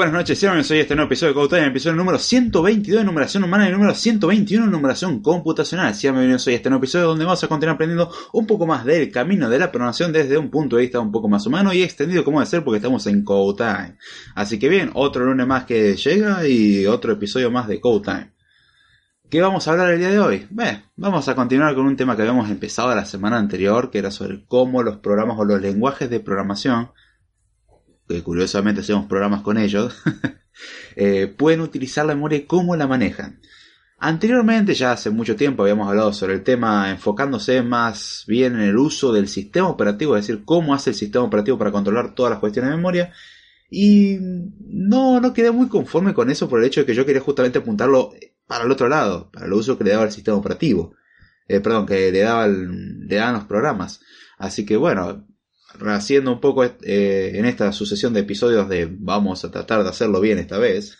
buenas noches, señores. Soy este nuevo episodio de Code episodio número 122 de numeración humana y número 121 de numeración computacional. Sean bienvenidos a este nuevo episodio donde vamos a continuar aprendiendo un poco más del camino de la programación desde un punto de vista un poco más humano y extendido como debe ser porque estamos en Code Time. Así que bien, otro lunes más que llega y otro episodio más de Code Time. ¿Qué vamos a hablar el día de hoy? Bien, vamos a continuar con un tema que habíamos empezado la semana anterior, que era sobre cómo los programas o los lenguajes de programación que curiosamente hacemos programas con ellos, eh, pueden utilizar la memoria y cómo la manejan. Anteriormente, ya hace mucho tiempo, habíamos hablado sobre el tema enfocándose más bien en el uso del sistema operativo, es decir, cómo hace el sistema operativo para controlar todas las cuestiones de memoria. Y no, no quedé muy conforme con eso por el hecho de que yo quería justamente apuntarlo para el otro lado, para el uso que le daba el sistema operativo. Eh, perdón, que le, daba le daban los programas. Así que bueno, haciendo un poco eh, en esta sucesión de episodios de vamos a tratar de hacerlo bien esta vez,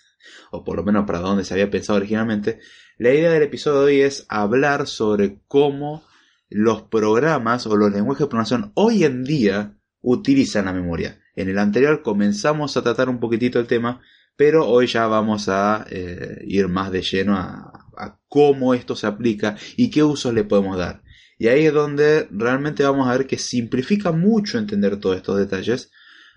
o por lo menos para donde se había pensado originalmente, la idea del episodio de hoy es hablar sobre cómo los programas o los lenguajes de programación hoy en día utilizan la memoria. En el anterior comenzamos a tratar un poquitito el tema, pero hoy ya vamos a eh, ir más de lleno a, a cómo esto se aplica y qué usos le podemos dar. Y ahí es donde realmente vamos a ver que simplifica mucho entender todos estos detalles,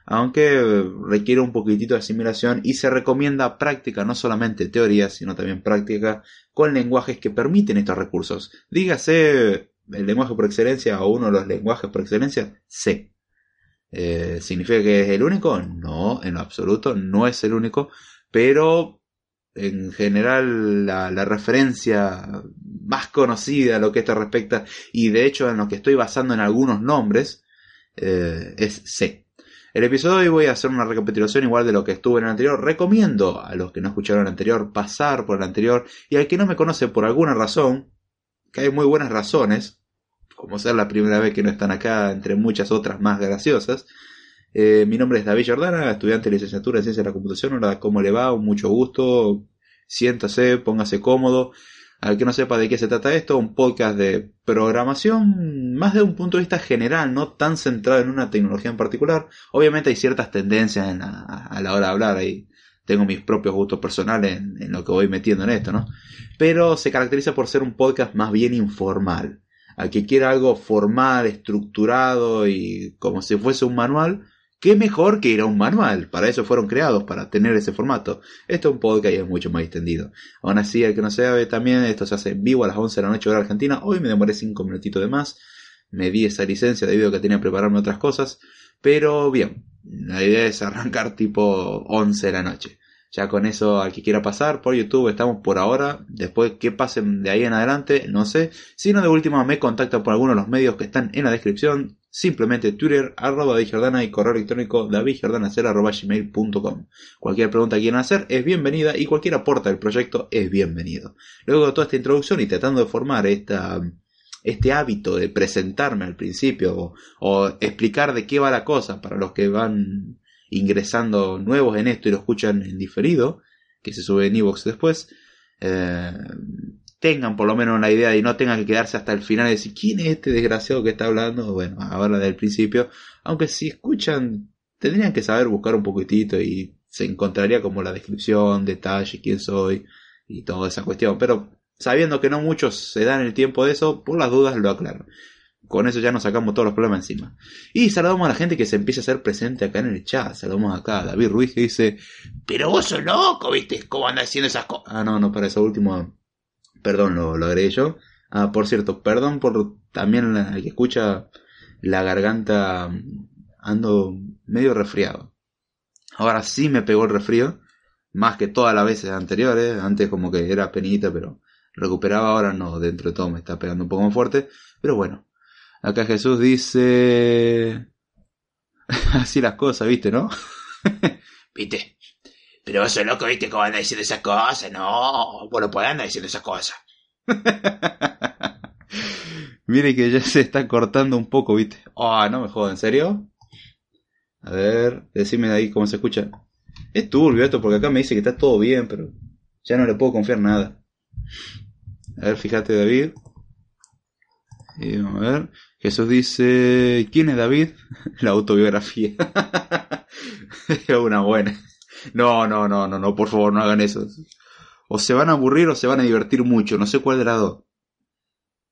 aunque requiere un poquitito de asimilación y se recomienda práctica, no solamente teoría, sino también práctica con lenguajes que permiten estos recursos. Dígase el lenguaje por excelencia o uno de los lenguajes por excelencia, C. Eh, ¿Significa que es el único? No, en lo absoluto, no es el único, pero en general la, referencia más conocida a lo que esto respecta y de hecho en lo que estoy basando en algunos nombres eh, es C. El episodio de hoy voy a hacer una recapitulación igual de lo que estuvo en el anterior. Recomiendo a los que no escucharon el anterior pasar por el anterior y al que no me conoce por alguna razón, que hay muy buenas razones, como ser la primera vez que no están acá entre muchas otras más graciosas, eh, mi nombre es David Jordana, estudiante de licenciatura en Ciencia de la Computación. Hola, ¿cómo le va? Mucho gusto. Siéntase, póngase cómodo. Al que no sepa de qué se trata esto, un podcast de programación más de un punto de vista general, no tan centrado en una tecnología en particular. Obviamente hay ciertas tendencias a, la hora de hablar, ahí tengo mis propios gustos personales en, en, lo que voy metiendo en esto, ¿no? Pero se caracteriza por ser un podcast más bien informal. Al que quiera algo formal, estructurado y como si fuese un manual, ¿Qué mejor que ir a un manual? Para eso fueron creados, para tener ese formato. Esto es un podcast y es mucho más extendido. Aún así, el que no sabe también, esto se hace vivo a las 11 de la noche hora argentina. Hoy me demoré 5 minutitos de más. Me di esa licencia debido a que tenía que prepararme otras cosas. Pero bien, la idea es arrancar tipo 11 de la noche. Ya con eso, al que quiera pasar por YouTube, estamos por ahora. Después, que pasen de ahí en adelante, no sé. Si no, de última, me contactan por alguno de los medios que están en la descripción. Simplemente Twitter, arroba David y correo electrónico davidjordana.gmail.com. Cualquier pregunta que quieran hacer es bienvenida y cualquier aporte del proyecto es bienvenido. Luego de toda esta introducción y tratando de formar esta, este hábito de presentarme al principio o, explicar de qué va la cosa para los que van ingresando nuevos en esto y lo escuchan en diferido, que se sube en Evox después, eh, tengan por lo menos una idea y no tengan que quedarse hasta el final y decir quién es este desgraciado que está hablando. Bueno, ahora del principio, aunque si escuchan, tendrían que saber buscar un poquitito y se encontraría como la descripción, detalle, quién soy y toda esa cuestión. Pero sabiendo que no muchos se dan el tiempo de eso, por las dudas lo aclaro. Con eso ya nos sacamos todos los problemas encima. Y saludamos a la gente que se empieza a hacer presente acá en el chat. Saludamos acá a David Ruiz que dice, pero vos sos loco, ¿viste? ¿Cómo andas haciendo esas cosas? Ah, no, no, para eso último, perdón, lo, lo agregué yo. Ah, por cierto, perdón por también al que escucha la garganta, ando medio resfriado. Ahora sí me pegó el resfrío, más que todas las veces anteriores. Antes como que era penita, pero recuperaba, ahora no, dentro de todo me está pegando un poco más fuerte. Pero bueno, Acá Jesús dice... Así las cosas, ¿viste, no? ¿Viste? Pero eso loco, ¿viste cómo anda diciendo esas cosas? No, bueno, pues anda diciendo esas cosas. Mire que ya se está cortando un poco, ¿viste? Ah, no me jodas, ¿en serio? A ver, decime de ahí cómo se escucha. Es turbio esto porque acá me dice que está todo bien, pero ya no le puedo confiar nada. A ver, fíjate David. Y a ver. Jesús dice, ¿quién es David? La autobiografía. es una buena. No, no, no, no, no, por favor, no hagan eso. O se van a aburrir o se van a divertir mucho, no sé cuál de las dos.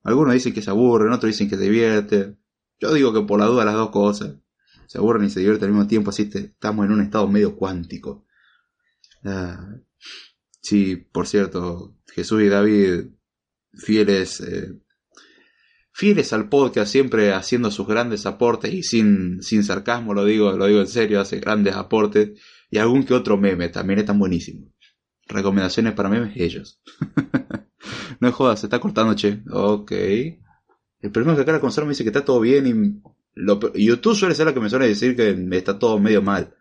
Algunos dicen que se aburren, otros dicen que se divierten. Yo digo que por la duda las dos cosas. Se aburren y se divierten al mismo tiempo, así estamos en un estado medio cuántico. Ah, sí, por cierto, Jesús y David, fieles eh, fieles al podcast, siempre haciendo sus grandes aportes y sin, sin sarcasmo lo digo, lo digo en serio, hace grandes aportes y algún que otro meme también están buenísimos. Recomendaciones para memes ellos. no jodas, se está cortando, che. Ok. El problema es que acá la consola me dice que está todo bien y YouTube suele ser la que me suele decir que está todo medio mal.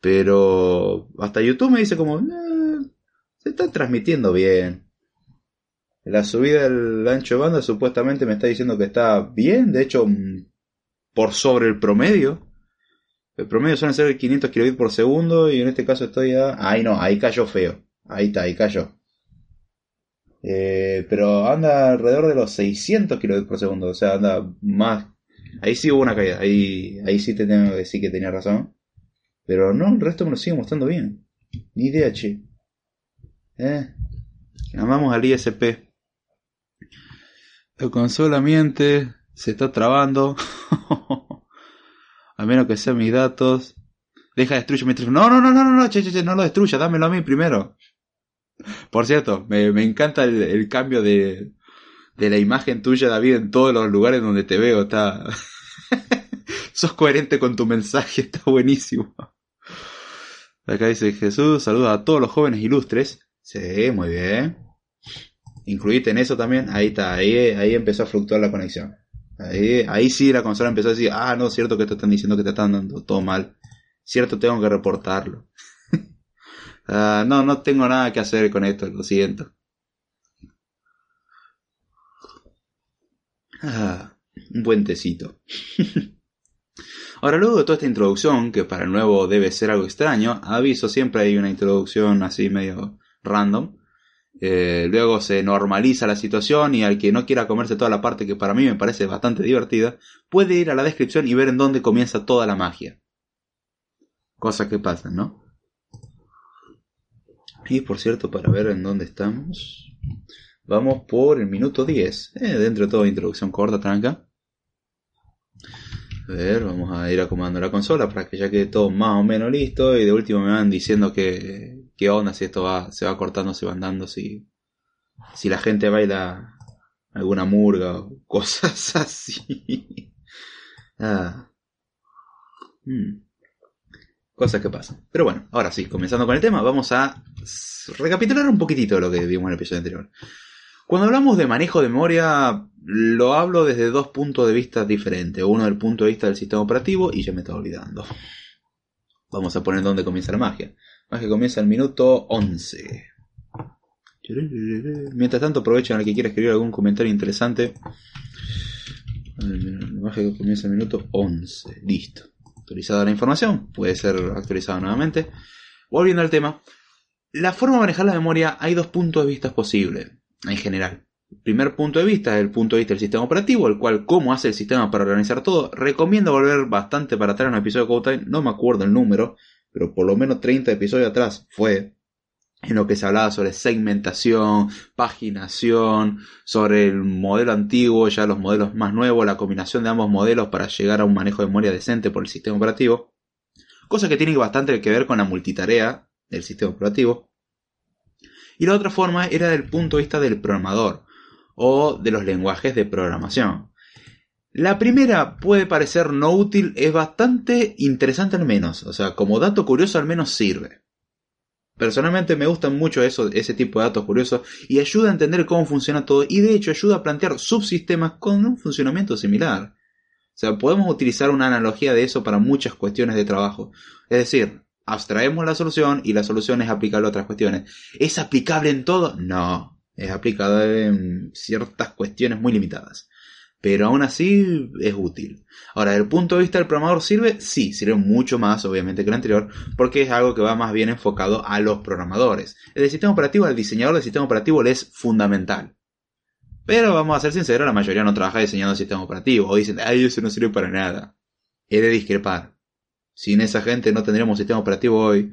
Pero hasta YouTube me dice como, se está transmitiendo bien. La subida del ancho de banda supuestamente me está diciendo que está bien, de hecho, mm, por sobre el promedio. El promedio suele ser 500 kilobits por segundo y en este caso estoy a... Ahí no, ahí cayó feo. Ahí está, ahí cayó. Eh, pero anda alrededor de los 600 kilobits por segundo, o sea, anda más... Ahí sí hubo una caída, ahí, ahí sí te tengo que decir que tenía razón. Pero no, el resto me lo sigue mostrando bien. Ni idea, che. Eh. Llamamos al ISP. La consola miente, se está trabando. a menos que sean mis datos. Deja destruir mi teléfono. No, no, no, no, no, che, che, che, no lo destruya, dámelo a mí primero. Por cierto, me, encanta el, el, cambio de, de la imagen tuya, David, en todos los lugares donde te veo. Está. Sos coherente con tu mensaje, está buenísimo. Acá dice Jesús, saluda a todos los jóvenes ilustres. Sí, muy bien incluiste en eso también, ahí está, ahí, ahí empezó a fluctuar la conexión. Ahí, ahí sí la consola empezó a decir, ah, no, cierto que te están diciendo que te están dando todo mal. Cierto, tengo que reportarlo. uh, no, no tengo nada que hacer con esto, lo siento. Ah, un buen tecito. Ahora, luego de toda esta introducción, que para el nuevo debe ser algo extraño, aviso, siempre hay una introducción así medio random. Eh, luego se normaliza la situación y al que no quiera comerse toda la parte que para mí me parece bastante divertida, puede ir a la descripción y ver en dónde comienza toda la magia. Cosas que pasan, ¿no? Y por cierto, para ver en dónde estamos, vamos por el minuto 10. Eh, dentro de toda introducción corta, tranca. A ver, vamos a ir acomodando la consola para que ya quede todo más o menos listo. Y de último me van diciendo que, qué onda, si esto va, se va cortando, se va andando, si, si la gente baila alguna murga o cosas así. ah. Hmm. Cosas que pasan. Pero bueno, ahora sí, comenzando con el tema, vamos a recapitular un poquitito lo que vimos en el episodio anterior. Cuando hablamos de manejo de memoria, lo hablo desde dos puntos de vista diferentes. Uno del punto de vista del sistema operativo y ya me estaba olvidando. Vamos a poner dónde comienza la magia. La magia comienza el minuto 11. Mientras tanto, aprovechen al que quiera escribir algún comentario interesante. La magia comienza el minuto 11. Listo. Actualizada la información. Puede ser actualizada nuevamente. Volviendo al tema. La forma de manejar la memoria hay dos puntos de vista posibles en general. El primer punto de vista es el punto de vista del sistema operativo, el cual, cómo hace el sistema para organizar todo. Recomiendo volver bastante para atrás en un episodio de Code Time, no me acuerdo el número, pero por lo menos 30 episodios atrás fue en lo que se hablaba sobre segmentación, paginación, sobre el modelo antiguo, ya los modelos más nuevos, la combinación de ambos modelos para llegar a un manejo de memoria decente por el sistema operativo. Cosa que tiene bastante que ver con la multitarea del sistema operativo. Y la otra forma era del punto de vista del programador o de los lenguajes de programación. La primera puede parecer no útil, es bastante interesante al menos, o sea, como dato curioso al menos sirve. Personalmente me gustan mucho eso, ese tipo de datos curiosos y ayuda a entender cómo funciona todo y de hecho ayuda a plantear subsistemas con un funcionamiento similar. O sea, podemos utilizar una analogía de eso para muchas cuestiones de trabajo. Es decir, abstraemos la solución y la solución es aplicable a otras cuestiones. ¿Es aplicable en todo? No, es aplicable en ciertas cuestiones muy limitadas. Pero aún así es útil. Ahora, desde el punto de vista del programador, ¿sirve? Sí, sirve mucho más, obviamente, que el anterior, porque es algo que va más bien enfocado a los programadores. El sistema operativo, al diseñador del sistema operativo le es fundamental. Pero vamos a ser sinceros, la mayoría no trabaja diseñando sistema operativo, o dicen, ay, eso no sirve para nada. He de discrepar. Sin esa gente no tendríamos sistema operativo hoy.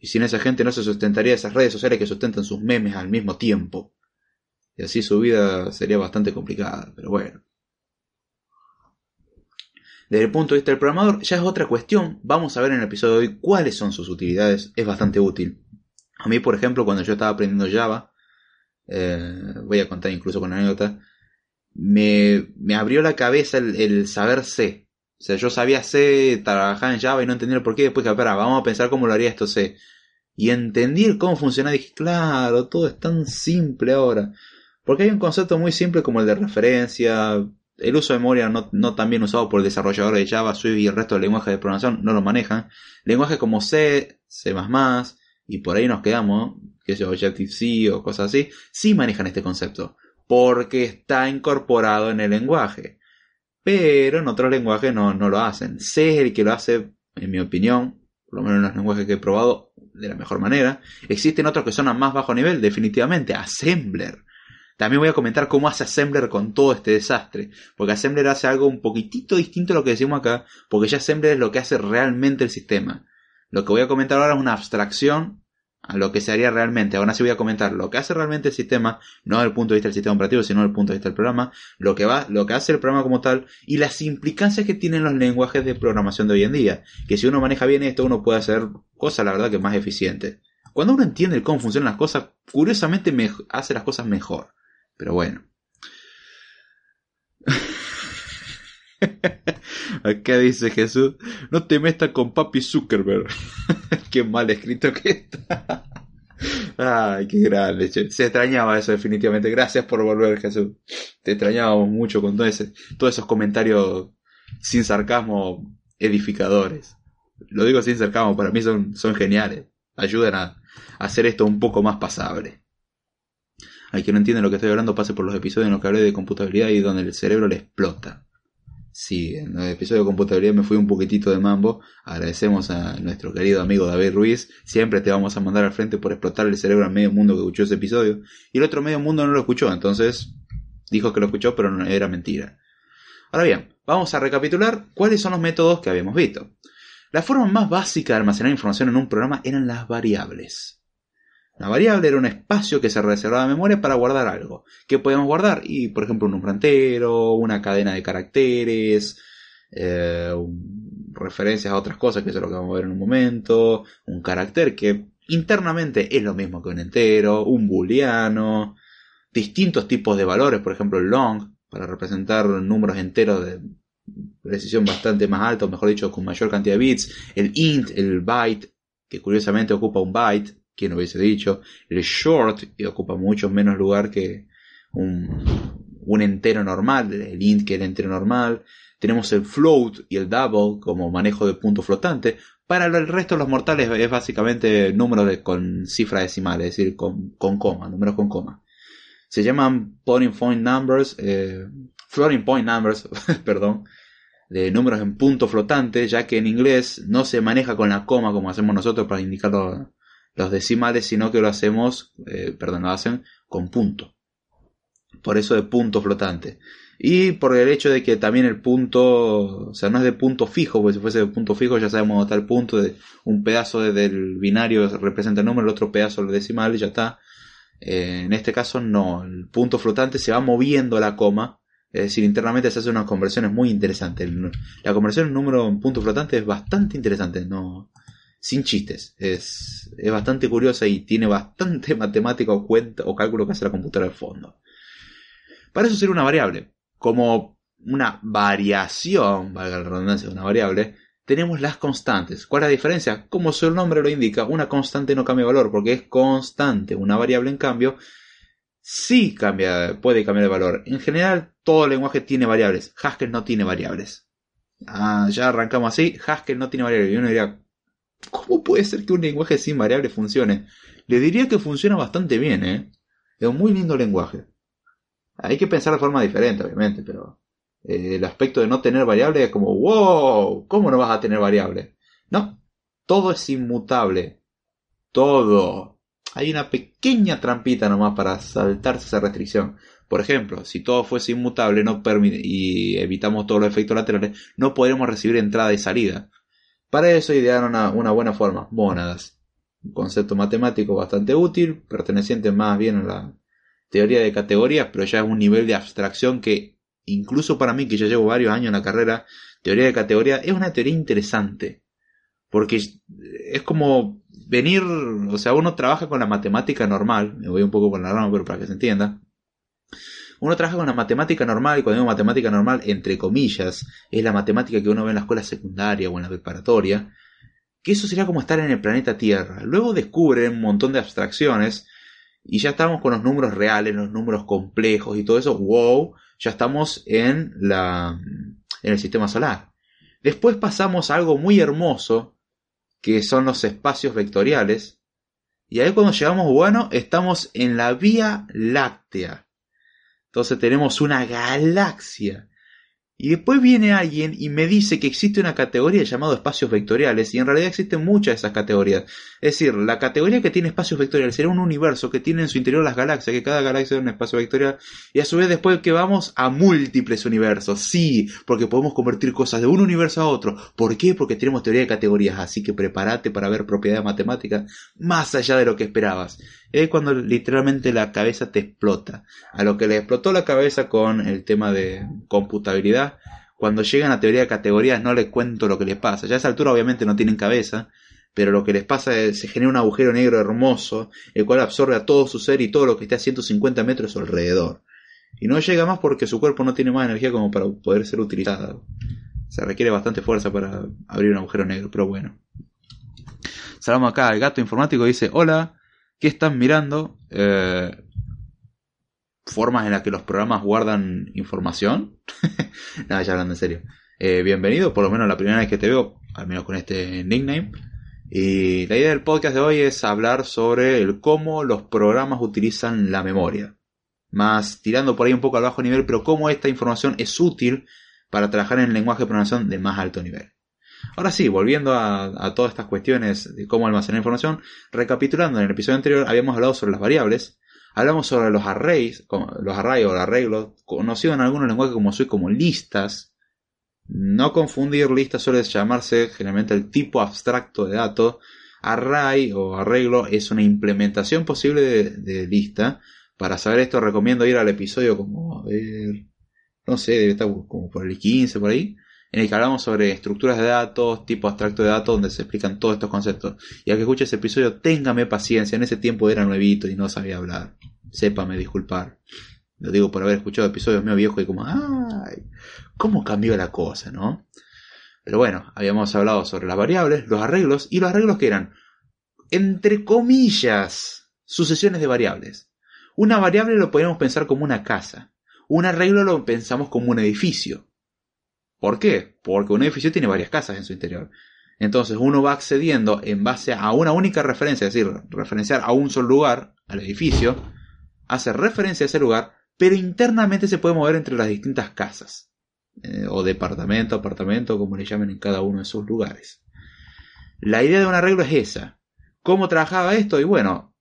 Y sin esa gente no se sustentaría esas redes sociales que sustentan sus memes al mismo tiempo. Y así su vida sería bastante complicada, pero bueno. Desde el punto de vista del programador, ya es otra cuestión. Vamos a ver en el episodio de hoy cuáles son sus utilidades. Es bastante útil. A mí, por ejemplo, cuando yo estaba aprendiendo Java, eh, voy a contar incluso con anécdota, me, me abrió la cabeza el, saber C. O sea, yo sabía C, trabajar en Java y no entendía el por qué. Después que, espera, vamos a pensar cómo lo haría esto C. Y entendí cómo funciona. Dije, claro, todo es tan simple ahora. Porque hay un concepto muy simple como el de referencia. El uso de memoria no, no tan bien usado por el desarrollador de Java, Swift y el resto del lenguaje de programación no lo manejan. Lenguajes como C, C++, y por ahí nos quedamos, que es Objective-C o cosas así, sí manejan este concepto. Porque está incorporado en el lenguaje pero en otros lenguajes no, no lo hacen. C es el que lo hace, en mi opinión, por lo menos en los lenguajes que he probado, de la mejor manera. Existen otros que son a más bajo nivel, definitivamente. Assembler. También voy a comentar cómo hace Assembler con todo este desastre. Porque Assembler hace algo un poquitito distinto a lo que decimos acá. Porque ya Assembler es lo que hace realmente el sistema. Lo que voy a comentar ahora es una abstracción a lo que se haría realmente. Aún así voy a comentar lo que hace realmente el sistema, no desde el punto de vista del sistema operativo, sino desde el punto de vista del programa, lo que va, lo que hace el programa como tal y las implicancias que tienen los lenguajes de programación de hoy en día. Que si uno maneja bien esto, uno puede hacer cosas, la verdad, que más eficientes. Cuando uno entiende cómo funcionan las cosas, curiosamente me hace las cosas mejor. Pero bueno. Acá dice Jesús, no te metas con papi Zuckerberg. qué mal escrito que está. Ay, qué grande. Se extrañaba eso definitivamente. Gracias por volver, Jesús. Te extrañábamos mucho con todo ese, todos esos comentarios sin sarcasmo edificadores. Lo digo sin sarcasmo, para mí son, son geniales. Ayudan a, hacer esto un poco más pasable. Hay que no entiende lo que estoy hablando, pase por los episodios en los que hablé de computabilidad y donde el cerebro le explota. Sí, en el episodio de computabilidad me fui un poquitito de mambo. Agradecemos a nuestro querido amigo David Ruiz. Siempre te vamos a mandar al frente por explotar el cerebro al medio mundo que escuchó ese episodio. Y el otro medio mundo no lo escuchó, entonces dijo que lo escuchó, pero no era mentira. Ahora bien, vamos a recapitular cuáles son los métodos que habíamos visto. La forma más básica de almacenar información en un programa eran las variables. La variable era un espacio que se reservaba en memoria para guardar algo. ¿Qué podemos guardar? Y, por ejemplo, un número entero, una cadena de caracteres, eh, referencias a otras cosas, que es lo que vamos a ver en un momento, un carácter que internamente es lo mismo que un entero, un booleano, distintos tipos de valores, por ejemplo el long, para representar números enteros de precisión bastante más alta, o mejor dicho, con mayor cantidad de bits, el int, el byte, que curiosamente ocupa un byte, quien hubiese dicho, el short, ocupa mucho menos lugar que un, entero normal, el int que el entero normal, tenemos el float y el double como manejo de punto flotante. Para el resto de los mortales es básicamente números con cifra decimal, es decir, con, coma, números con coma. Se llaman floating point numbers, eh, floating point numbers, perdón, de números en punto flotante, ya que en inglés no se maneja con la coma como hacemos nosotros para indicar los, decimales, sino que lo hacemos, eh, perdón, lo hacen con punto. Por eso de punto flotante. Y por el hecho de que también el punto, o sea, no es de punto fijo, porque si fuese de punto fijo ya sabemos dónde está el punto, de un pedazo del binario representa el número, el otro pedazo el decimal ya está. Eh, en este caso no, el punto flotante se va moviendo la coma, es decir, internamente se hacen unas conversiones muy interesantes. La conversión en número en punto flotante es bastante interesante, no, sin chistes, es, es bastante curiosa y tiene bastante matemática o cuenta o cálculo que hace la computadora al fondo. Para eso sirve una variable como una variación, valga la redundancia de una variable, tenemos las constantes. ¿Cuál es la diferencia? Como su nombre lo indica, una constante no cambia valor porque es constante. Una variable, en cambio, sí cambia, puede cambiar de valor. En general, todo lenguaje tiene variables. Haskell no tiene variables. Ah, ya arrancamos así. Haskell no tiene variables. Y uno diría, ¿cómo puede ser que un lenguaje sin variables funcione? Le diría que funciona bastante bien, ¿eh? Es un muy lindo lenguaje. Hay que pensar de forma diferente, obviamente, pero eh, el aspecto de no tener variable es como, wow, ¿cómo no vas a tener variable? No, todo es inmutable. Todo. Hay una pequeña trampita nomás para saltarse esa restricción. Por ejemplo, si todo fuese inmutable no y evitamos todos los efectos laterales, no podríamos recibir entrada y salida. Para eso idearon una, buena forma, mónadas. Un concepto matemático bastante útil, perteneciente más bien a la teoría de categorías, pero ya es un nivel de abstracción que incluso para mí, que ya llevo varios años en la carrera, teoría de categorías es una teoría interesante. Porque es como venir, o sea, uno trabaja con la matemática normal, me voy un poco con la rama, pero para que se entienda. Uno trabaja con la matemática normal, y cuando digo matemática normal, entre comillas, es la matemática que uno ve en la escuela secundaria o en la preparatoria, que eso sería como estar en el planeta Tierra. Luego descubre un montón de abstracciones y ya estamos con los números reales, los números complejos y todo eso. ¡Wow! Ya estamos en, la, en el sistema solar. Después pasamos a algo muy hermoso, que son los espacios vectoriales. Y ahí cuando llegamos, bueno, estamos en la Vía Láctea. Entonces tenemos una galaxia y después viene alguien y me dice que existe una categoría llamada espacios vectoriales y en realidad existen muchas de esas categorías. Es decir, la categoría que tiene espacios vectoriales será un universo que tiene en su interior las galaxias, que cada galaxia es un espacio vectorial y a su vez después que vamos a múltiples universos. Sí, porque podemos convertir cosas de un universo a otro. ¿Por qué? Porque tenemos teoría de categorías, así que prepárate para ver propiedades matemáticas más allá de lo que esperabas. Es cuando literalmente la cabeza te explota. A lo que le explotó la cabeza con el tema de computabilidad cuando llegan a teoría de categorías no les cuento lo que les pasa. Ya a esa altura obviamente no tienen cabeza, pero lo que les pasa es se genera un agujero negro hermoso, el cual absorbe a todo su ser y todo lo que esté a 150 metros alrededor. Y no llega más porque su cuerpo no tiene más energía como para poder ser utilizado. Se requiere bastante fuerza para abrir un agujero negro, pero bueno. Salamos acá, el gato informático dice, hola, ¿qué están mirando? Eh, formas en las que los programas guardan información. Nada, ya hablando en serio. Eh, bienvenido, por lo menos la primera vez que te veo, al menos con este nickname. Y la idea del podcast de hoy es hablar sobre el cómo los programas utilizan la memoria. Más tirando por ahí un poco al bajo nivel, pero cómo esta información es útil para trabajar en el lenguaje de programación de más alto nivel. Ahora sí, volviendo a, todas estas cuestiones de cómo almacenar información, recapitulando en el episodio anterior habíamos hablado sobre las variables, Hablamos sobre los arrays, los arrays o arreglos, conocidos en algunos lenguajes como soy como listas. No confundir listas suele llamarse generalmente el tipo abstracto de datos. Array o arreglo es una implementación posible de, lista. Para saber esto recomiendo ir al episodio como, a ver, no sé, debe estar como por el 15 por ahí. En el que hablamos sobre estructuras de datos, tipo abstracto de datos, donde se explican todos estos conceptos. Y al que escuche ese episodio, téngame paciencia, en ese tiempo era nuevito y no sabía hablar. Sépame disculpar. Lo digo por haber escuchado episodios medio viejos y como, ay, cómo cambió la cosa, ¿no? Pero bueno, habíamos hablado sobre las variables, los arreglos, y los arreglos que eran, entre comillas, sucesiones de variables. Una variable lo podríamos pensar como una casa. Un arreglo lo pensamos como un edificio. ¿Por qué? Porque un edificio tiene varias casas en su interior. Entonces uno va accediendo en base a una única referencia, es decir, referenciar a un solo lugar, al edificio, hace referencia a ese lugar, pero internamente se puede mover entre las distintas casas, eh, o departamento, apartamento, como le llamen en cada uno de esos lugares. La idea de un arreglo es esa. ¿Cómo trabajaba esto? Y bueno,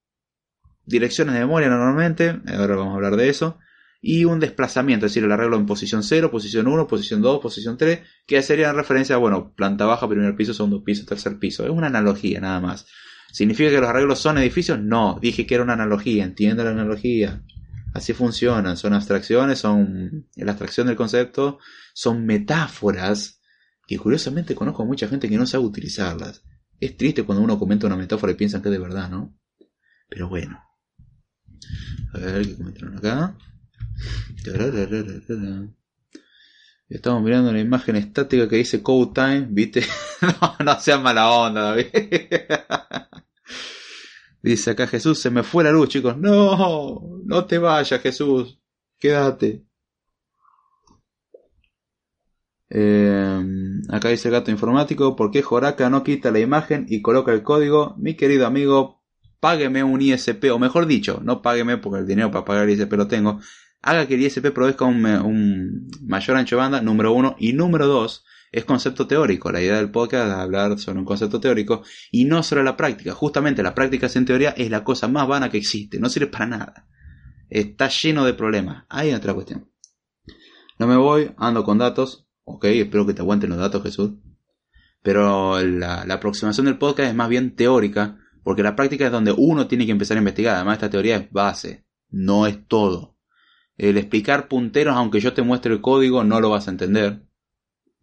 direcciones de memoria normalmente, ahora vamos a hablar de eso, y un desplazamiento, es decir, el arreglo en posición 0, posición 1, posición 2, posición 3, que sería en referencia a, bueno, planta baja, primer piso, segundo piso, tercer piso. Es una analogía nada más. ¿Significa que los arreglos son edificios? No, dije que era una analogía, entiende la analogía. Así funcionan, son abstracciones, son la abstracción del concepto, son metáforas que curiosamente conozco a mucha gente que no sabe utilizarlas. Es triste cuando uno comenta una metáfora y piensan que es de verdad, ¿no? Pero bueno. A ver qué comentaron acá. Estamos mirando la imagen estática que dice Code Time, ¿viste? no, no seas mala onda, David. dice acá Jesús, se me fue la luz, chicos. No, no te vayas, Jesús. Quédate. Eh, acá dice el gato informático, ¿por qué Joraka no quita la imagen y coloca el código? Mi querido amigo, págueme un ISP, o mejor dicho, no págueme porque el dinero para pagar el ISP lo tengo, haga que el ISP produzca un, mayor ancho de banda, número uno, y número dos, es concepto teórico. La idea del podcast es hablar sobre un concepto teórico y no sobre la práctica. Justamente la práctica sin teoría es la cosa más vana que existe, no sirve para nada. Está lleno de problemas. Hay otra cuestión. No me voy, ando con datos. Ok, espero que te aguanten los datos, Jesús. Pero la, la aproximación del podcast es más bien teórica, porque la práctica es donde uno tiene que empezar a investigar. Además, esta teoría es base, no es todo. El explicar punteros, aunque yo te muestre el código, no lo vas a entender.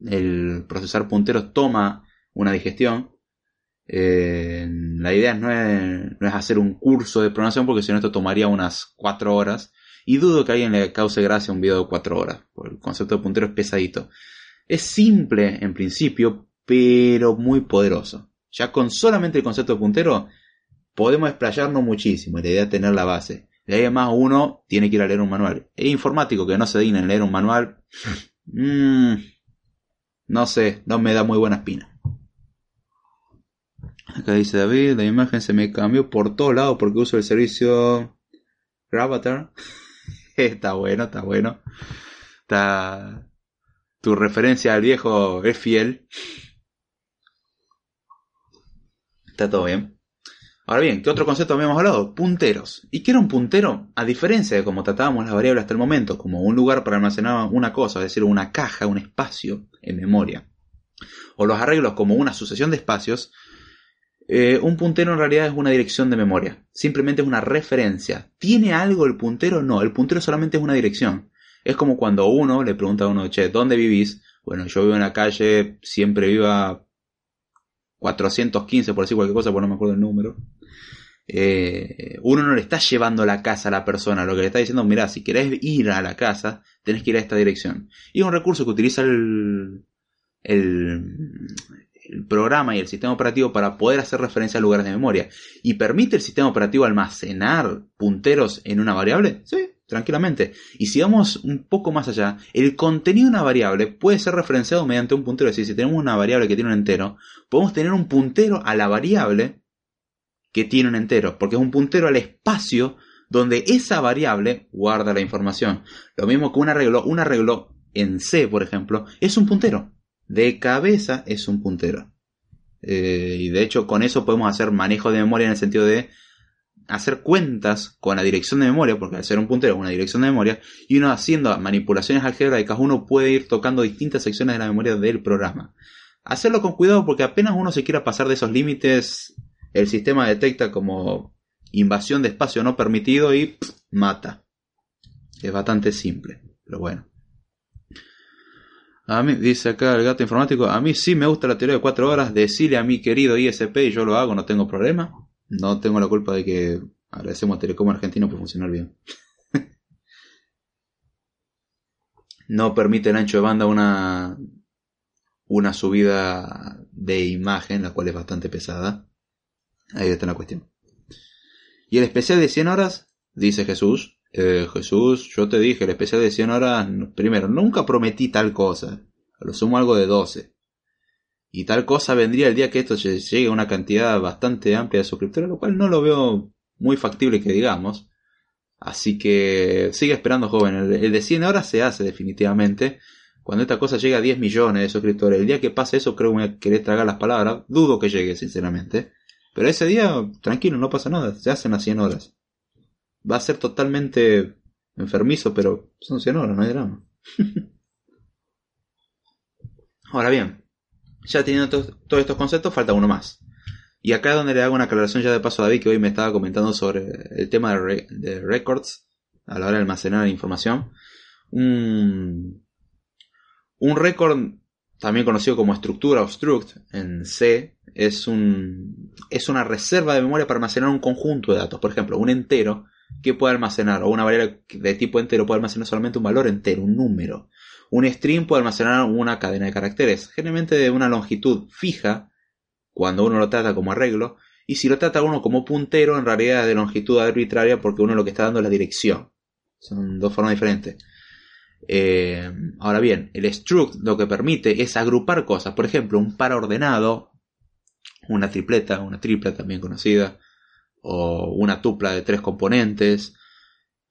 El procesar punteros toma una digestión. Eh, la idea no es, no es, hacer un curso de programación porque si no esto tomaría unas 4 horas. Y dudo que a alguien le cause gracia un video de 4 horas. Porque el concepto de puntero es pesadito. Es simple en principio, pero muy poderoso. Ya con solamente el concepto de puntero podemos explayarnos muchísimo. La idea es tener la base. Y además uno tiene que ir a leer un manual. Es informático que no se digna en leer un manual. Mm, no sé, no me da muy buena espina. Acá dice David, la imagen se me cambió por todos lados porque uso el servicio Gravatar. está bueno, está bueno. Está... Tu referencia al viejo es fiel. Está todo bien. Ahora bien, ¿qué otro concepto habíamos hablado? Punteros. ¿Y qué era un puntero? A diferencia de como tratábamos las variables hasta el momento, como un lugar para almacenar una cosa, es decir, una caja, un espacio en memoria, o los arreglos como una sucesión de espacios, eh, un puntero en realidad es una dirección de memoria. Simplemente es una referencia. ¿Tiene algo el puntero? No, el puntero solamente es una dirección. Es como cuando uno le pregunta a uno, che, ¿dónde vivís? Bueno, yo vivo en la calle, siempre viva 415, por decir cualquier cosa, porque no me acuerdo el número. Eh, uno no le está llevando la casa a la persona, lo que le está diciendo, mira, si querés ir a la casa, tenés que ir a esta dirección. Y es un recurso que utiliza el, programa y el sistema operativo para poder hacer referencia a lugares de memoria. ¿Y permite el sistema operativo almacenar punteros en una variable? Sí, tranquilamente. Y si vamos un poco más allá, el contenido de una variable puede ser referenciado mediante un puntero. Es decir, si tenemos una variable que tiene un entero, podemos tener un puntero a la variable que tiene un entero, porque es un puntero al espacio donde esa variable guarda la información. Lo mismo que un arreglo, un arreglo en C, por ejemplo, es un puntero. De cabeza es un puntero. Eh, y de hecho con eso podemos hacer manejo de memoria en el sentido de hacer cuentas con la dirección de memoria, porque al ser un puntero es una dirección de memoria, y uno haciendo manipulaciones algebraicas, uno puede ir tocando distintas secciones de la memoria del programa. Hacerlo con cuidado porque apenas uno se quiera pasar de esos límites, el sistema detecta como invasión de espacio no permitido y mata. Es bastante simple, pero bueno. A mí, dice acá el gato informático, a mí sí me gusta la teoría de cuatro horas, decirle a mi querido ISP y yo lo hago, no tengo problema. No tengo la culpa de que agradecemos a Telecom Argentino por funcionar bien. no permite el ancho de banda una, una subida de imagen, la cual es bastante pesada. Ahí está la cuestión. Y el especial de 100 horas, dice Jesús. Eh, Jesús, yo te dije, el especial de 100 horas, primero, nunca prometí tal cosa. A lo sumo algo de 12. Y tal cosa vendría el día que esto llegue a una cantidad bastante amplia de suscriptores, lo cual no lo veo muy factible que digamos. Así que sigue esperando, joven. El, de 100 horas se hace definitivamente. Cuando esta cosa llegue a 10 millones de suscriptores, el día que pase eso creo que voy a tragar las palabras. Dudo que llegue, sinceramente. Pero ese día, tranquilo, no pasa nada. Se hacen las 100 horas. Va a ser totalmente enfermizo, pero son 100 horas, no hay drama. Ahora bien, ya teniendo todos estos conceptos, falta uno más. Y acá es donde le hago una aclaración ya de paso a David, que hoy me estaba comentando sobre el tema de, records a la hora de almacenar información. Un, un record, también conocido como estructura o struct en C, es, un, es una reserva de memoria para almacenar un conjunto de datos. Por ejemplo, un entero que puede almacenar, o una variable de tipo entero puede almacenar solamente un valor entero, un número. Un string puede almacenar una cadena de caracteres, generalmente de una longitud fija, cuando uno lo trata como arreglo, y si lo trata uno como puntero, en realidad es de longitud arbitraria porque uno lo que está dando es la dirección. Son dos formas diferentes. Eh, ahora bien, el struct lo que permite es agrupar cosas. Por ejemplo, un par ordenado, una tripleta, una tripla también conocida, o una tupla de tres componentes,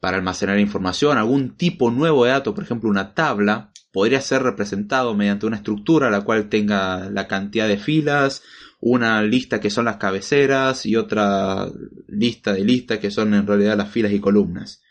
para almacenar información, algún tipo nuevo de dato, por ejemplo una tabla, podría ser representado mediante una estructura la cual tenga la cantidad de filas, una lista que son las cabeceras y otra lista de listas que son en realidad las filas y columnas.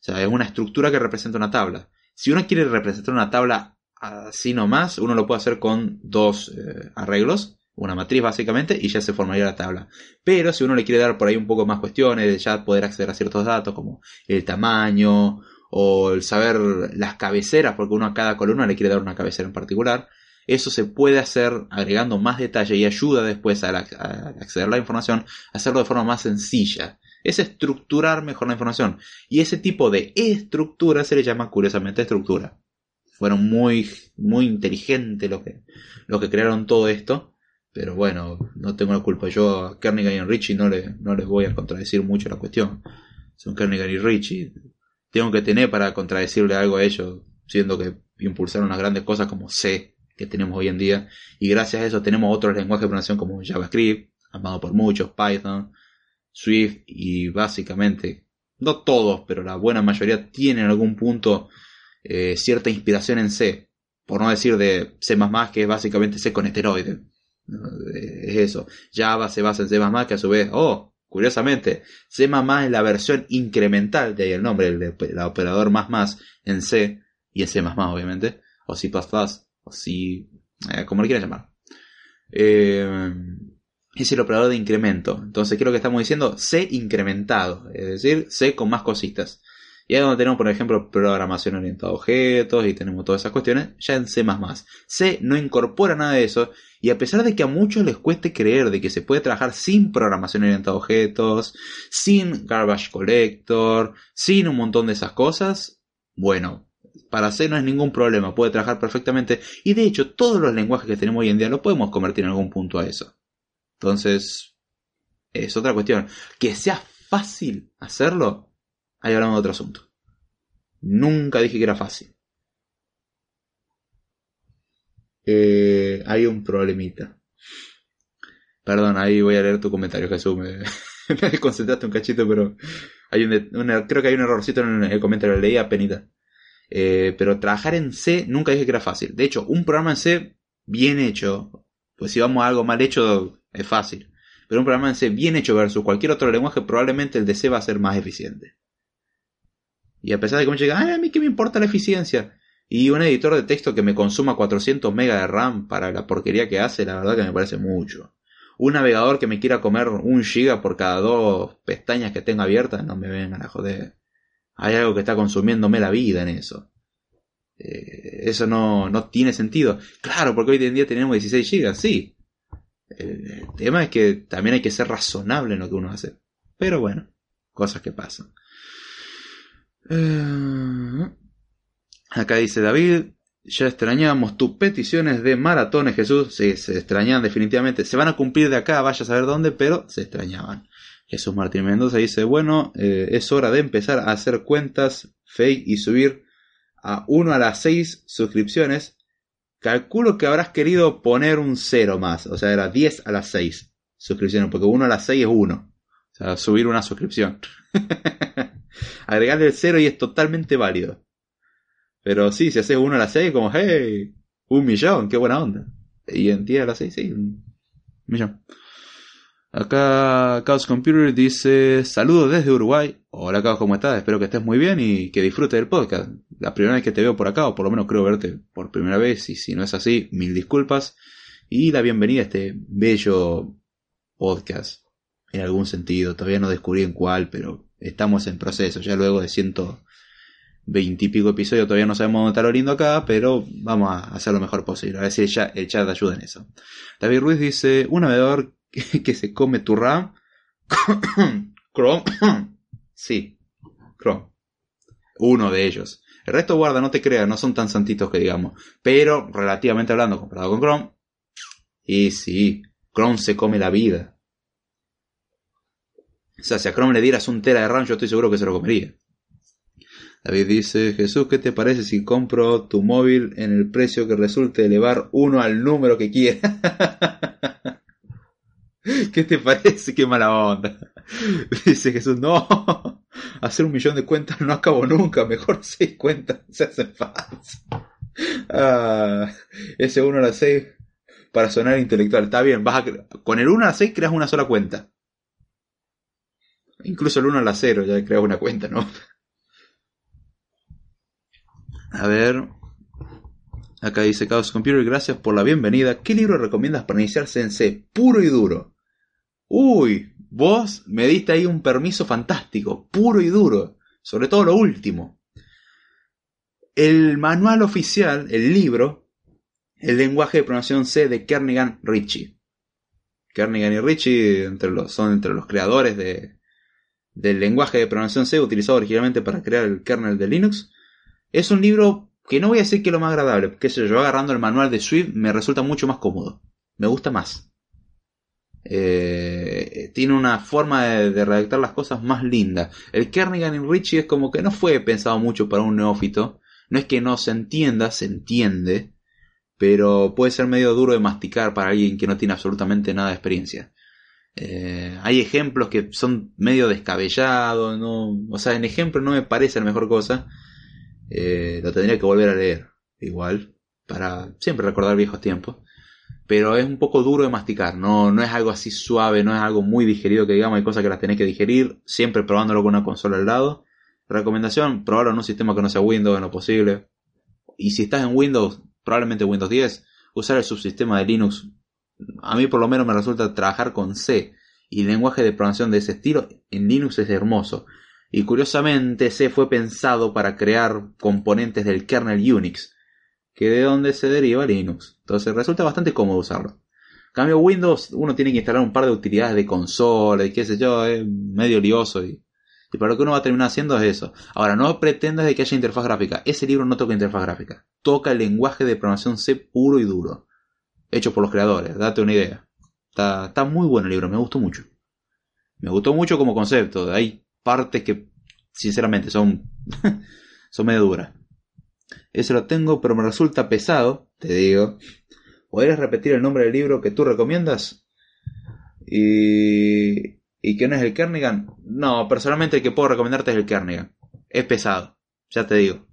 O sea, es una estructura que representa una tabla. Si uno quiere representar una tabla así nomás, uno lo puede hacer con dos eh, arreglos, una matriz básicamente, y ya se formaría la tabla. Pero si uno le quiere dar por ahí un poco más cuestiones, ya poder acceder a ciertos datos como el tamaño o el saber las cabeceras, porque uno a cada columna le quiere dar una cabecera en particular, eso se puede hacer agregando más detalle y ayuda después a, acceder a la información a hacerlo de forma más sencilla. Es estructurar mejor la información. Y ese tipo de estructura se le llama curiosamente estructura. Fueron muy, muy inteligentes los que, que crearon todo esto. Pero bueno, no tengo la culpa. Yo a Kernigan y a Richie no, le, no les voy a contradecir mucho la cuestión. Son Kernigan y Richie. Tengo que tener para contradecirle algo a ellos, siendo que impulsaron unas grandes cosas como C, que tenemos hoy en día. Y gracias a eso tenemos otros lenguajes de programación como JavaScript, amado por muchos, Python, Swift y básicamente, no todos, pero la buena mayoría tienen en algún punto eh, cierta inspiración en C. Por no decir de C++, que es básicamente C con esteroide. Es eso. Java se basa en C++, que a su vez, oh, curiosamente, C++ es la versión incremental, de ahí el nombre, el, operador más más en C, y en C++ obviamente, o C++, o si, eh, como le quieras llamar. Eh, es el operador de incremento. Entonces, ¿qué es lo que estamos diciendo? C incrementado, es decir, C con más cositas. Y ahí donde tenemos, por ejemplo, programación orientada a objetos y tenemos todas esas cuestiones, ya en C++. C no incorpora nada de eso y a pesar de que a muchos les cueste creer de que se puede trabajar sin programación orientada a objetos, sin garbage collector, sin un montón de esas cosas, bueno, para C no es ningún problema, puede trabajar perfectamente. Y de hecho, todos los lenguajes que tenemos hoy en día lo podemos convertir en algún punto a eso. Entonces, es otra cuestión. Que sea fácil hacerlo, ahí hablamos de otro asunto. Nunca dije que era fácil. Eh, hay un problemita. Perdón, ahí voy a leer tu comentario, Jesús. Me, me desconcentraste un cachito, pero hay un, creo que hay un errorcito en el comentario. Leí a penita. Eh, pero trabajar en C nunca dije que era fácil. De hecho, un programa en C bien hecho, pues si vamos a algo mal hecho, es fácil. Pero un programa en C bien hecho versus cualquier otro lenguaje, probablemente el de C va a ser más eficiente. Y a pesar de que me llega, a mí qué me importa la eficiencia. Y un editor de texto que me consuma 400 MB de RAM para la porquería que hace, la verdad que me parece mucho. Un navegador que me quiera comer un giga por cada dos pestañas que tenga abiertas, no me vengan a joder. Hay algo que está consumiéndome la vida en eso. Eh, eso no, no tiene sentido. Claro, porque hoy en día tenemos 16 GB, sí. El tema es que también hay que ser razonable en lo que uno hace. Pero bueno, cosas que pasan. Eh, acá dice David, ya extrañamos tus peticiones de maratones, Jesús. Sí, se extrañan definitivamente. Se van a cumplir de acá, vaya a saber dónde, pero se extrañaban. Jesús Martín Mendoza dice, bueno, eh, es hora de empezar a hacer cuentas fake y subir a 1 a las 6 suscripciones. Calculo que habrás querido poner un 0 más, o sea, era 10 a las 6 suscripciones, porque 1 a las 6 es 1. O sea, subir una suscripción. Agregarle el 0 y es totalmente válido. Pero sí, si haces 1 a las 6, como, hey, un millón, qué buena onda. Y en 10 a las 6, sí, un millón. Acá Chaos Computer dice, saludos desde Uruguay. Hola Chaos, ¿cómo estás? Espero que estés muy bien y que disfrutes del podcast. La primera vez que te veo por acá, o por lo menos creo verte por primera vez, y si no es así, mil disculpas. Y la bienvenida a este bello podcast. En algún sentido, todavía no descubrí en cuál, pero estamos en proceso. Ya luego de ciento veintipico episodios todavía no sabemos dónde está lo acá, pero vamos a hacer lo mejor posible. A ver si el chat ayuda en eso. David Ruiz dice, un navegador que, se come tu RAM. Chrome. sí, Chrome. Uno de ellos. El resto guarda, no te creas, no son tan santitos que digamos. Pero, relativamente hablando, comparado con Chrome. Y sí, Chrome se come la vida. O sea, si a Chrome le dieras un tera de RAM, yo estoy seguro que se lo comería. David dice, Jesús, ¿qué te parece si compro tu móvil en el precio que resulte elevar uno al número que quiera? ¿Qué te parece? Qué mala onda. Dice Jesús, no, hacer un millón de cuentas no acabo nunca, mejor seis cuentas se hacen fácil. Ah, ese 1 a la 6 para sonar intelectual. Está bien, vas con el 1 a la 6 creas una sola cuenta. Incluso el 1 a la 0 ya creas una cuenta, ¿no? A ver. Acá dice Chaos Computer, gracias por la bienvenida. ¿Qué libro recomiendas para iniciarse en C? Puro y duro. Uy, vos me diste ahí un permiso fantástico, puro y duro, sobre todo lo último. El manual oficial, el libro, el lenguaje de programación C de Kernigan Ritchie. Kernigan y Ritchie entre los, son entre los creadores de, del lenguaje de programación C utilizado originalmente para crear el kernel de Linux. Es un libro que no voy a decir que es lo más agradable, porque yo agarrando el manual de Swift me resulta mucho más cómodo. Me gusta más. Eh, tiene una forma de, redactar las cosas más linda. El Kernigan y Richie es como que no fue pensado mucho para un neófito. No es que no se entienda, se entiende, pero puede ser medio duro de masticar para alguien que no tiene absolutamente nada de experiencia. Eh, hay ejemplos que son medio descabellados, no, o sea, en ejemplo no me parece la mejor cosa. Eh, lo tendría que volver a leer, igual, para siempre recordar viejos tiempos pero es un poco duro de masticar, no, no es algo así suave, no es algo muy digerido que digamos, hay cosas que las tenés que digerir, siempre probándolo con una consola al lado. Recomendación, probarlo en un sistema que no sea Windows en lo posible. Y si estás en Windows, probablemente Windows 10, usar el subsistema de Linux. A mí por lo menos me resulta trabajar con C y lenguaje de programación de ese estilo en Linux es hermoso. Y curiosamente C fue pensado para crear componentes del kernel Unix que de donde se deriva Linux. Entonces resulta bastante cómodo usarlo. En cambio Windows uno tiene que instalar un par de utilidades de consola y qué sé yo, es medio lioso y, y para lo que uno va a terminar haciendo es eso. Ahora, no pretendas de que haya interfaz gráfica. Ese libro no toca interfaz gráfica. Toca el lenguaje de programación C puro y duro. Hecho por los creadores, date una idea. Está, está muy bueno el libro, me gustó mucho. Me gustó mucho como concepto. Hay partes que, sinceramente, son, son medio duras. Ese lo tengo, pero me resulta pesado, te digo. ¿Podrías repetir el nombre del libro que tú recomiendas? Y... ¿Y que no es el Kernigan? No, personalmente el que puedo recomendarte es el Kernigan. Es pesado, ya te digo.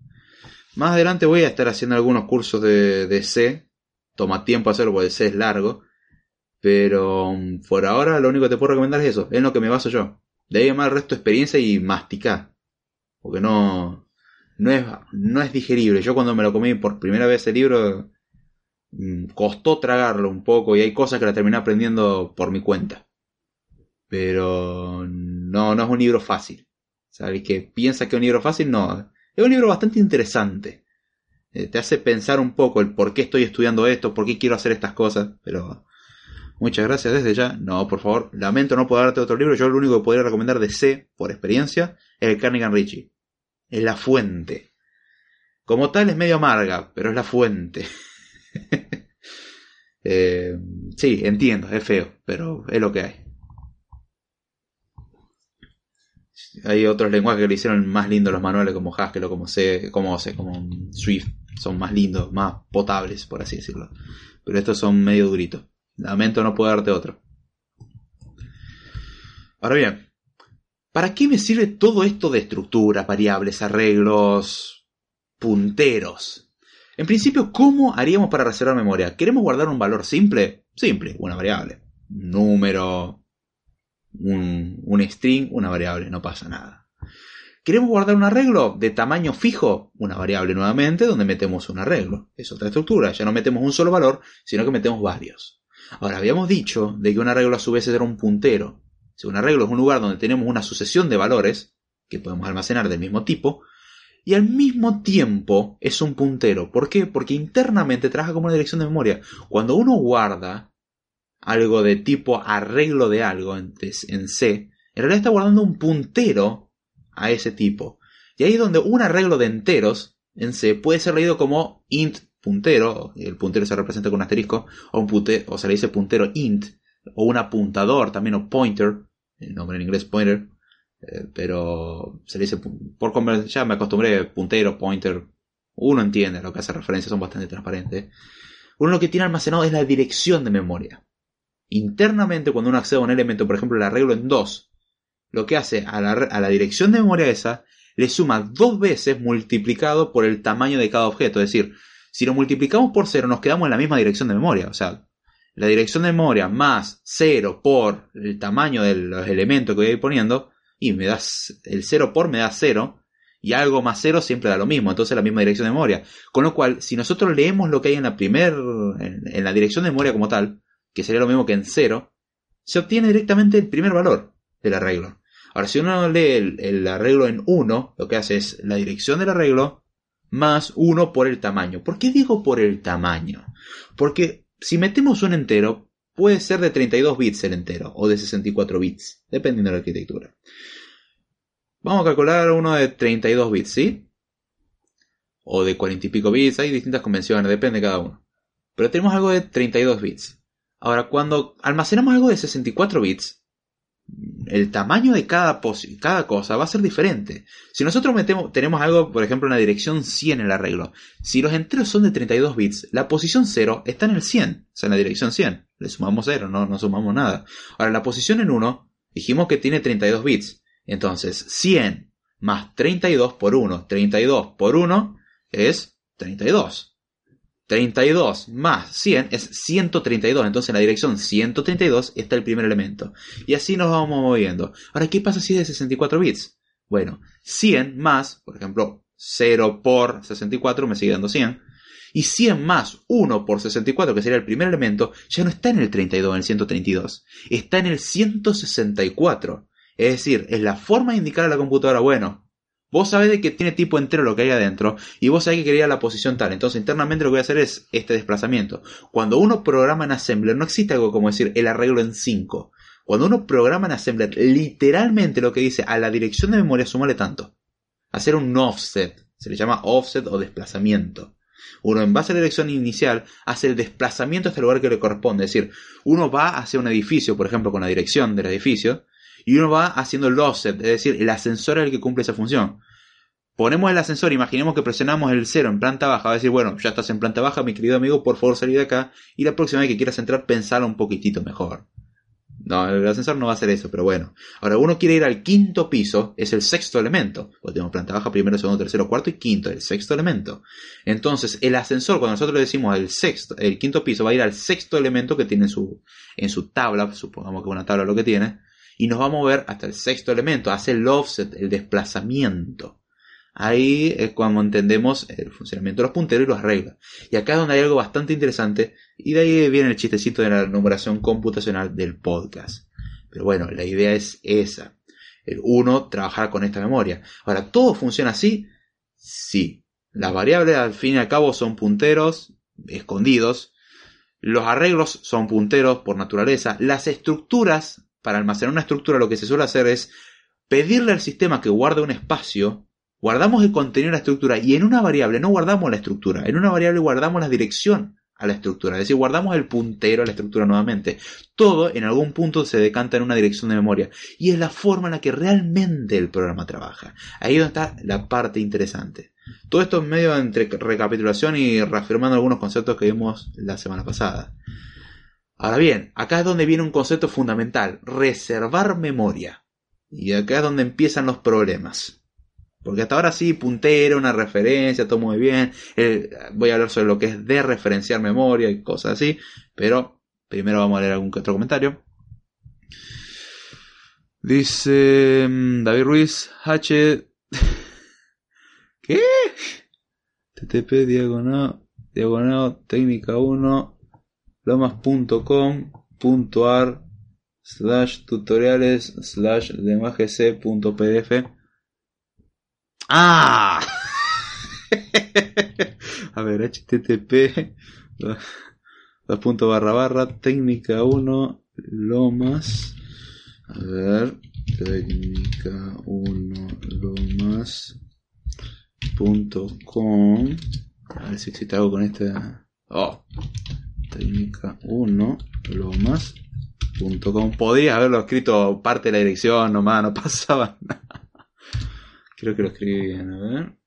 Más adelante voy a estar haciendo algunos cursos de, de C. Toma tiempo hacerlo porque C es largo. Pero mm, por ahora lo único que te puedo recomendar es eso. Es lo que me baso yo. De ahí más el resto experiencia y masticar. Porque no, no es, no es digerible. Yo cuando me lo comí por primera vez el libro, mm, costó tragarlo un poco y hay cosas que la terminé aprendiendo por mi cuenta. Pero no, no es un libro fácil. ¿Sabes? Que piensa que es un libro fácil, no. Es un libro bastante interesante. Eh, te hace pensar un poco el por qué estoy estudiando esto, por qué quiero hacer estas cosas, pero muchas gracias desde ya. No, por favor, lamento no poder darte otro libro. Yo lo único que podría recomendar de C, por experiencia, es el Carnegie Richie. Es la fuente. Como tal es medio amarga, pero es la fuente. Eh, sí, entiendo, es feo, pero es lo que hay. Hay otros lenguajes que le hicieron más lindos los manuales, como Haskell o como C, como C, como Swift. Son más lindos, más potables, por así decirlo. Pero estos son medio duritos. Lamento no puedo darte otro. Ahora bien, ¿para qué me sirve todo esto de estructuras, variables, arreglos, punteros? En principio, ¿cómo haríamos para reservar memoria? ¿Queremos guardar un valor simple? Simple, una variable. número, un, un string, una variable, no pasa nada. ¿Queremos guardar un arreglo de tamaño fijo? Una variable nuevamente donde metemos un arreglo. Es otra estructura, ya no metemos un solo valor, sino que metemos varios. Ahora, habíamos dicho de que un arreglo a su vez era un puntero. Un arreglo es un lugar donde tenemos una sucesión de valores, que podemos almacenar del mismo tipo, y al mismo tiempo es un puntero. ¿Por qué? Porque internamente trabaja como una dirección de memoria. Cuando uno guarda algo de tipo arreglo de algo en, C, en realidad está guardando un puntero a ese tipo. Y ahí es donde un arreglo de enteros en C puede ser leído como int puntero, el puntero se representa con un asterisco, o, un puntero, o se le dice puntero int, o un apuntador también, o pointer, el nombre en inglés pointer, eh, pero se le dice, por ya me acostumbré, puntero, pointer, uno entiende lo que hace referencia, son bastante transparentes. Uno lo que tiene almacenado es la dirección de memoria. Internamente, cuando uno accede a un elemento, por ejemplo, el arreglo en 2, lo que hace a la, a la dirección de memoria esa, le suma dos veces multiplicado por el tamaño de cada objeto. Es decir, si lo multiplicamos por 0, nos quedamos en la misma dirección de memoria. O sea, la dirección de memoria más 0 por el tamaño de los elementos que voy a ir poniendo, y me das el 0 por me da 0, y algo más 0 siempre da lo mismo, entonces la misma dirección de memoria. Con lo cual, si nosotros leemos lo que hay en la primer, en, la dirección de memoria como tal, que sería lo mismo que en 0, se obtiene directamente el primer valor del arreglo. Ahora, si uno lee el, el arreglo en 1, lo que hace es la dirección del arreglo más 1 por el tamaño. ¿Por qué digo por el tamaño? Porque si metemos un entero, puede ser de 32 bits el entero o de 64 bits, dependiendo de la arquitectura. Vamos a calcular uno de 32 bits, ¿sí? O de 40 y pico bits, hay distintas convenciones, depende de cada uno. Pero tenemos algo de 32 bits. Ahora, cuando almacenamos algo de 64 bits, el tamaño de cada, cada cosa va a ser diferente. Si nosotros metemos, tenemos algo, por ejemplo, en la dirección 100 en el arreglo, si los enteros son de 32 bits, la posición 0 está en el 100, o sea, en la dirección 100. Le sumamos 0, no, no sumamos nada. Ahora, la posición en 1, dijimos que tiene 32 bits. Entonces, 100 más 32 por 1, 32 por 1 es 32. 32 más 100 es 132. Entonces en la dirección 132 está el primer elemento. Y así nos vamos moviendo. Ahora, ¿qué pasa si es de 64 bits? Bueno, 100 más, por ejemplo, 0 por 64 me sigue dando 100. Y 100 más 1 por 64, que sería el primer elemento, ya no está en el 32, en el 132. Está en el 164. Es decir, es la forma de indicar a la computadora, bueno, Vos sabés de que tiene tipo entero lo que hay adentro y vos sabés que quería la posición tal. Entonces internamente lo que voy a hacer es este desplazamiento. Cuando uno programa en Assembler no existe algo como decir el arreglo en 5. Cuando uno programa en Assembler literalmente lo que dice a la dirección de memoria sumale tanto. Hacer un offset. Se le llama offset o desplazamiento. Uno en base a la dirección inicial hace el desplazamiento hasta el lugar que le corresponde. Es decir, uno va hacia un edificio, por ejemplo, con la dirección del edificio, y uno va haciendo el offset, es decir, el ascensor es el que cumple esa función. Ponemos el ascensor, imaginemos que presionamos el cero en planta baja, va a decir, bueno, ya estás en planta baja, mi querido amigo, por favor salí de acá, y la próxima vez que quieras entrar, pensalo un poquitito mejor. No, el ascensor no va a hacer eso, pero bueno. Ahora, uno quiere ir al quinto piso, es el sexto elemento. Porque tenemos planta baja, primero, segundo, tercero, cuarto y quinto, el sexto elemento. Entonces, el ascensor, cuando nosotros le decimos el sexto, el quinto piso, va a ir al sexto elemento que tiene en su, en su tabla, supongamos que una tabla lo que tiene, y nos va a mover hasta el sexto elemento, hace el offset, el desplazamiento. Ahí es cuando entendemos el funcionamiento de los punteros y los arregla. Y acá es donde hay algo bastante interesante, y de ahí viene el chistecito de la numeración computacional del podcast. Pero bueno, la idea es esa. El uno, trabajar con esta memoria. Ahora, ¿todo funciona así? Sí. Las variables al fin y al cabo son punteros escondidos. Los arreglos son punteros por naturaleza. Las estructuras, para almacenar una estructura lo que se suele hacer es pedirle al sistema que guarde un espacio. Guardamos el contenido de la estructura y en una variable no guardamos la estructura. En una variable guardamos la dirección a la estructura. Es decir, guardamos el puntero a la estructura nuevamente. Todo en algún punto se decanta en una dirección de memoria. Y es la forma en la que realmente el programa trabaja. Ahí donde está la parte interesante. Todo esto en medio entre recapitulación y reafirmando algunos conceptos que vimos la semana pasada. Ahora bien, acá es donde viene un concepto fundamental, reservar memoria. Y acá es donde empiezan los problemas. Porque hasta ahora sí, puntero, una referencia, todo muy bien. Eh, voy a hablar sobre lo que es de referenciar memoria y cosas así. Pero primero vamos a leer algún otro comentario. Dice mm, David Ruiz, H. ¿Qué? TTP diagonal, diagonal técnica 1 lomas.com.ar slash tutoriales slash pdf. ¡Ah! A ver, http dos puntos barra barra técnica 1 lomas. A ver técnica 1 lomas punto com. A ver si existe algo con esta. Oh técnica 1 lomas punto com podías haberlo escrito parte de la dirección nomás no pasaba nada Creo que lo escribí bien, a ver.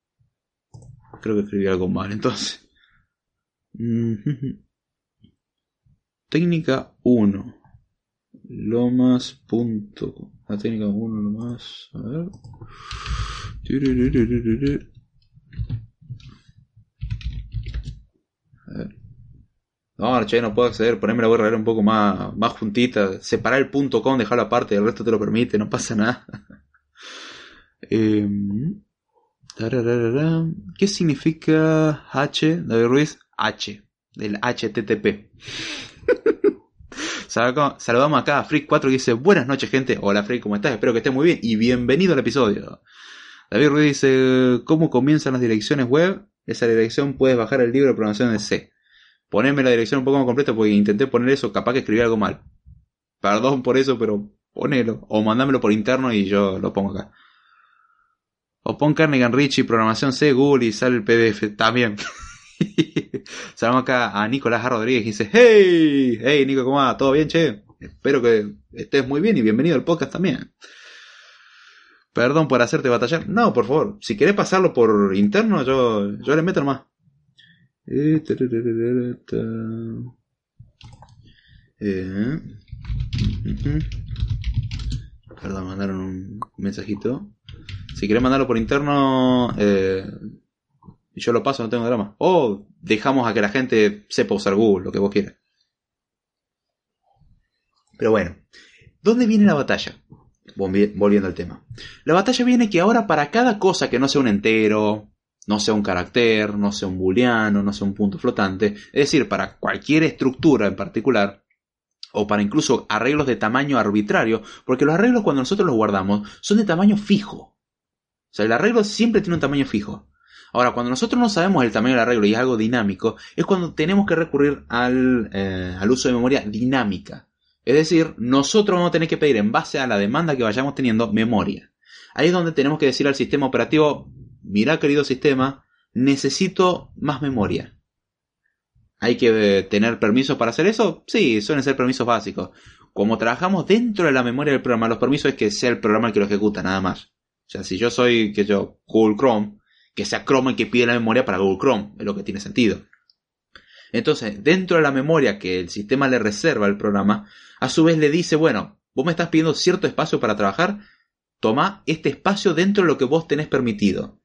Creo que escribí algo mal, entonces. Técnica 1. Lomas. Punto. La técnica 1 lomas. A ver. A ver. No, che, no puedo acceder. Ponerme la a un poco más, más juntita. Separar el punto com, dejarlo aparte. El resto te lo permite. No pasa nada. Em, ¿Qué significa H, David Ruiz? H, del HTTP. Saludamos acá a Freak4 que dice, buenas noches gente, hola Freak, ¿cómo estás? Espero que estés muy bien y bienvenido al episodio. David Ruiz dice, ¿cómo comienzan las direcciones web? Esa dirección puedes bajar el libro de programación de C. Poneme la dirección un poco más completa porque intenté poner eso, capaz que escribí algo mal. Perdón por eso, pero ponelo. O mandámelo por interno y yo lo pongo acá. O pon Carnegie Richie, programación C, Google y sale el PDF también. Saludamos acá a Nicolás Rodríguez y dice, hey, hey Nico, ¿cómo va? ¿Todo bien, che? Espero que estés muy bien y bienvenido al podcast también. Perdón por hacerte batallar. No, por favor, si querés pasarlo por interno, yo, yo le meto nomás. Eh, Perdón, mandaron un mensajito. Si querés mandarlo por interno, eh, yo lo paso, no tengo drama. O dejamos a que la gente sepa usar Google, lo que vos quieras. Pero bueno, ¿dónde viene la batalla? Volviendo al tema. La batalla viene que ahora para cada cosa que no sea un entero, no sea un carácter, no sea un booleano, no sea un punto flotante, es decir, para cualquier estructura en particular, o para incluso arreglos de tamaño arbitrario, porque los arreglos cuando nosotros los guardamos son de tamaño fijo. O sea, el arreglo siempre tiene un tamaño fijo. Ahora, cuando nosotros no sabemos el tamaño del arreglo y es algo dinámico, es cuando tenemos que recurrir al, eh, al uso de memoria dinámica. Es decir, nosotros vamos a tener que pedir en base a la demanda que vayamos teniendo memoria. Ahí es donde tenemos que decir al sistema operativo, mira querido sistema, necesito más memoria. ¿Hay que tener permisos para hacer eso? Sí, suelen ser permisos básicos. Como trabajamos dentro de la memoria del programa, los permisos es que sea el programa el que lo ejecuta, nada más. O sea, si yo soy, que yo, Google Chrome, que sea Chrome el que pide la memoria para Google Chrome, es lo que tiene sentido. Entonces, dentro de la memoria que el sistema le reserva al programa, a su vez le dice, bueno, vos me estás pidiendo cierto espacio para trabajar, toma este espacio dentro de lo que vos tenés permitido.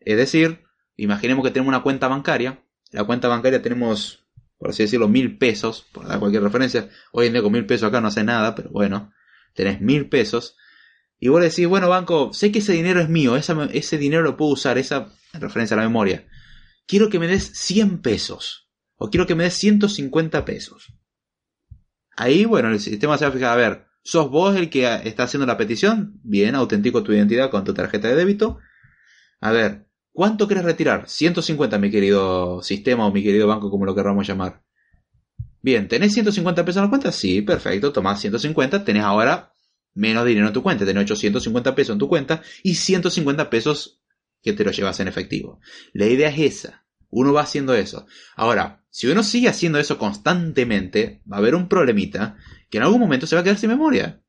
Es decir, imaginemos que tenemos una cuenta bancaria, la cuenta bancaria tenemos, por así decirlo, mil pesos, por dar cualquier referencia, hoy en día con mil pesos acá no hace nada, pero bueno, tenés mil pesos, y vos decís, bueno, banco, sé que ese dinero es mío, ese dinero lo puedo usar, esa en referencia a la memoria. Quiero que me des 100 pesos. O quiero que me des 150 pesos. Ahí, bueno, el sistema se va a fijar, a ver, ¿sos vos el que está haciendo la petición? Bien, autentico tu identidad con tu tarjeta de débito. A ver, ¿Cuánto querés retirar? 150, mi querido sistema o mi querido banco, como lo querramos llamar. Bien, ¿tenés 150 pesos en la cuenta? Sí, perfecto, tomás 150, tenés ahora menos dinero en tu cuenta, tenés 850 pesos en tu cuenta y 150 pesos que te lo llevas en efectivo. La idea es esa, uno va haciendo eso. Ahora, si uno sigue haciendo eso constantemente, va a haber un problemita que en algún momento se va a quedar sin memoria.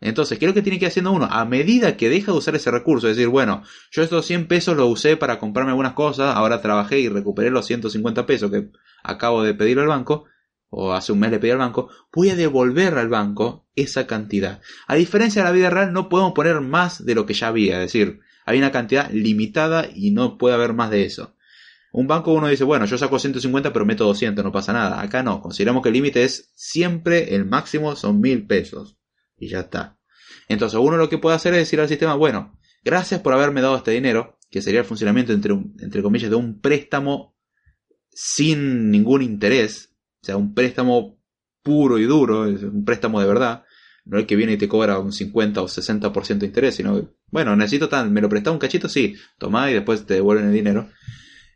Entonces, ¿qué es lo que tiene que ir haciendo uno? A medida que deja de usar ese recurso, es decir, bueno, yo estos 100 pesos los usé para comprarme algunas cosas, ahora trabajé y recuperé los 150 pesos que acabo de pedir al banco, o hace un mes le pedí al banco, voy a devolver al banco esa cantidad. A diferencia de la vida real, no podemos poner más de lo que ya había, es decir, hay una cantidad limitada y no puede haber más de eso. Un banco uno dice, bueno, yo saco 150 pero meto 200, no pasa nada. Acá no, consideramos que el límite es siempre el máximo son mil pesos. Y ya está. Entonces uno lo que puede hacer es decir al sistema, bueno, gracias por haberme dado este dinero, que sería el funcionamiento entre, entre comillas de un préstamo sin ningún interés, o sea, un préstamo puro y duro, un préstamo de verdad, no el que viene y te cobra un 50 o 60% de interés, sino, bueno, necesito tal, me lo presta un cachito, sí, toma y después te devuelven el dinero.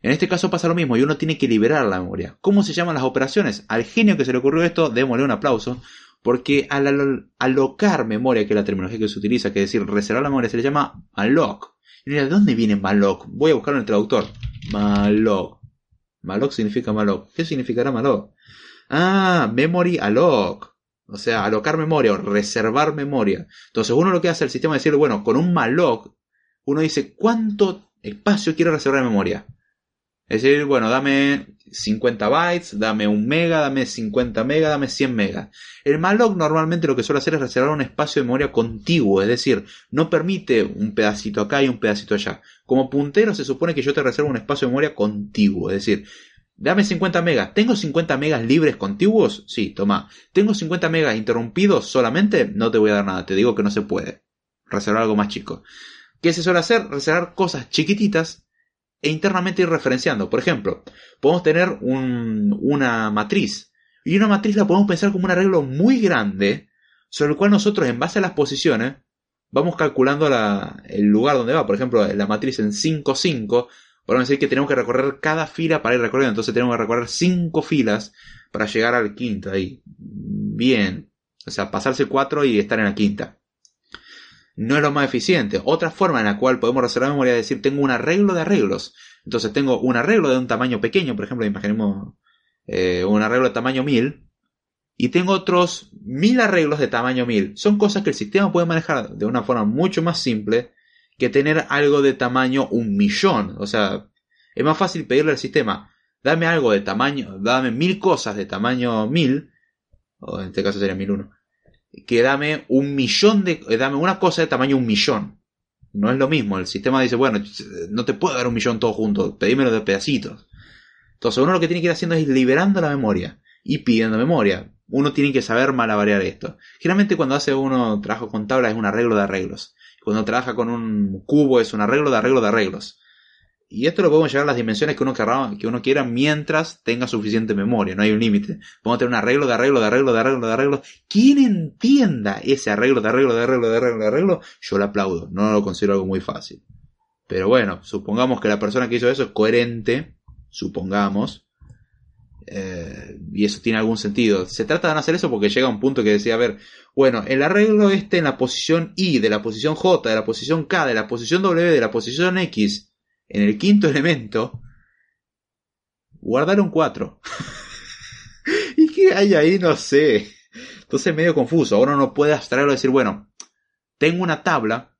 En este caso pasa lo mismo y uno tiene que liberar la memoria. ¿Cómo se llaman las operaciones? Al genio que se le ocurrió esto, démosle un aplauso, porque al alocar memoria, que es la terminología que se utiliza, que es decir, reservar la memoria, se le llama malloc. Y ¿de dónde viene malloc? Voy a buscarlo en el traductor. Malloc. Malloc significa malloc. ¿Qué significará malloc? Ah, memory alloc. O sea, alocar memoria o reservar memoria. Entonces uno lo que hace el sistema es decir, bueno, con un malloc, uno dice, ¿cuánto espacio quiero reservar en memoria? Es decir, bueno, dame 50 bytes, dame un mega, dame 50 mega, dame 100 megas. El malloc normalmente lo que suele hacer es reservar un espacio de memoria contiguo, es decir, no permite un pedacito acá y un pedacito allá. Como puntero se supone que yo te reservo un espacio de memoria contiguo, es decir, dame 50 megas. ¿Tengo 50 megas libres contiguos? Sí, toma. ¿Tengo 50 megas interrumpidos solamente? No te voy a dar nada, te digo que no se puede. Reservar algo más chico. ¿Qué se suele hacer? Reservar cosas chiquititas e internamente ir referenciando. Por ejemplo, podemos tener una matriz. Y una matriz la podemos pensar como un arreglo muy grande, sobre el cual nosotros, en base a las posiciones, vamos calculando el lugar donde va. Por ejemplo, la matriz en 5, 5, podemos decir que tenemos que recorrer cada fila para ir recorriendo. Entonces tenemos que recorrer 5 filas para llegar al quinto ahí. Bien. O sea, pasarse 4 y estar en la quinta no es lo más eficiente. Otra forma en la cual podemos reservar memoria es decir, tengo un arreglo de arreglos. Entonces tengo un arreglo de un tamaño pequeño, por ejemplo, imaginemos eh, un arreglo de tamaño 1000, y tengo otros 1000 arreglos de tamaño 1000. Son cosas que el sistema puede manejar de una forma mucho más simple que tener algo de tamaño un millón. O sea, es más fácil pedirle al sistema, dame algo de tamaño, dame mil cosas de tamaño 1000, o en este caso sería 1001, que dame un millón de, eh, dame una cosa de tamaño un millón. No es lo mismo. El sistema dice, bueno, no te puedo dar un millón todo junto, pedímelo de pedacitos. Entonces uno lo que tiene que ir haciendo es liberando la memoria y pidiendo memoria. Uno tiene que saber malavariar esto. Generalmente cuando hace uno trabajo con tabla es un arreglo de arreglos. Cuando trabaja con un cubo es un arreglo de arreglo de arreglos. Y esto lo podemos llevar a las dimensiones que uno, que uno quiera mientras tenga suficiente memoria, no hay un límite. Podemos tener un arreglo de arreglo de arreglo de arreglo de arreglo. Quien entienda ese arreglo de arreglo de arreglo de arreglo de arreglo, yo lo aplaudo, no lo considero algo muy fácil. Pero bueno, supongamos que la persona que hizo eso es coherente, supongamos, eh, y eso tiene algún sentido. Se trata de no hacer eso porque llega un punto que decía, a ver, bueno, el arreglo este en la posición I, de la posición J, de la posición K, de la posición W, de la posición X, en el quinto elemento, guardaron cuatro. ¿Y qué hay ahí? No sé. Entonces es medio confuso. Ahora uno puede abstraerlo y decir, bueno, tengo una tabla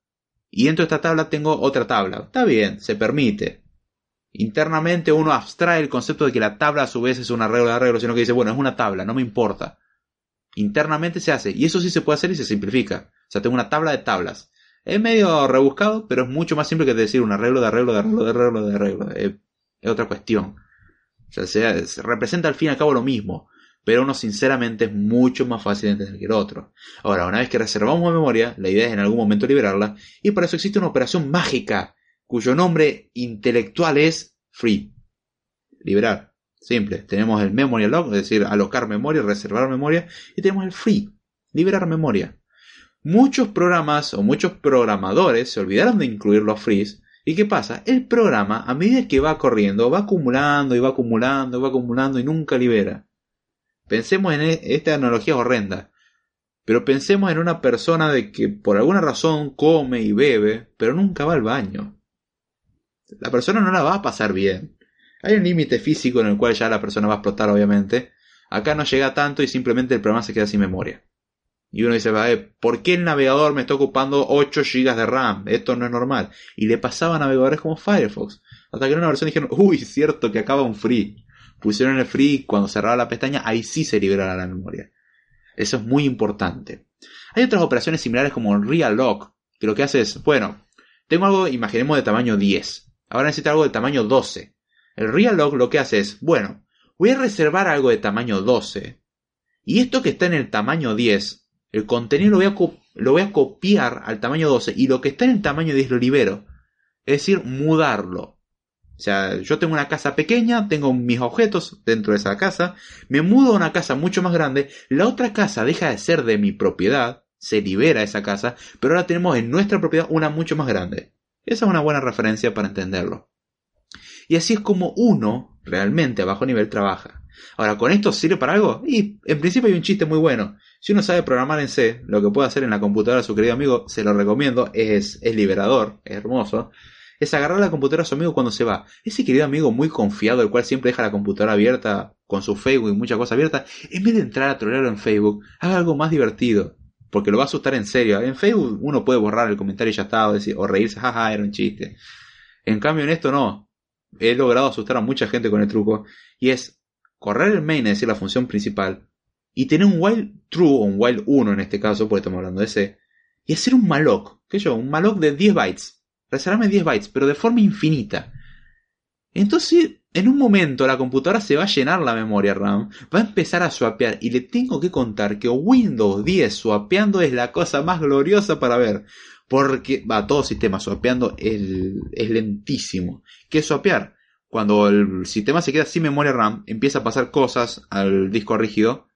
y dentro de esta tabla tengo otra tabla. Está bien, se permite. Internamente uno abstrae el concepto de que la tabla a su vez es un arreglo de arreglo, sino que dice, bueno, es una tabla, no me importa. Internamente se hace. Y eso sí se puede hacer y se simplifica. O sea, tengo una tabla de tablas. Es medio rebuscado, pero es mucho más simple que decir un arreglo de arreglo de arreglo de arreglo de arreglo. Es, otra cuestión. O sea, se, representa al fin y al cabo lo mismo, pero uno sinceramente es mucho más fácil de entender que el otro. Ahora, una vez que reservamos memoria, la idea es en algún momento liberarla, y para eso existe una operación mágica, cuyo nombre intelectual es free. Liberar. Simple. Tenemos el memory lock, es decir, alocar memoria, reservar memoria, y tenemos el free. Liberar memoria. Muchos programas o muchos programadores se olvidaron de incluir los frees ¿Y qué pasa? El programa, a medida que va corriendo, va acumulando y va acumulando y va acumulando y nunca libera. Pensemos en e, esta analogía horrenda. Pero pensemos en una persona de que por alguna razón come y bebe, pero nunca va al baño. La persona no la va a pasar bien. Hay un límite físico en el cual ya la persona va a explotar, obviamente. Acá no llega tanto y simplemente el programa se queda sin memoria. Y uno dice, ¿por qué el navegador me está ocupando 8 GB de RAM? Esto no es normal. Y le pasaba a navegadores como Firefox. Hasta que en una versión dijeron, uy, cierto que acaba un free. Pusieron el free cuando cerraba la pestaña, ahí sí se liberaba la memoria. Eso es muy importante. Hay otras operaciones similares como el Real Lock, que lo que hace es, bueno, tengo algo, imaginemos de tamaño 10. Ahora necesito algo de tamaño 12. El Real Lock lo que hace es, bueno, voy a reservar algo de tamaño 12. Y esto que está en el tamaño 10 el contenido lo voy, a lo voy a copiar al tamaño 12 y lo que está en el tamaño 10 lo libero. Es decir, mudarlo. O sea, yo tengo una casa pequeña, tengo mis objetos dentro de esa casa, me mudo a una casa mucho más grande, la otra casa deja de ser de mi propiedad, se libera esa casa, pero ahora tenemos en nuestra propiedad una mucho más grande. Esa es una buena referencia para entenderlo. Y así es como uno realmente a bajo nivel trabaja. Ahora, ¿con esto sirve para algo? Y en principio hay un chiste muy bueno. Si uno sabe programar en C, lo que puede hacer en la computadora su querido amigo, se lo recomiendo, es, es liberador, es hermoso, es agarrar la computadora a su amigo cuando se va. Ese querido amigo muy confiado, el cual siempre deja la computadora abierta con su Facebook y muchas cosas abiertas, en vez de entrar a trolearlo en Facebook, haga algo más divertido. Porque lo va a asustar en serio. En Facebook uno puede borrar el comentario y ya está, o, decir, o reírse, jaja, era un chiste. En cambio en esto no. He logrado asustar a mucha gente con el truco. Y es correr el main, es decir, la función principal, y tener un while true, o un while 1 en este caso, porque estamos hablando de ese, y hacer un malloc, que yo, un malloc de 10 bytes, reservarme 10 bytes, pero de forma infinita. Entonces, en un momento la computadora se va a llenar la memoria RAM, va a empezar a swapear y le tengo que contar que Windows 10 swapeando es la cosa más gloriosa para ver. Porque, va, todo sistema swapeando es, es lentísimo. ¿Qué es swapear? Cuando el sistema se queda sin memoria RAM, empieza a pasar cosas al disco rígido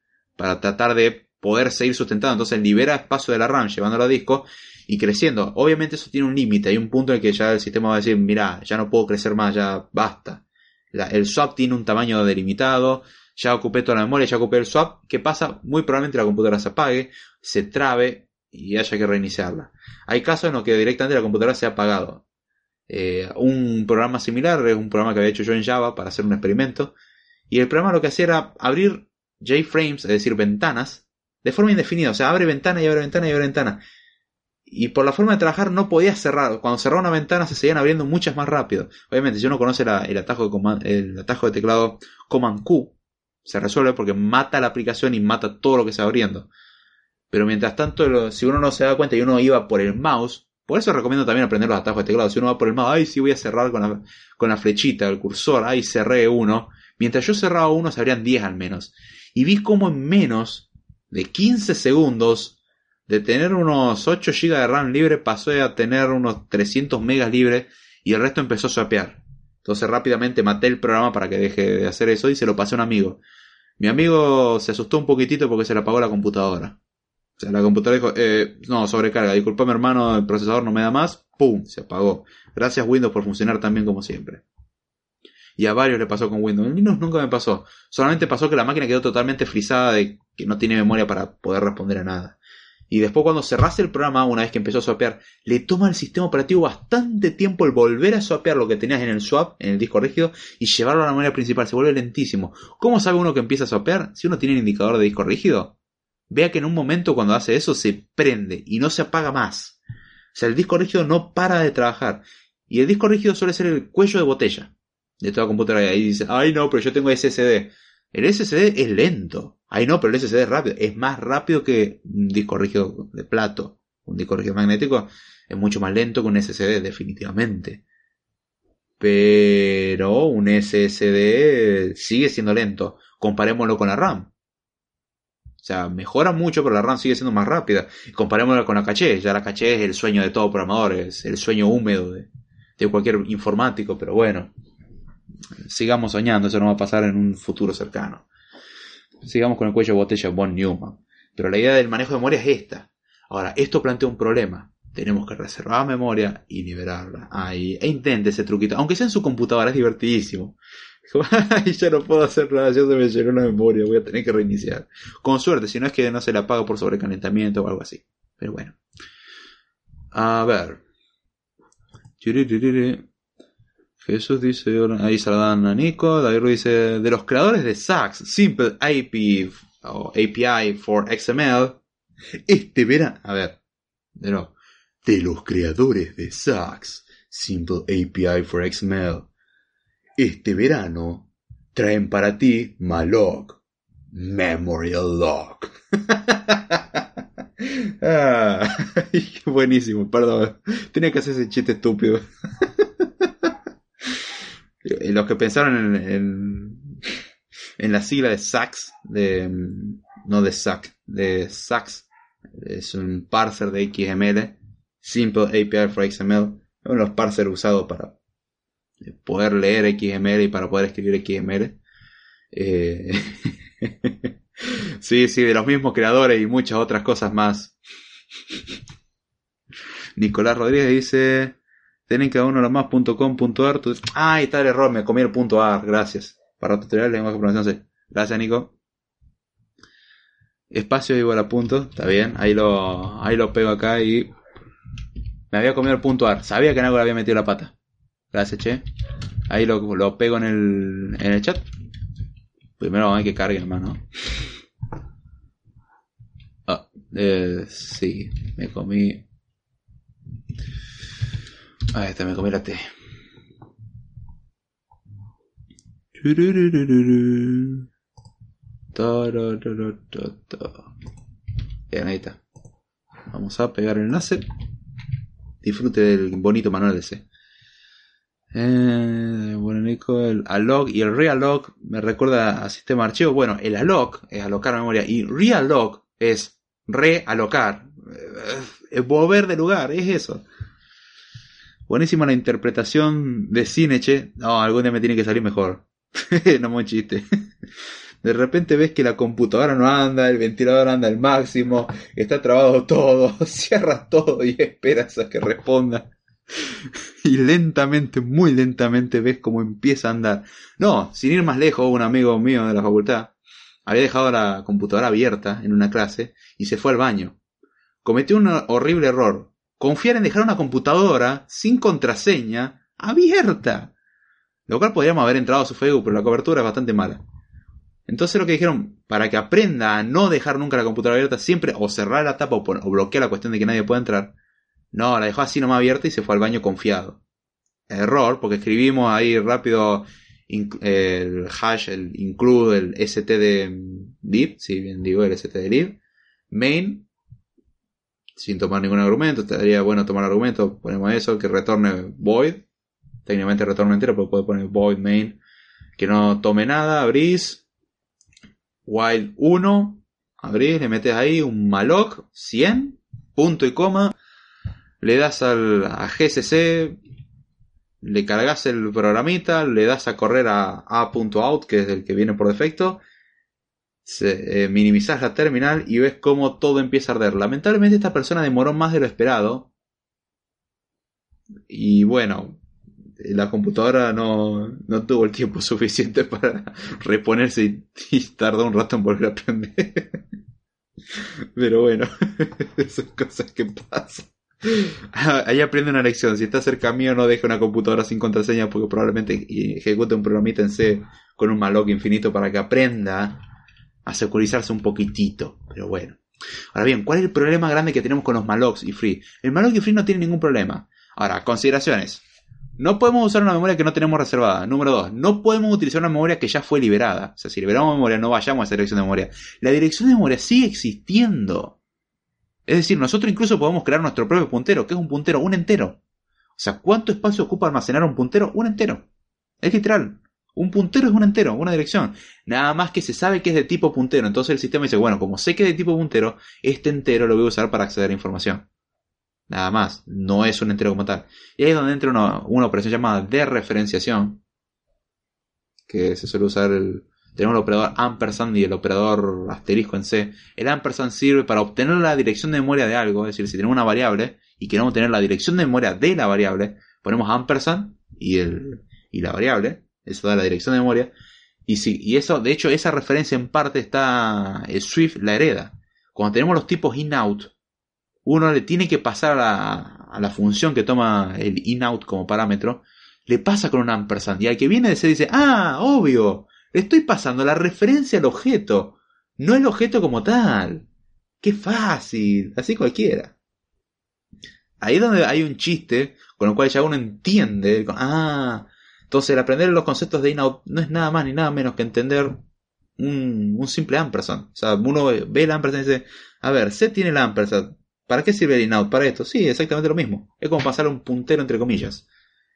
para tratar de poder seguir sustentando. Entonces libera espacio de la RAM llevándolo a disco y creciendo. Obviamente eso tiene un límite, hay un punto en el que ya el sistema va a decir, mira, ya no puedo crecer más, ya basta. el swap tiene un tamaño delimitado, ya ocupé toda la memoria, ya ocupé el swap. ¿Qué pasa? Muy probablemente la computadora se apague, se trabe y haya que reiniciarla. Hay casos en los que directamente la computadora se ha apagado. Eh, un programa similar es un programa que había hecho yo en Java para hacer un experimento. Y el programa lo que hacía era abrir JFrames, es decir, ventanas, de forma indefinida. O sea, abre ventana y abre ventana y abre ventana. Y por la forma de trabajar no podía cerrar. Cuando cerraba una ventana se seguían abriendo muchas más rápido. Obviamente, si uno conoce el, atajo de teclado Command Q, se resuelve porque mata la aplicación y mata todo lo que se va abriendo. Pero mientras tanto, si uno no se da cuenta y uno iba por el mouse, por eso recomiendo también aprender los atajos de teclado. Si uno va por el mouse, ay, sí voy a cerrar con la, con la flechita, el cursor, ay, cerré uno. Mientras yo cerraba uno, se abrían 10 al menos y vi cómo en menos de 15 segundos de tener unos 8 GB de RAM libre pasó a tener unos 300 megas libres y el resto empezó a swapear. Entonces rápidamente maté el programa para que deje de hacer eso y se lo pasé a un amigo. Mi amigo se asustó un poquitito porque se le apagó la computadora. O sea, la computadora dijo, eh, no, sobrecarga, disculpame hermano, el procesador no me da más, ¡pum! Se apagó. Gracias Windows por funcionar tan bien como siempre. Y a varios le pasó con Windows. En Linux nunca me pasó. Solamente pasó que la máquina quedó totalmente frisada de que no tiene memoria para poder responder a nada. Y después cuando cerrase el programa, una vez que empezó a swapear, le toma al sistema operativo bastante tiempo el volver a swapear lo que tenías en el swap, en el disco rígido, y llevarlo a la memoria principal. Se vuelve lentísimo. ¿Cómo sabe uno que empieza a swapear? Si uno tiene el indicador de disco rígido, vea que en un momento cuando hace eso se prende y no se apaga más. O sea, el disco rígido no para de trabajar. Y el disco rígido suele ser el cuello de botella de toda computadora. Y dice, ay no, pero yo tengo SSD. El SSD es lento. Ay no, pero el SSD es rápido. Es más rápido que un disco rígido de plato. Un disco rígido magnético es mucho más lento que un SSD, definitivamente. Pero un SSD sigue siendo lento. Comparémoslo con la RAM. O sea, mejora mucho, pero la RAM sigue siendo más rápida. Comparémoslo con la caché. Ya la caché es el sueño de todo programador, es el sueño húmedo de cualquier informático, pero bueno sigamos soñando, eso no va a pasar en un futuro cercano. Sigamos con el cuello de botella Von Neumann. Pero la idea del manejo de memoria es esta. Ahora, esto plantea un problema. tenemos que reservar memoria y liberarla. Ahí, e intente ese truquito, aunque sea en su computadora, es divertidísimo. Ya no puedo hacer nada, ya se me llenó la memoria, voy a tener que reiniciar. Con suerte, si no es que no se la paga por sobrecalentamiento o algo así. Pero bueno. A ver. Jesús dice, ahí saludan a Nico, David dice, de los creadores de Sax, Simple API, o API for XML, este verano, a ver, de nuevo, de los creadores de Sax, Simple API for XML, este verano traen para ti Malog, Memorial Lock. ah, buenísimo, perdón, tenía que hacer ese chiste estúpido. Y los que pensaron en, en, la sigla de SAX, de, no de SAC, de SAX, es un parser de XML, Simple API for XML, uno de los parsers usados para poder leer XML y para poder escribir XML. Eh, sí, sí, de los mismos creadores y muchas otras cosas más. Nicolás Rodríguez dice, tienen cada uno lo más .com.ar. Ah, ahí está el error, me comí el punto .ar, gracias. Para tutorial lenguaje programación Gracias, Nico. Espacio igual a punto, está bien. Ahí lo, ahí lo pego acá y me había comido el punto .ar. Sabía que en algo le había metido la pata. Gracias, che. Ahí lo, lo pego en el, en el chat. Primero hay que cargue, hermano. Ah, eh, sí, me comí Ahí está, me comí la T. Bien, ahí está. Vamos a pegar el enlace. Disfrute del bonito manual C. Eh, bueno, Nico, el alloc y el realloc me recuerda a sistema de archivo. Bueno, el alloc es alocar memoria y realloc es realocar. Es volver de lugar, es eso. Buenísima la interpretación de Cineche. No, algún día me tiene que salir mejor. no muy chiste. De repente ves que la computadora no anda, el ventilador anda al máximo, está trabado todo, cierras todo y esperas a que responda. Y lentamente, muy lentamente ves cómo empieza a andar. No, sin ir más lejos, un amigo mío de la facultad había dejado la computadora abierta en una clase y se fue al baño. Cometió un horrible error confiar en dejar una computadora sin contraseña abierta. Lo cual podríamos haber entrado a su Facebook, pero la cobertura es bastante mala. Entonces lo que dijeron, para que aprenda a no dejar nunca la computadora abierta, siempre o cerrar la tapa o, bloquear la cuestión de que nadie pueda entrar. No, la dejó así nomás abierta y se fue al baño confiado. Error, porque escribimos ahí rápido el hash, el include, el st lib, si bien digo el st main, sin tomar ningún argumento. Estaría bueno tomar argumento. Ponemos eso, que retorne void. Técnicamente retorno entero, pero puede poner void main. Que no tome nada, abrís. While 1. Abrís, le metes ahí un malloc 100. Punto y coma. Le das al, a GCC. Le cargas el programita. Le das a correr a a.out, que es el que viene por defecto se, eh, minimizas la terminal y ves cómo todo empieza a arder. Lamentablemente esta persona demoró más de lo esperado. Y bueno, la computadora no, no tuvo el tiempo suficiente para reponerse y, tardó un rato en volver a prender. Pero bueno, son cosas que pasan. Ahí aprende una lección. Si está cerca mío, no deje una computadora sin contraseña porque probablemente ejecute un programita en C con un malloc infinito para que aprenda a securizarse un poquitito, pero bueno. Ahora bien, ¿cuál es el problema grande que tenemos con los mallocs y free? El malloc y free no tiene ningún problema. Ahora, consideraciones. No podemos usar una memoria que no tenemos reservada. Número dos, no podemos utilizar una memoria que ya fue liberada. O sea, si liberamos memoria, no vayamos a esa dirección de memoria. La dirección de memoria sigue existiendo. Es decir, nosotros incluso podemos crear nuestro propio puntero, que es un puntero, un entero. O sea, ¿cuánto espacio ocupa almacenar un puntero? Un entero. Es literal. Un puntero es un entero, una dirección. Nada más que se sabe que es de tipo puntero. Entonces el sistema dice, bueno, como sé que es de tipo puntero, este entero lo voy a usar para acceder a información. Nada más. No es un entero como tal. Y ahí es donde entra una, operación llamada referenciación Que se suele usar el... Tenemos el operador ampersand y el operador asterisco en C. El ampersand sirve para obtener la dirección de memoria de algo. Es decir, si tenemos una variable y queremos tener la dirección de memoria de la variable, ponemos ampersand y, el, y la variable, eso da la dirección de memoria, y, si, y eso, de hecho, esa referencia en parte está, el Swift la hereda. Cuando tenemos los tipos in-out, uno le tiene que pasar a la, función que toma el in-out como parámetro, le pasa con un ampersand. Y al que viene C dice, ah, obvio, le estoy pasando la referencia al objeto, no el objeto como tal. Qué fácil, así cualquiera. Ahí es donde hay un chiste con el cual ya uno entiende, ah, entonces el aprender los conceptos de in-out no es nada más ni nada menos que entender un, simple ampersand. O sea, uno ve el ampersand y dice, a ver, C tiene el ampersand, ¿Para qué sirve el in-out? Para esto. Sí, exactamente lo mismo. Es como pasar un puntero entre comillas.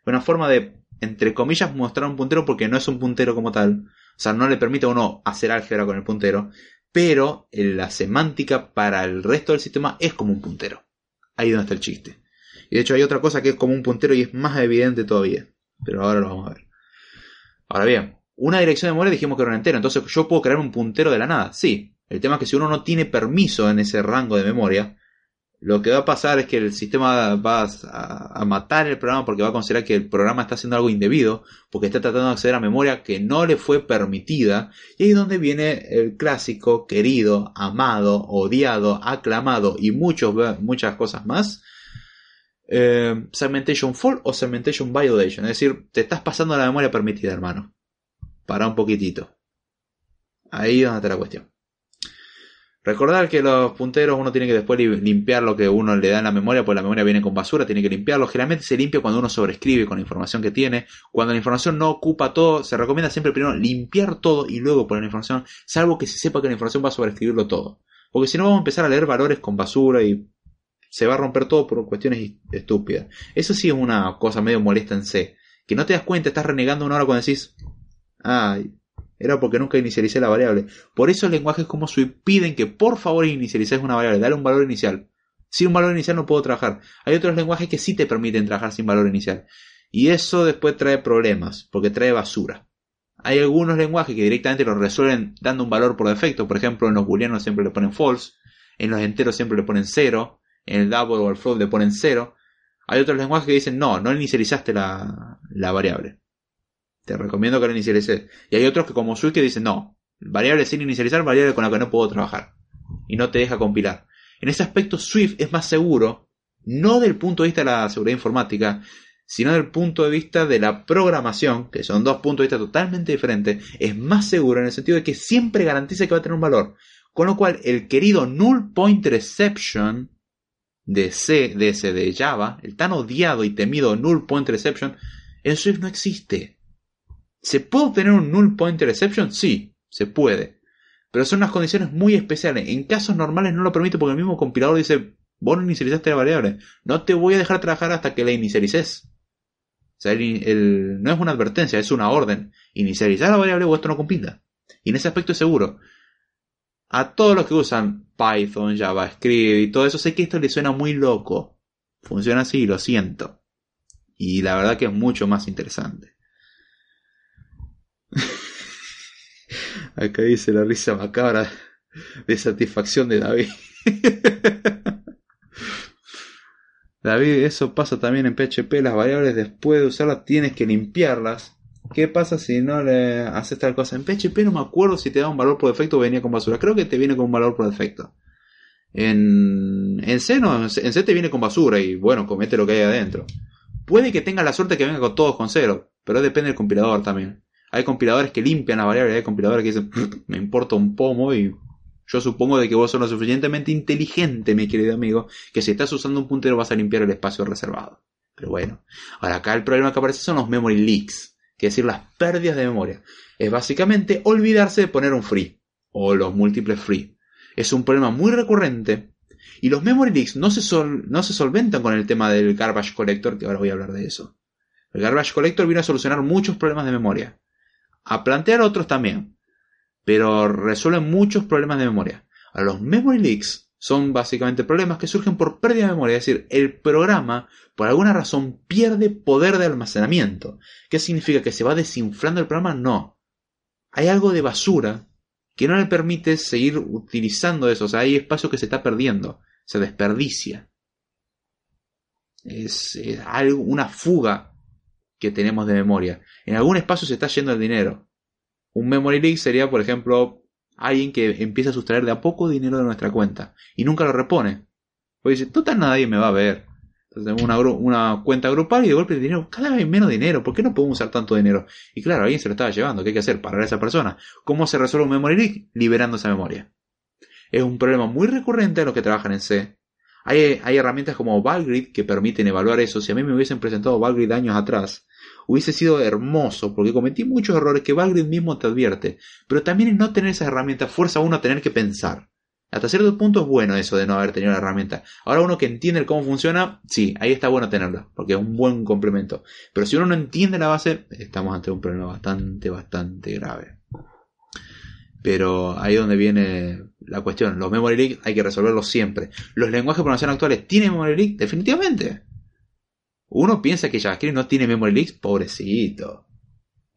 Una forma de, entre comillas, mostrar un puntero porque no es un puntero como tal. O sea, no le permite a uno hacer álgebra con el puntero. Pero la semántica para el resto del sistema es como un puntero. Ahí es donde está el chiste. Y de hecho hay otra cosa que es como un puntero y es más evidente todavía. Pero ahora lo vamos a ver. Ahora bien, una dirección de memoria dijimos que era un entero. Entonces yo puedo crear un puntero de la nada. Sí. El tema es que si uno no tiene permiso en ese rango de memoria, lo que va a pasar es que el sistema va a, matar el programa porque va a considerar que el programa está haciendo algo indebido, porque está tratando de acceder a memoria que no le fue permitida. Y ahí es donde viene el clásico, querido, amado, odiado, aclamado y muchos, muchas cosas más. Eh, segmentation Fault o Segmentation Violation. Es decir, te estás pasando la memoria permitida, hermano. Para un poquitito. Ahí donde está la cuestión. Recordar que los punteros uno tiene que después limpiar lo que uno le da en la memoria, pues la memoria viene con basura, tiene que limpiarlo. Generalmente se limpia cuando uno sobrescribe con la información que tiene. Cuando la información no ocupa todo, se recomienda siempre primero limpiar todo y luego poner la información, salvo que se sepa que la información va a sobrescribirlo todo. Porque si no vamos a empezar a leer valores con basura y se va a romper todo por cuestiones estúpidas. Eso sí es una cosa medio molesta en C. Que no te das cuenta, estás renegando una hora cuando decís, ay, era porque nunca inicialicé la variable. Por eso lenguajes como Swift piden que por favor inicialices una variable, dale un valor inicial. Sin un valor inicial no puedo trabajar. Hay otros lenguajes que sí te permiten trabajar sin valor inicial. Y eso después trae problemas, porque trae basura. Hay algunos lenguajes que directamente lo resuelven dando un valor por defecto. Por ejemplo, en los booleanos siempre le ponen false. En los enteros siempre le ponen 0. En el double o el float le ponen 0. Hay otros lenguajes que dicen no, no inicializaste la, la variable. Te recomiendo que lo inicialices. Y hay otros que como Swift que dicen, no, variable sin inicializar, variable con la que no puedo trabajar. Y no te deja compilar. En ese aspecto Swift es más seguro, no del punto de vista de la seguridad informática, sino del punto de vista de la programación, que son dos puntos de vista totalmente diferentes, es más seguro en el sentido de que siempre garantiza que va a tener un valor. Con lo cual, el querido null pointer exception de C, de ese de Java, el tan odiado y temido null pointer exception, en Swift no existe. ¿Se puede obtener un null pointer exception? Sí, se puede. Pero son unas condiciones muy especiales. En casos normales no lo permite porque el mismo compilador dice, vos no inicializaste la variable. No te voy a dejar trabajar hasta que la inicialices. O sea, no es una advertencia, es una orden. Inicializar la variable o esto no compila. Y en ese aspecto es seguro. A todos los que usan Python, JavaScript y todo eso, sé que esto les suena muy loco. Funciona así, lo siento. Y la verdad que es mucho más interesante. Acá dice la risa macabra de satisfacción de David. David, eso pasa también en PHP. Las variables después de usarlas tienes que limpiarlas. ¿Qué pasa si no le haces tal cosa? En PHP no me acuerdo si te da un valor por defecto o venía con basura. Creo que te viene con un valor por defecto. En, en C no, en C te viene con basura y bueno, comete lo que hay adentro. Puede que tenga la suerte que venga con todos con cero, pero depende del compilador también. Hay compiladores que limpian la variable, hay compiladores que dicen, me importa un pomo y yo supongo de que vos sos lo suficientemente inteligente, mi querido amigo, que si estás usando un puntero vas a limpiar el espacio reservado. Pero bueno, ahora acá el problema que aparece son los memory leaks, que decir, las pérdidas de memoria. Es básicamente olvidarse de poner un free, o los múltiples free. Es un problema muy recurrente, y los memory leaks no se, no se solventan con el tema del garbage collector, que ahora voy a hablar de eso. El garbage collector viene a solucionar muchos problemas de memoria a plantear otros también, pero resuelven muchos problemas de memoria. Ahora, los memory leaks son básicamente problemas que surgen por pérdida de memoria, es decir, el programa por alguna razón pierde poder de almacenamiento. ¿Qué significa? ¿Que se va desinflando el programa? No. Hay algo de basura que no le permite seguir utilizando eso, o sea, hay espacio que se está perdiendo, se desperdicia. es, es algo, una fuga que tenemos de memoria. En algún espacio se está yendo el dinero. Un memory leak sería, por ejemplo, alguien que empieza a sustraer de a poco dinero de nuestra cuenta y nunca lo repone. Porque dice, total nadie me va a ver. Entonces una, cuenta grupal y de golpe el dinero, cada vez menos dinero. ¿Por qué no podemos usar tanto dinero? Y claro, alguien se lo estaba llevando. ¿Qué hay que hacer? Parar a esa persona. ¿Cómo se resuelve un memory leak? Liberando esa memoria. Es un problema muy recurrente a los que trabajan en C. Hay, hay herramientas como Valgrid que permiten evaluar eso. Si a mí me hubiesen presentado Valgrid años atrás, hubiese sido hermoso, porque cometí muchos errores que Valgrid mismo te advierte, pero también en no tener esas herramientas fuerza a uno a tener que pensar. Hasta cierto punto es bueno eso de no haber tenido la herramienta. Ahora uno que entiende cómo funciona, sí, ahí está bueno tenerla, porque es un buen complemento. Pero si uno no entiende la base, estamos ante un problema bastante, bastante grave. Pero ahí es donde viene la cuestión. Los memory leaks hay que resolverlos siempre. ¿Los lenguajes de programación actuales tienen memory leak? Definitivamente. Uno piensa que JavaScript no tiene memory leaks, pobrecito.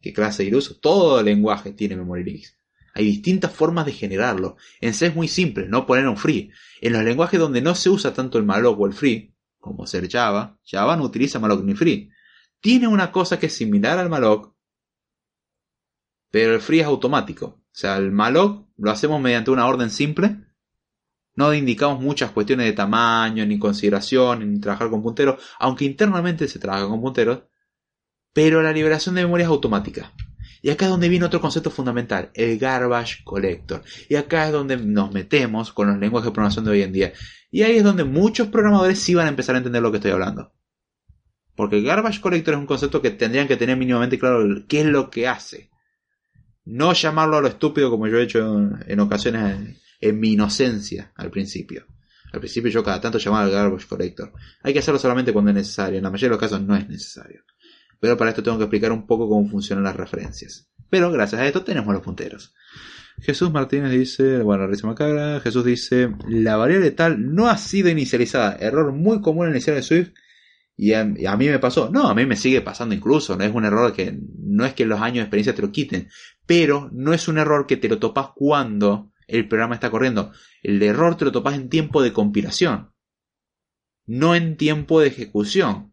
¿Qué clase de iluso? Todo lenguaje tiene memory leaks. Hay distintas formas de generarlo. En C es muy simple, no poner un free. En los lenguajes donde no se usa tanto el malloc o el free, como ser Java, Java no utiliza malloc ni free. Tiene una cosa que es similar al malloc, pero el free es automático. O sea, el malloc lo hacemos mediante una orden simple. No indicamos muchas cuestiones de tamaño, ni consideración, ni trabajar con punteros, aunque internamente se trabaja con punteros. Pero la liberación de memoria es automática. Y acá es donde viene otro concepto fundamental, el garbage collector. Y acá es donde nos metemos con los lenguajes de programación de hoy en día. Y ahí es donde muchos programadores sí van a empezar a entender lo que estoy hablando. Porque el garbage collector es un concepto que tendrían que tener mínimamente claro qué es lo que hace. No llamarlo a lo estúpido como yo he hecho en, ocasiones en, mi inocencia al principio. Al principio yo cada tanto llamaba al garbage collector. Hay que hacerlo solamente cuando es necesario. En la mayoría de los casos no es necesario. Pero para esto tengo que explicar un poco cómo funcionan las referencias. Pero gracias a esto tenemos los punteros. Jesús Martínez dice, bueno, risa macabra, Jesús dice, la variable tal no ha sido inicializada, error muy común en iniciar de Swift y a, y a, mí me pasó, no, a mí me sigue pasando incluso, no es un error que no es que los años de experiencia te lo quiten, pero no es un error que te lo topas cuando el programa está corriendo, el error te lo topas en tiempo de compilación, no en tiempo de ejecución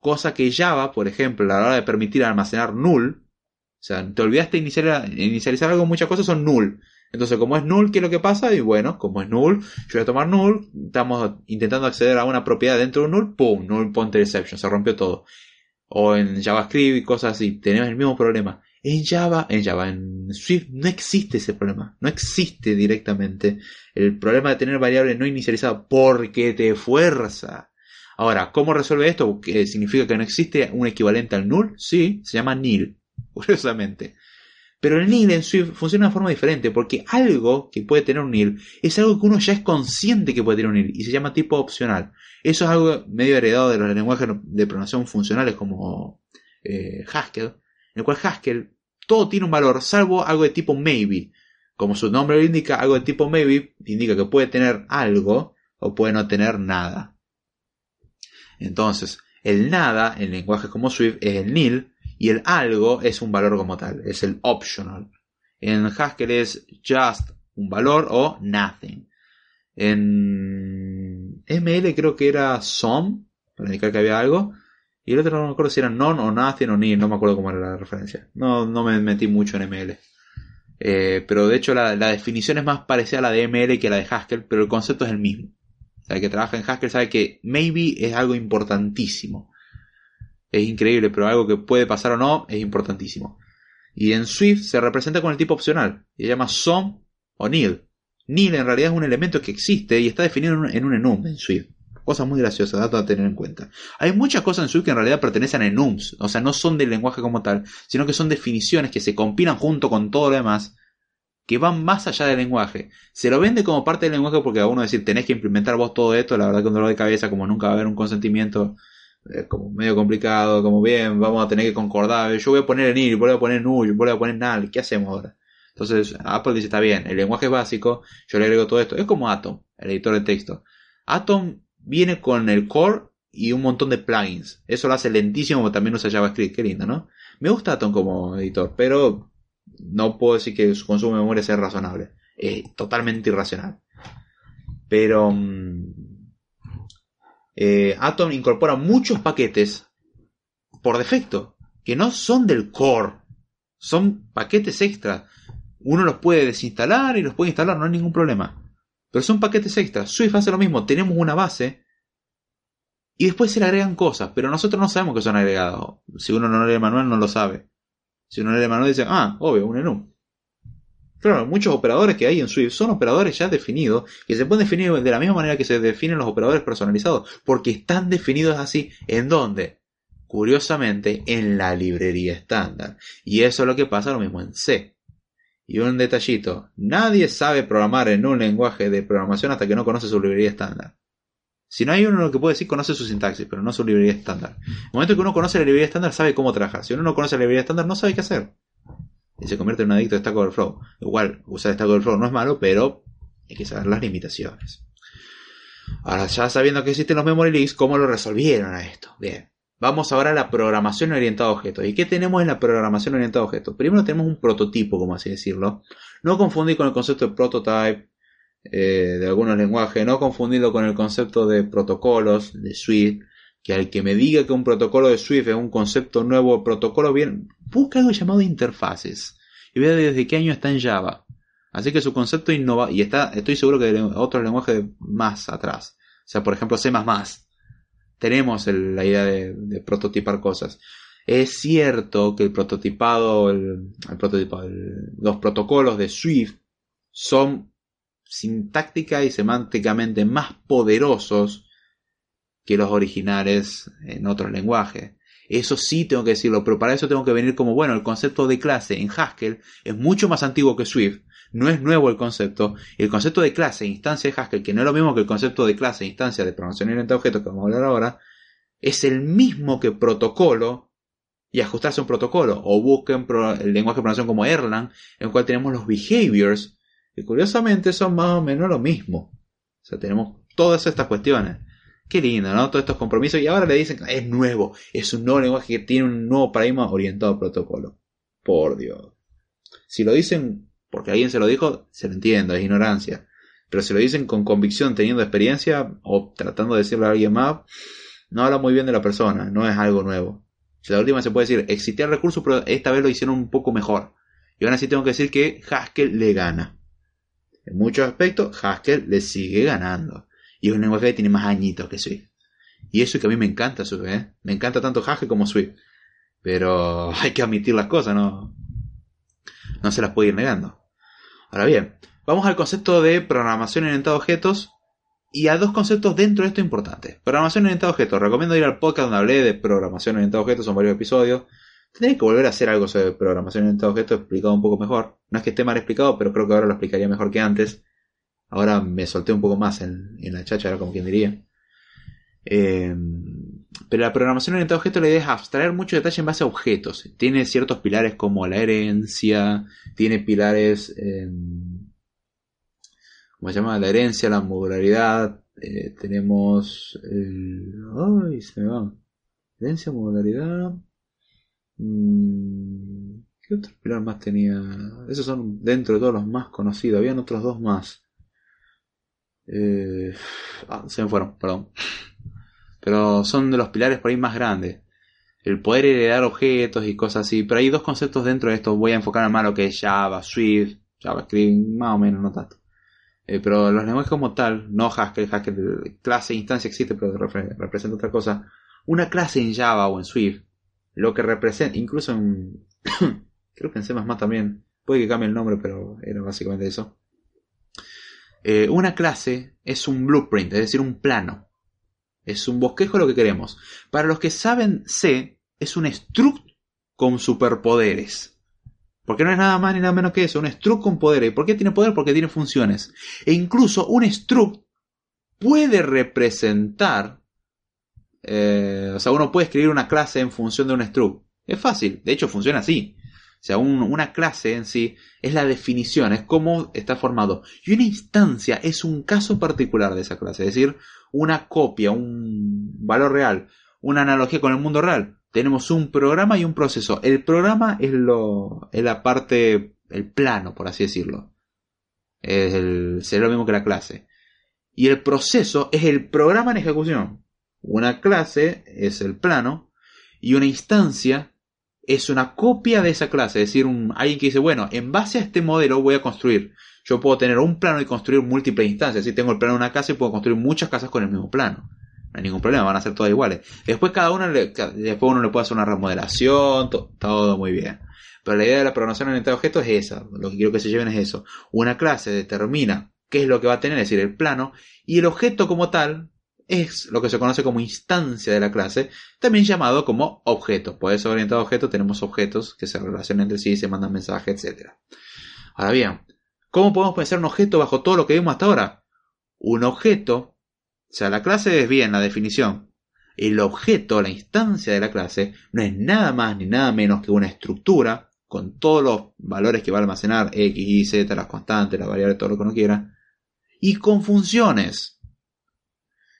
cosa que Java, por ejemplo, a la hora de permitir almacenar null, o sea, te olvidaste iniciar, inicializar algo, muchas cosas son null. Entonces, como es null, ¿qué es lo que pasa? Y bueno, como es null, yo voy a tomar null, estamos intentando acceder a una propiedad dentro de null, ¡pum! Null pointer exception, se rompió todo. O en JavaScript y cosas así, tenemos el mismo problema. En Java, en Java, en Swift no existe ese problema, no existe directamente el problema de tener variables no inicializadas porque te fuerza Ahora, ¿cómo resuelve esto? ¿Qué ¿Significa que no existe un equivalente al null? Sí, se llama nil, curiosamente. Pero el nil en Swift funciona de una forma diferente, porque algo que puede tener un nil es algo que uno ya es consciente que puede tener un nil, y se llama tipo opcional. Eso es algo medio heredado de los lenguajes de programación funcionales como eh, Haskell, en el cual Haskell todo tiene un valor, salvo algo de tipo maybe. Como su nombre lo indica, algo de tipo maybe indica que puede tener algo o puede no tener nada. Entonces, el nada en lenguajes como Swift es el nil y el algo es un valor como tal, es el optional. En Haskell es just un valor o nothing. En ML creo que era some, para indicar que había algo. Y el otro no me acuerdo si era non o nothing o nil, no me acuerdo cómo era la referencia. No, no me metí mucho en ML. Eh, pero de hecho la, la, definición es más parecida a la de ML que a la de Haskell, pero el concepto es el mismo el que trabaja en Haskell sabe que maybe es algo importantísimo. Es increíble, pero algo que puede pasar o no es importantísimo. Y en Swift se representa con el tipo opcional. Y se llama some o nil. Nil en realidad es un elemento que existe y está definido en un enum en Swift. Cosa muy graciosa, dato a tener en cuenta. Hay muchas cosas en Swift que en realidad pertenecen a enums. O sea, no son del lenguaje como tal, sino que son definiciones que se compilan junto con todo lo demás que van más allá del lenguaje. Se lo vende como parte del lenguaje porque a uno decir tenés que implementar vos todo esto, la verdad que un dolor de cabeza, como nunca va a haber un consentimiento, es como medio complicado, como bien, vamos a tener que concordar, yo voy a poner en ir, voy a poner null, voy a poner null, ¿qué hacemos ahora? Entonces Apple dice, está bien, el lenguaje es básico, yo le agrego todo esto, es como Atom, el editor de texto. Atom viene con el core y un montón de plugins. Eso lo hace lentísimo, como también usa JavaScript, qué lindo, ¿no? Me gusta Atom como editor, pero no puedo decir que su consumo de memoria sea razonable. Es totalmente irracional. Pero mm, eh, Atom incorpora muchos paquetes por defecto, que no son del core, son paquetes extra. Uno los puede desinstalar y los puede instalar, no hay ningún problema. Pero son paquetes extra. Swift hace lo mismo, tenemos una base y después se le agregan cosas, pero nosotros no sabemos que son agregados. Si uno no lee el manual, no lo sabe. Si uno lee el manual, dice, ah, obvio, un enú. Claro, muchos operadores que hay en Swift son operadores ya definidos, que se pueden definir de la misma manera que se definen los operadores personalizados, porque están definidos así. ¿En dónde? Curiosamente, en la librería estándar. Y eso es lo que pasa lo mismo en C. Y un detallito, nadie sabe programar en un lenguaje de programación hasta que no conoce su librería estándar. Si no hay uno que puede decir conoce su sintaxis, pero no su librería estándar. En el momento que uno conoce la librería estándar, sabe cómo trabajar. Si uno no conoce la librería estándar, no sabe qué hacer y se convierte en un adicto de Stack Overflow. Igual, usar Stack Overflow no es malo, pero hay que saber las limitaciones. Ahora, ya sabiendo que existen los memory leaks, ¿cómo lo resolvieron a esto? Bien. Vamos ahora a la programación orientada a objetos. ¿Y qué tenemos en la programación orientada a objetos? Primero tenemos un prototipo, como así decirlo. No confundir con el concepto de prototype eh, de algunos lenguajes. No confundirlo con el concepto de protocolos, de Swift que al que me diga que un protocolo de Swift es un concepto nuevo, protocolo bien, busca algo llamado interfaces y vea desde qué año está en Java. Así que su concepto innova y está, estoy seguro que de otros lenguajes más atrás. O sea, por ejemplo, C++. Tenemos la idea de, prototipar cosas. Es cierto que el prototipado, el, prototipado, los protocolos de Swift son sintáctica y semánticamente más poderosos que los originales en otros lenguajes. Eso sí tengo que decirlo, pero para eso tengo que venir como, bueno, el concepto de clase en Haskell es mucho más antiguo que Swift, no es nuevo el concepto, el concepto de clase e instancia de Haskell, que no es lo mismo que el concepto de clase e instancia de programación orientada a objetos que vamos a hablar ahora, es el mismo que protocolo y ajustarse a un protocolo, o busquen el lenguaje de programación como Erlang, en el cual tenemos los behaviors, que curiosamente son más o menos lo mismo. O sea, tenemos todas estas cuestiones. Qué lindo, ¿no? Todos estos compromisos. Y ahora le dicen que es nuevo. Es un nuevo lenguaje que tiene un nuevo paradigma orientado a protocolo. Por Dios. Si lo dicen porque alguien se lo dijo, se lo entiendo, es ignorancia. Pero si lo dicen con convicción, teniendo experiencia, o tratando de decirle a alguien más, no habla muy bien de la persona, no es algo nuevo. La última se puede decir, existía el recurso, pero esta vez lo hicieron un poco mejor. Y aún así tengo que decir que Haskell le gana. En muchos aspectos, Haskell le sigue ganando. Y es un lenguaje que tiene más añitos que Swift. Y eso que a mí me encanta Swift, ¿eh? Me encanta tanto Haskell como Swift. Pero hay que admitir las cosas, ¿no? No se las puede ir negando. Ahora bien, vamos al concepto de programación orientada a objetos y a dos conceptos dentro de esto importantes. Programación orientada a objetos. Recomiendo ir al podcast donde hablé de programación orientada a objetos, son varios episodios. Tendré que volver a hacer algo sobre programación orientada a objetos explicado un poco mejor. No es que esté mal explicado, pero creo que ahora lo explicaría mejor que antes. Ahora me solté un poco más en, la chacha, como quien diría. Eh, pero la programación orientada a objetos la idea es abstraer mucho detalle en base a objetos. Tiene ciertos pilares como la herencia, tiene pilares, eh, ¿cómo se llama? La herencia, la modularidad. Eh, tenemos el... ¡Ay, se me va! Herencia, modularidad. Mm, ¿Qué otro pilar más tenía? Esos son dentro de todos los más conocidos. Habían otros dos más. Eh, ah, se me fueron, perdón. Pero son de los pilares por ahí más grandes. El poder heredar objetos y cosas así. Pero hay dos conceptos dentro de esto. Voy a enfocar más lo que es Java, Swift, JavaScript, más o menos, no tanto. Eh, pero los lenguajes como tal, no Haskell, Haskell, clase, instancia existe, pero representa otra cosa. Una clase en Java o en Swift, lo que representa, incluso en, creo que en C++ también, puede que cambie el nombre, pero era básicamente eso. Eh, una clase es un blueprint, es decir, un plano. Es un bosquejo lo que queremos. Para los que saben C, es un struct con superpoderes. Porque no es nada más ni nada menos que eso, un struct con poderes. ¿Por qué tiene poder? Porque tiene funciones. E incluso un struct puede representar, eh, o sea, uno puede escribir una clase en función de un struct. Es fácil, de hecho funciona así. O sea, una clase en sí es la definición, es cómo está formado. Y una instancia es un caso particular de esa clase, es decir, una copia, un valor real, una analogía con el mundo real. Tenemos un programa y un proceso. El programa es, lo, es la parte, el plano, por así decirlo. Es el, sería lo mismo que la clase. Y el proceso es el programa en ejecución. Una clase es el plano y una instancia es una copia de esa clase. Es decir, un, alguien que dice, bueno, en base a este modelo voy a construir. Yo puedo tener un plano y construir múltiples instancias. Si tengo el plano de una casa y puedo construir muchas casas con el mismo plano. No hay ningún problema, van a ser todas iguales. Después cada uno le, después uno le puede hacer una remodelación, todo muy bien. Pero la idea de la programación orientada a objetos es esa. Lo que quiero que se lleven es eso. Una clase determina qué es lo que va a tener, es decir, el plano, y el objeto como tal es lo que se conoce como instancia de la clase, también llamado como objeto. Puede ser orientado a objeto, tenemos objetos que se relacionan entre sí, se mandan mensajes, etc. Ahora bien, ¿cómo podemos pensar un objeto bajo todo lo que vimos hasta ahora? Un objeto, o sea, la clase es bien la definición. El objeto, la instancia de la clase, no es nada más ni nada menos que una estructura con todos los valores que va a almacenar, x, y, z, las constantes, las variables, todo lo que uno quiera, y con funciones.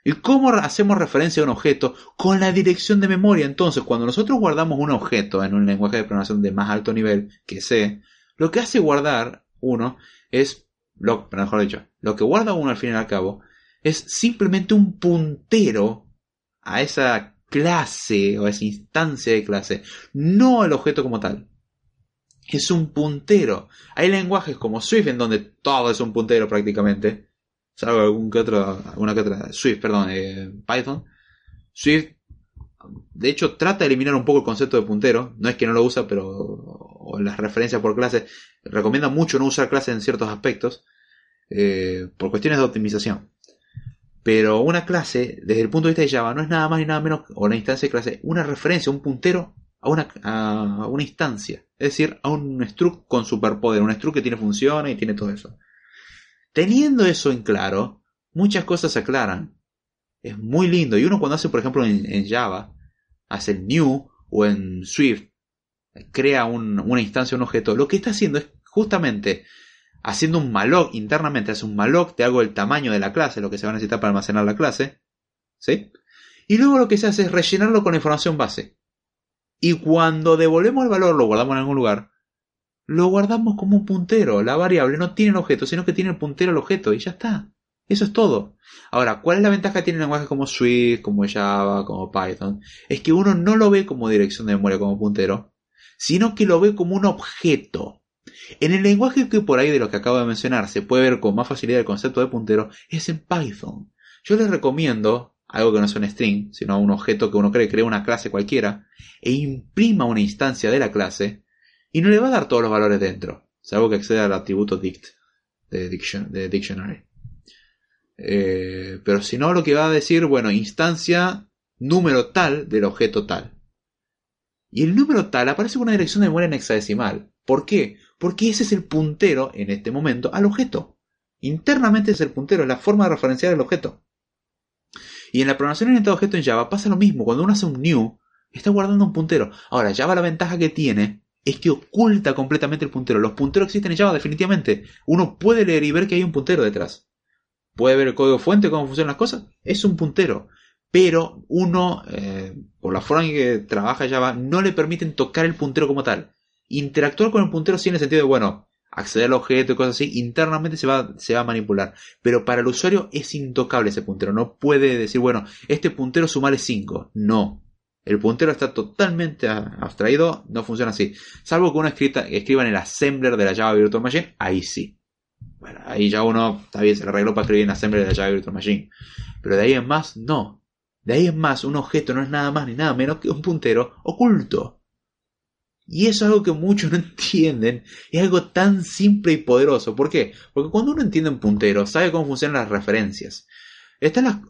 ¿Y cómo hacemos referencia a un objeto? Con la dirección de memoria. Entonces, cuando nosotros guardamos un objeto en un lenguaje de programación de más alto nivel que C, lo que hace guardar uno es, lo, mejor dicho, lo que guarda uno al fin y al cabo es simplemente un puntero a esa clase o a esa instancia de clase, no el objeto como tal es un puntero. Hay lenguajes como Swift en donde todo es un puntero prácticamente. Salvo algún que otro, alguna que otra, Swift, perdón, eh, Python. Swift, de hecho, trata de eliminar un poco el concepto de puntero. No es que no lo usa, pero o las referencias por clase. Recomienda mucho no usar clases en ciertos aspectos. Eh, por cuestiones de optimización. Pero una clase, desde el punto de vista de Java, no es nada más ni nada menos, o una instancia de clase, una referencia, un puntero a una, a una instancia. Es decir, a un struct con superpoder, un struct que tiene funciones y tiene todo eso. Teniendo eso en claro, muchas cosas se aclaran. Es muy lindo. Y uno cuando hace, por ejemplo, en, Java, hace el new o en Swift, crea una instancia, un objeto, lo que está haciendo es justamente haciendo un malloc internamente, hace un malloc, te hago el tamaño de la clase, lo que se va a necesitar para almacenar la clase, ¿sí? Y luego lo que se hace es rellenarlo con información base. Y cuando devolvemos el valor, lo guardamos en algún lugar, lo guardamos como un puntero. La variable no tiene el objeto, sino que tiene el puntero al objeto y ya está. Eso es todo. Ahora, ¿cuál es la ventaja que tiene lenguajes como Swift, como Java, como Python? Es que uno no lo ve como dirección de memoria, como puntero, sino que lo ve como un objeto. En el lenguaje que por ahí de lo que acabo de mencionar se puede ver con más facilidad el concepto de puntero es en Python. Yo les recomiendo algo que no sea un string, sino un objeto que uno cree, crea una clase cualquiera, e imprima una instancia de la clase, y no le va a dar todos los valores dentro, salvo que acceda al atributo dict de, dictionary. Eh, pero si no, lo que va a decir, bueno, instancia número tal del objeto tal. Y el número tal aparece con una dirección de memoria en hexadecimal. ¿Por qué? Porque ese es el puntero, en este momento, al objeto. Internamente es el puntero, es la forma de referenciar el objeto. Y en la programación orientada a objeto en Java pasa lo mismo. Cuando uno hace un new, está guardando un puntero. Ahora, Java la ventaja que tiene es que oculta completamente el puntero. Los punteros existen en Java, definitivamente. Uno puede leer y ver que hay un puntero detrás. Puede ver el código fuente, cómo funcionan las cosas. Es un puntero. Pero uno, eh, por la forma en que trabaja Java, no le permiten tocar el puntero como tal. Interactuar con el puntero sí en el sentido de, bueno, acceder al objeto y cosas así, internamente se va, se va a manipular. Pero para el usuario es intocable ese puntero. No puede decir, bueno, este puntero sumale 5. No. El puntero está totalmente abstraído, no funciona así. Salvo que uno escriba en el assembler de la Java Virtual Machine, ahí sí. Bueno, ahí ya uno, está bien, se le arregló para escribir en assembler de la Java Virtual Machine. Pero de ahí en más, no. De ahí en más, un objeto no es nada más ni nada menos que un puntero oculto. Y eso es algo que muchos no entienden. Es algo tan simple y poderoso. ¿Por qué? Porque cuando uno entiende un puntero, sabe cómo funcionan las referencias. Están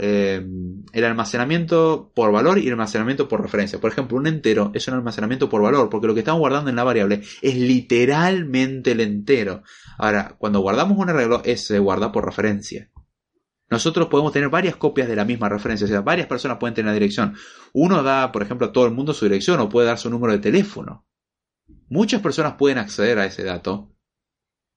eh, el almacenamiento por valor y el almacenamiento por referencia. Por ejemplo, un entero es un almacenamiento por valor, porque lo que estamos guardando en la variable es literalmente el entero. Ahora, cuando guardamos un arreglo, se guarda por referencia. Nosotros podemos tener varias copias de la misma referencia, o sea, varias personas pueden tener la dirección. Uno da, por ejemplo, a todo el mundo su dirección o puede dar su número de teléfono. Muchas personas pueden acceder a ese dato,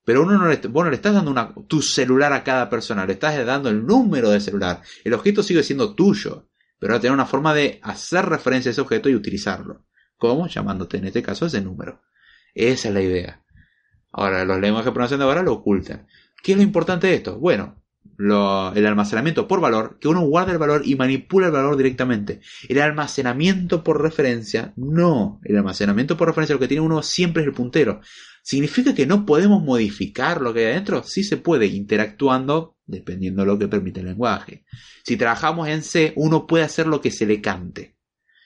pero uno no le, vos no le estás dando una, tu celular a cada persona, le estás dando el número de celular. El objeto sigue siendo tuyo, pero va a tener una forma de hacer referencia a ese objeto y utilizarlo. ¿Cómo? Llamándote en este caso ese número. Esa es la idea. Ahora, los lenguajes de programación de ahora lo ocultan. ¿Qué es lo importante de esto? Bueno, lo- el almacenamiento por valor, que uno guarda el valor y manipula el valor directamente. El almacenamiento por referencia, no. El almacenamiento por referencia lo que tiene uno siempre es el puntero. ¿Significa que no podemos modificar lo que hay adentro? Sí se puede, interactuando dependiendo de lo que permite el lenguaje. Si trabajamos en C, uno puede hacer lo que se le cante.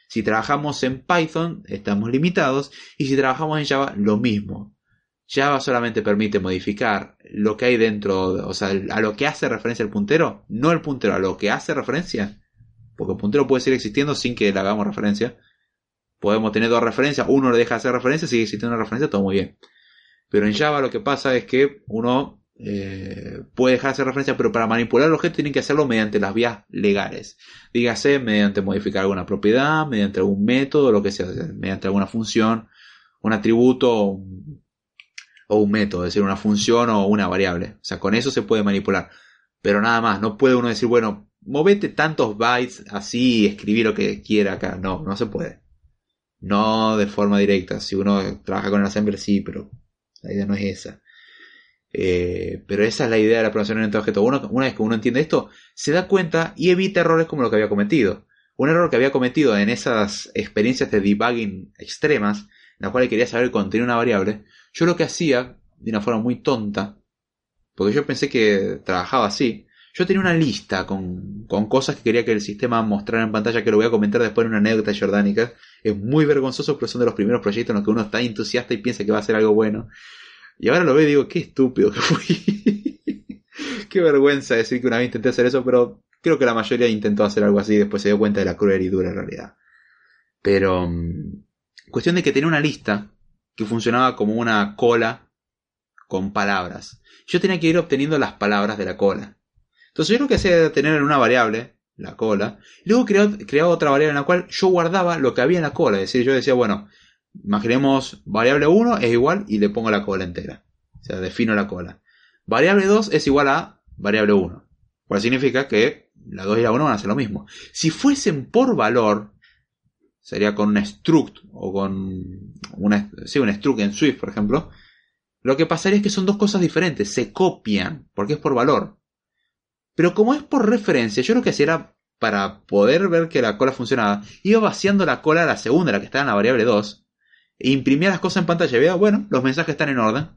Si trabajamos en Python, estamos limitados. Y si trabajamos en Java, lo mismo. Java solamente permite modificar lo que hay dentro, o sea, a lo que hace referencia el puntero, no el puntero, a lo que hace referencia. Porque el puntero puede seguir existiendo sin que le hagamos referencia. Podemos tener dos referencias, uno le deja de hacer referencia, sigue existiendo una referencia, todo muy bien. Pero en Java lo que pasa es que uno eh, puede dejar de hacer referencia, pero para manipular el objeto tienen que hacerlo mediante las vías legales. Dígase, mediante modificar alguna propiedad, mediante algún método, lo que sea, mediante alguna función, un atributo o un, método, es decir, una función o una variable. O sea, con eso se puede manipular. Pero nada más, no puede uno decir, bueno, movete tantos bytes así y escribir lo que quiera acá. No, no se puede. No de forma directa. Si uno trabaja con el assembler, sí, pero la idea no es esa. Eh, pero esa es la idea de la programación orientada a objeto. Uno, una vez que uno entiende esto, se da cuenta y evita errores como lo que había cometido. Un error que había cometido en esas experiencias de debugging extremas, en las cuales quería saber el contenido de una variable, yo lo que hacía, de una forma muy tonta, porque yo pensé que trabajaba así, yo tenía una lista con, con cosas que quería que el sistema mostrara en pantalla, que lo voy a comentar después en una anécdota jordánica. Es muy vergonzoso, pero son de los primeros proyectos en los que uno está entusiasta y piensa que va a hacer algo bueno. Y ahora lo veo y digo, qué estúpido que fui. qué vergüenza decir que una vez intenté hacer eso, pero creo que la mayoría intentó hacer algo así y después se dio cuenta de la cruel y dura realidad. Pero, mm, cuestión de que tenía una lista que funcionaba como una cola con palabras. Yo tenía que ir obteniendo las palabras de la cola. Entonces yo lo que hacía era tener en una variable, la cola, luego creaba, otra variable en la cual yo guardaba lo que había en la cola. Es decir, yo decía, bueno, imaginemos variable 1 es igual y le pongo la cola entera. O sea, defino la cola. Variable 2 es igual a variable 1. Cual significa que la 2 y la 1 van a ser lo mismo. Si fuesen por valor, sería con un struct o con una, sí, un struct en Swift, por ejemplo, lo que pasaría es que son dos cosas diferentes, se copian, porque es por valor. Pero como es por referencia, yo lo que hacía era, para poder ver que la cola funcionaba, iba vaciando la cola a la segunda, la que estaba en la variable 2, e imprimía las cosas en pantalla y veía, bueno, los mensajes están en orden.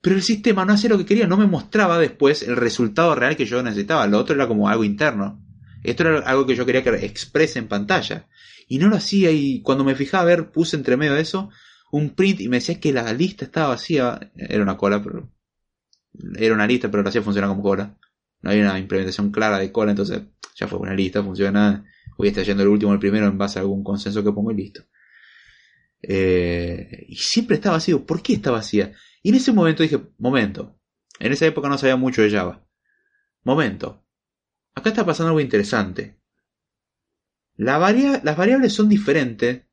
Pero el sistema no hacía lo que quería, no me mostraba después el resultado real que yo necesitaba. Lo otro era como algo interno. Esto era algo que yo quería que exprese en pantalla. Y no lo hacía y cuando me fijaba a ver, puse entre medio de eso un print y me decía que la lista estaba vacía. Era una cola, pero... Era una lista, pero lo hacía funcionar como cola. No había una implementación clara de cola, entonces ya fue una lista, funciona. Voy a estar yendo el último el primero en base a algún consenso que pongo y listo. Eh, y siempre está vacío. ¿Por qué está vacía? Y en ese momento dije, momento. En esa época no sabía mucho de Java. Momento. Acá está pasando algo interesante. Las variables son diferentes,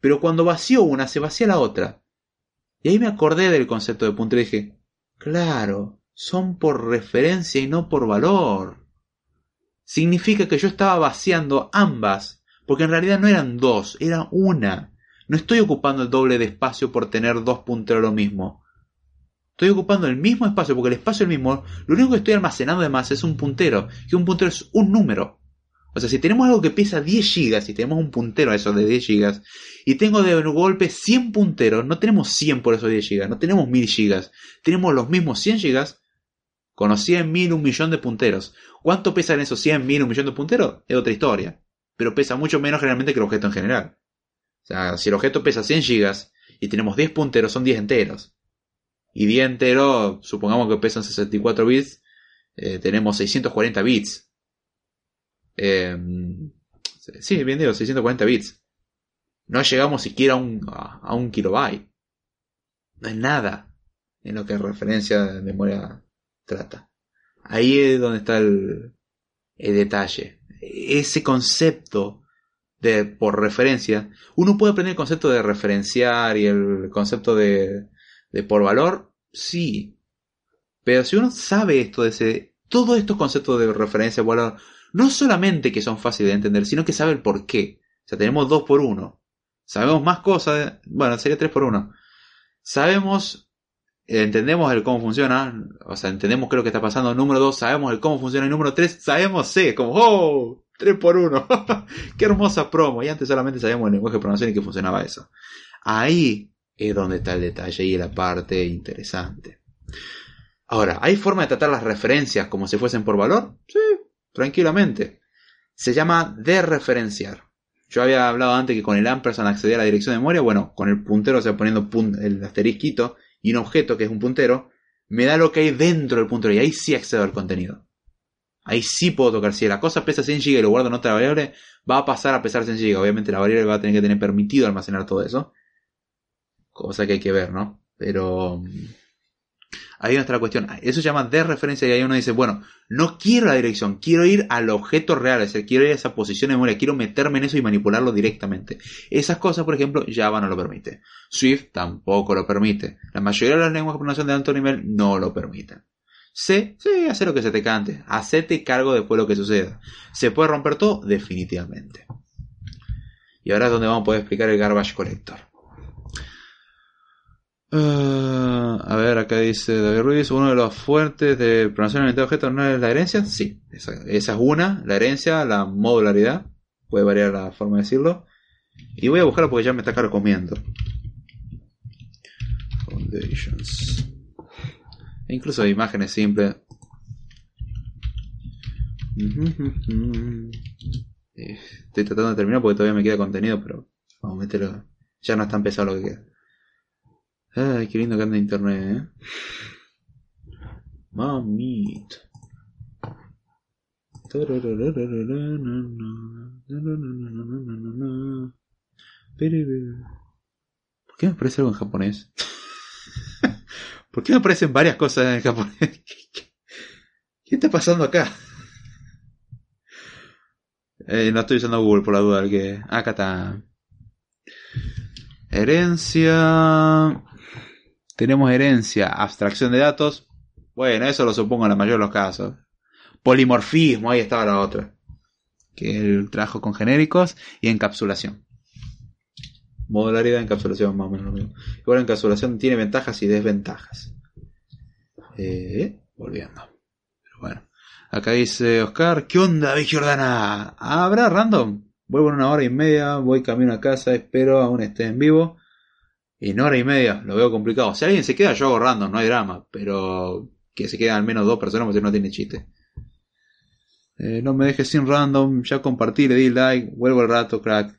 pero cuando vacío una se vacía la otra. Y ahí me acordé del concepto de puntero y dije, claro, son por referencia y no por valor. Significa que yo estaba vaciando ambas, porque en realidad no eran dos, era una. No estoy ocupando el doble de espacio por tener dos punteros lo mismo. Estoy ocupando el mismo espacio porque el espacio es el mismo. Lo único que estoy almacenando además es un puntero. Que un puntero es un número. O sea, si tenemos algo que pesa 10 GB, si tenemos un puntero a eso de 10 GB, y tengo de golpe 100 punteros, no tenemos 100 por esos 10 GB, no tenemos 1000 GB. Tenemos los mismos 100 GB con los 100, 1000, un millón de punteros. ¿Cuánto pesan esos 100, 1000, un millón de punteros? Es otra historia. Pero pesa mucho menos generalmente que el objeto en general. O sea, si el objeto pesa 100 GB y tenemos 10 punteros, son 10 enteros. Y 10 enteros, supongamos que pesan 64 bits, tenemos 640 bits. Eh, sí, bien digo, 640 bits. No llegamos siquiera a un, kilobyte. No es nada en lo que referencia de memoria trata. Ahí es donde está el, detalle. Ese concepto de por referencia, uno puede aprender el concepto de referenciar y el concepto de, de por valor, sí. Pero si uno sabe esto de ese, todos estos conceptos de referencia, valor, no solamente que son fáciles de entender, sino que sabe el por qué. O sea, tenemos dos por uno. Sabemos más cosas, bueno, sería tres por uno. Sabemos entendemos el cómo funciona, o sea, entendemos qué es lo que está pasando. Número dos, sabemos el cómo funciona. Y número tres, sabemos C, como, ¡oh! 3 por 1 ¡Qué hermosa promo! Y antes solamente sabíamos el lenguaje de programación y que funcionaba eso. Ahí es donde está el detalle y la parte interesante. Ahora, ¿hay forma de tratar las referencias como si fuesen por valor? Sí, tranquilamente. Se llama referenciar. Yo había hablado antes que con el ampersand accedía a la dirección de memoria. Bueno, con el puntero, o sea, poniendo el asterisquito y un objeto que es un puntero, me da lo que hay dentro del puntero y ahí sí accedo al contenido. Ahí sí puedo tocar. Si la cosa pesa 100 GB y lo guardo en otra variable, va a pasar a pesar 100 GB. Obviamente la variable va a tener que tener permitido almacenar todo eso. Cosa que hay que ver, ¿no? Pero ahí está la cuestión. Eso se llama de referencia y ahí uno dice, bueno, no quiero la dirección, quiero ir al objeto real, es decir, quiero ir a esa posición de memoria, quiero meterme en eso y manipularlo directamente. Esas cosas, por ejemplo, Java no lo permite. Swift tampoco lo permite. La mayoría de las lenguas de programación de alto nivel no lo permiten. C, sí, hace lo que se te cante. Hacete cargo después de lo que suceda. ¿Se puede romper todo? Definitivamente. Y ahora es donde vamos a poder explicar el garbage collector. Ah, a ver, acá dice David Ruiz, uno de los fuertes de programación orientada de objetos no es la herencia. Sí, esa, es una, la herencia, la modularidad. Puede variar la forma de decirlo. Y voy a buscarlo porque ya me está carcomiendo. Foundations. E incluso imágenes simples. Estoy tratando de terminar porque todavía me queda contenido, pero vamos a meterlo. Ya no es tan pesado lo que queda. Ay, qué lindo que anda internet, eh. Mamit. ¿Por qué me parece algo en japonés? ¿Por qué me aparecen varias cosas en japonés? ¿Qué, está pasando acá? Eh, no estoy usando Google por la duda. Que... Acá está. Herencia. Tenemos herencia, abstracción de datos. Bueno, eso lo supongo en la mayoría de los casos. Polimorfismo, ahí estaba la otra. Que el trabajo con genéricos y encapsulación. Modularidad encapsulación, más o menos lo mismo. Igual encapsulación tiene ventajas y desventajas. Eh, volviendo. Pero bueno. Acá dice Oscar, ¿qué onda, Vicky Jordana? ¿Habrá random? Vuelvo en una hora y media, voy camino a casa, espero aún esté en vivo. En hora y media, lo veo complicado. Si alguien se queda, yo hago random, no hay drama. Pero que se quedan al menos dos personas porque no tiene chiste. Eh, no me dejes sin random, ya compartí, le di like, vuelvo el rato, crack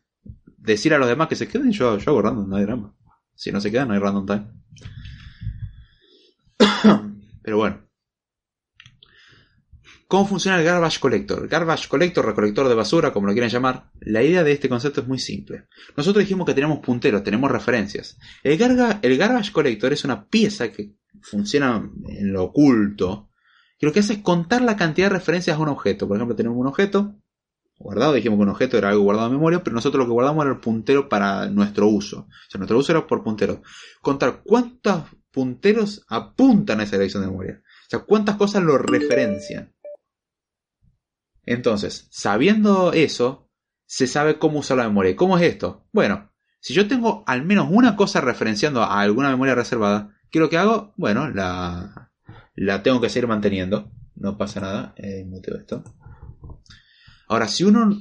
decir a los demás que se queden, yo, yo hago random, no hay drama. Si no se quedan, no hay random time. Pero bueno. ¿Cómo funciona el Garbage Collector? Garbage Collector, recolector de basura, como lo quieran llamar. La idea de este concepto es muy simple. Nosotros dijimos que tenemos punteros, tenemos referencias. El, Garbage Collector es una pieza que funciona en lo oculto. Y lo que hace es contar la cantidad de referencias a un objeto. Por ejemplo, tenemos un objeto, guardado. Dijimos que un objeto era algo guardado en memoria, pero nosotros lo que guardamos era el puntero para nuestro uso. O sea, nuestro uso era por puntero. Contar cuántos punteros apuntan a esa dirección de memoria. O sea, cuántas cosas lo referencian. Entonces, sabiendo eso, se sabe cómo usar la memoria. ¿Y cómo es esto? Bueno, si yo tengo al menos una cosa referenciando a alguna memoria reservada, ¿qué es lo que hago? Bueno, la, la tengo que seguir manteniendo. No pasa nada. Eh, esto. Ahora, si uno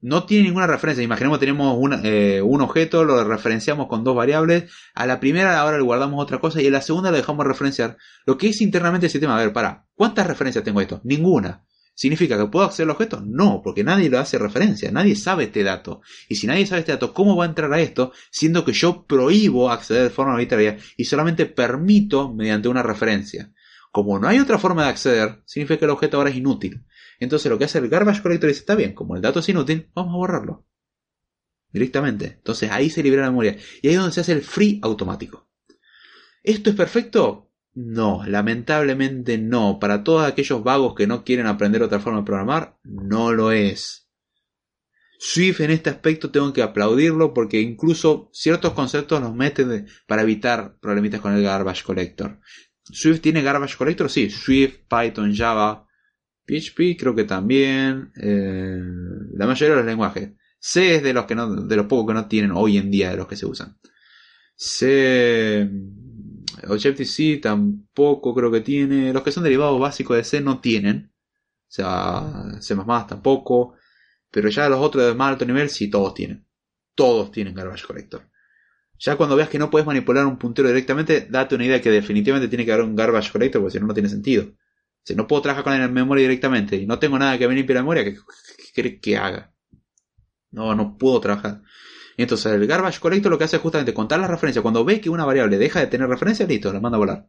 no tiene ninguna referencia, imaginemos tenemos eh, un objeto, lo referenciamos con dos variables, a la primera ahora le guardamos otra cosa y a la segunda le dejamos referenciar. Lo que es internamente el sistema, a ver, para, ¿cuántas referencias tengo esto? Ninguna. ¿Significa que puedo acceder al objeto? No, porque nadie lo hace referencia, nadie sabe este dato. Y si nadie sabe este dato, ¿cómo va a entrar a esto? Siendo que yo prohíbo acceder de forma arbitraria y solamente permito mediante una referencia. Como no hay otra forma de acceder, significa que el objeto ahora es inútil. Entonces lo que hace el garbage collector dice, está bien, como el dato es inútil, vamos a borrarlo. Directamente. Entonces ahí se libera la memoria. Y ahí es donde se hace el free automático. ¿Esto es perfecto? No, lamentablemente no. Para todos aquellos vagos que no quieren aprender otra forma de programar, no lo es. Swift en este aspecto tengo que aplaudirlo porque incluso ciertos conceptos los meten para evitar problemitas con el garbage collector. Swift tiene garbage collector, sí, Swift, Python, Java, PHP creo que también. Eh, la mayoría de los lenguajes. C es de los que no, de los pocos que no tienen hoy en día de los que se usan. C, Objective-C tampoco creo que tiene. Los que son derivados básicos de C no tienen. O sea, C++ tampoco. Pero ya los otros de más alto nivel sí todos tienen. Todos tienen Garbage Collector. Ya cuando veas que no puedes manipular un puntero directamente, date una idea que definitivamente tiene que haber un Garbage Collector porque si no, no tiene sentido. Si no puedo trabajar con la memoria directamente y no tengo nada que venir la memoria, ¿qué, querés que haga? No, no puedo trabajar. Y entonces el garbage collector lo que hace es justamente contar las referencias. Cuando ve que una variable deja de tener referencia, listo, la manda a volar.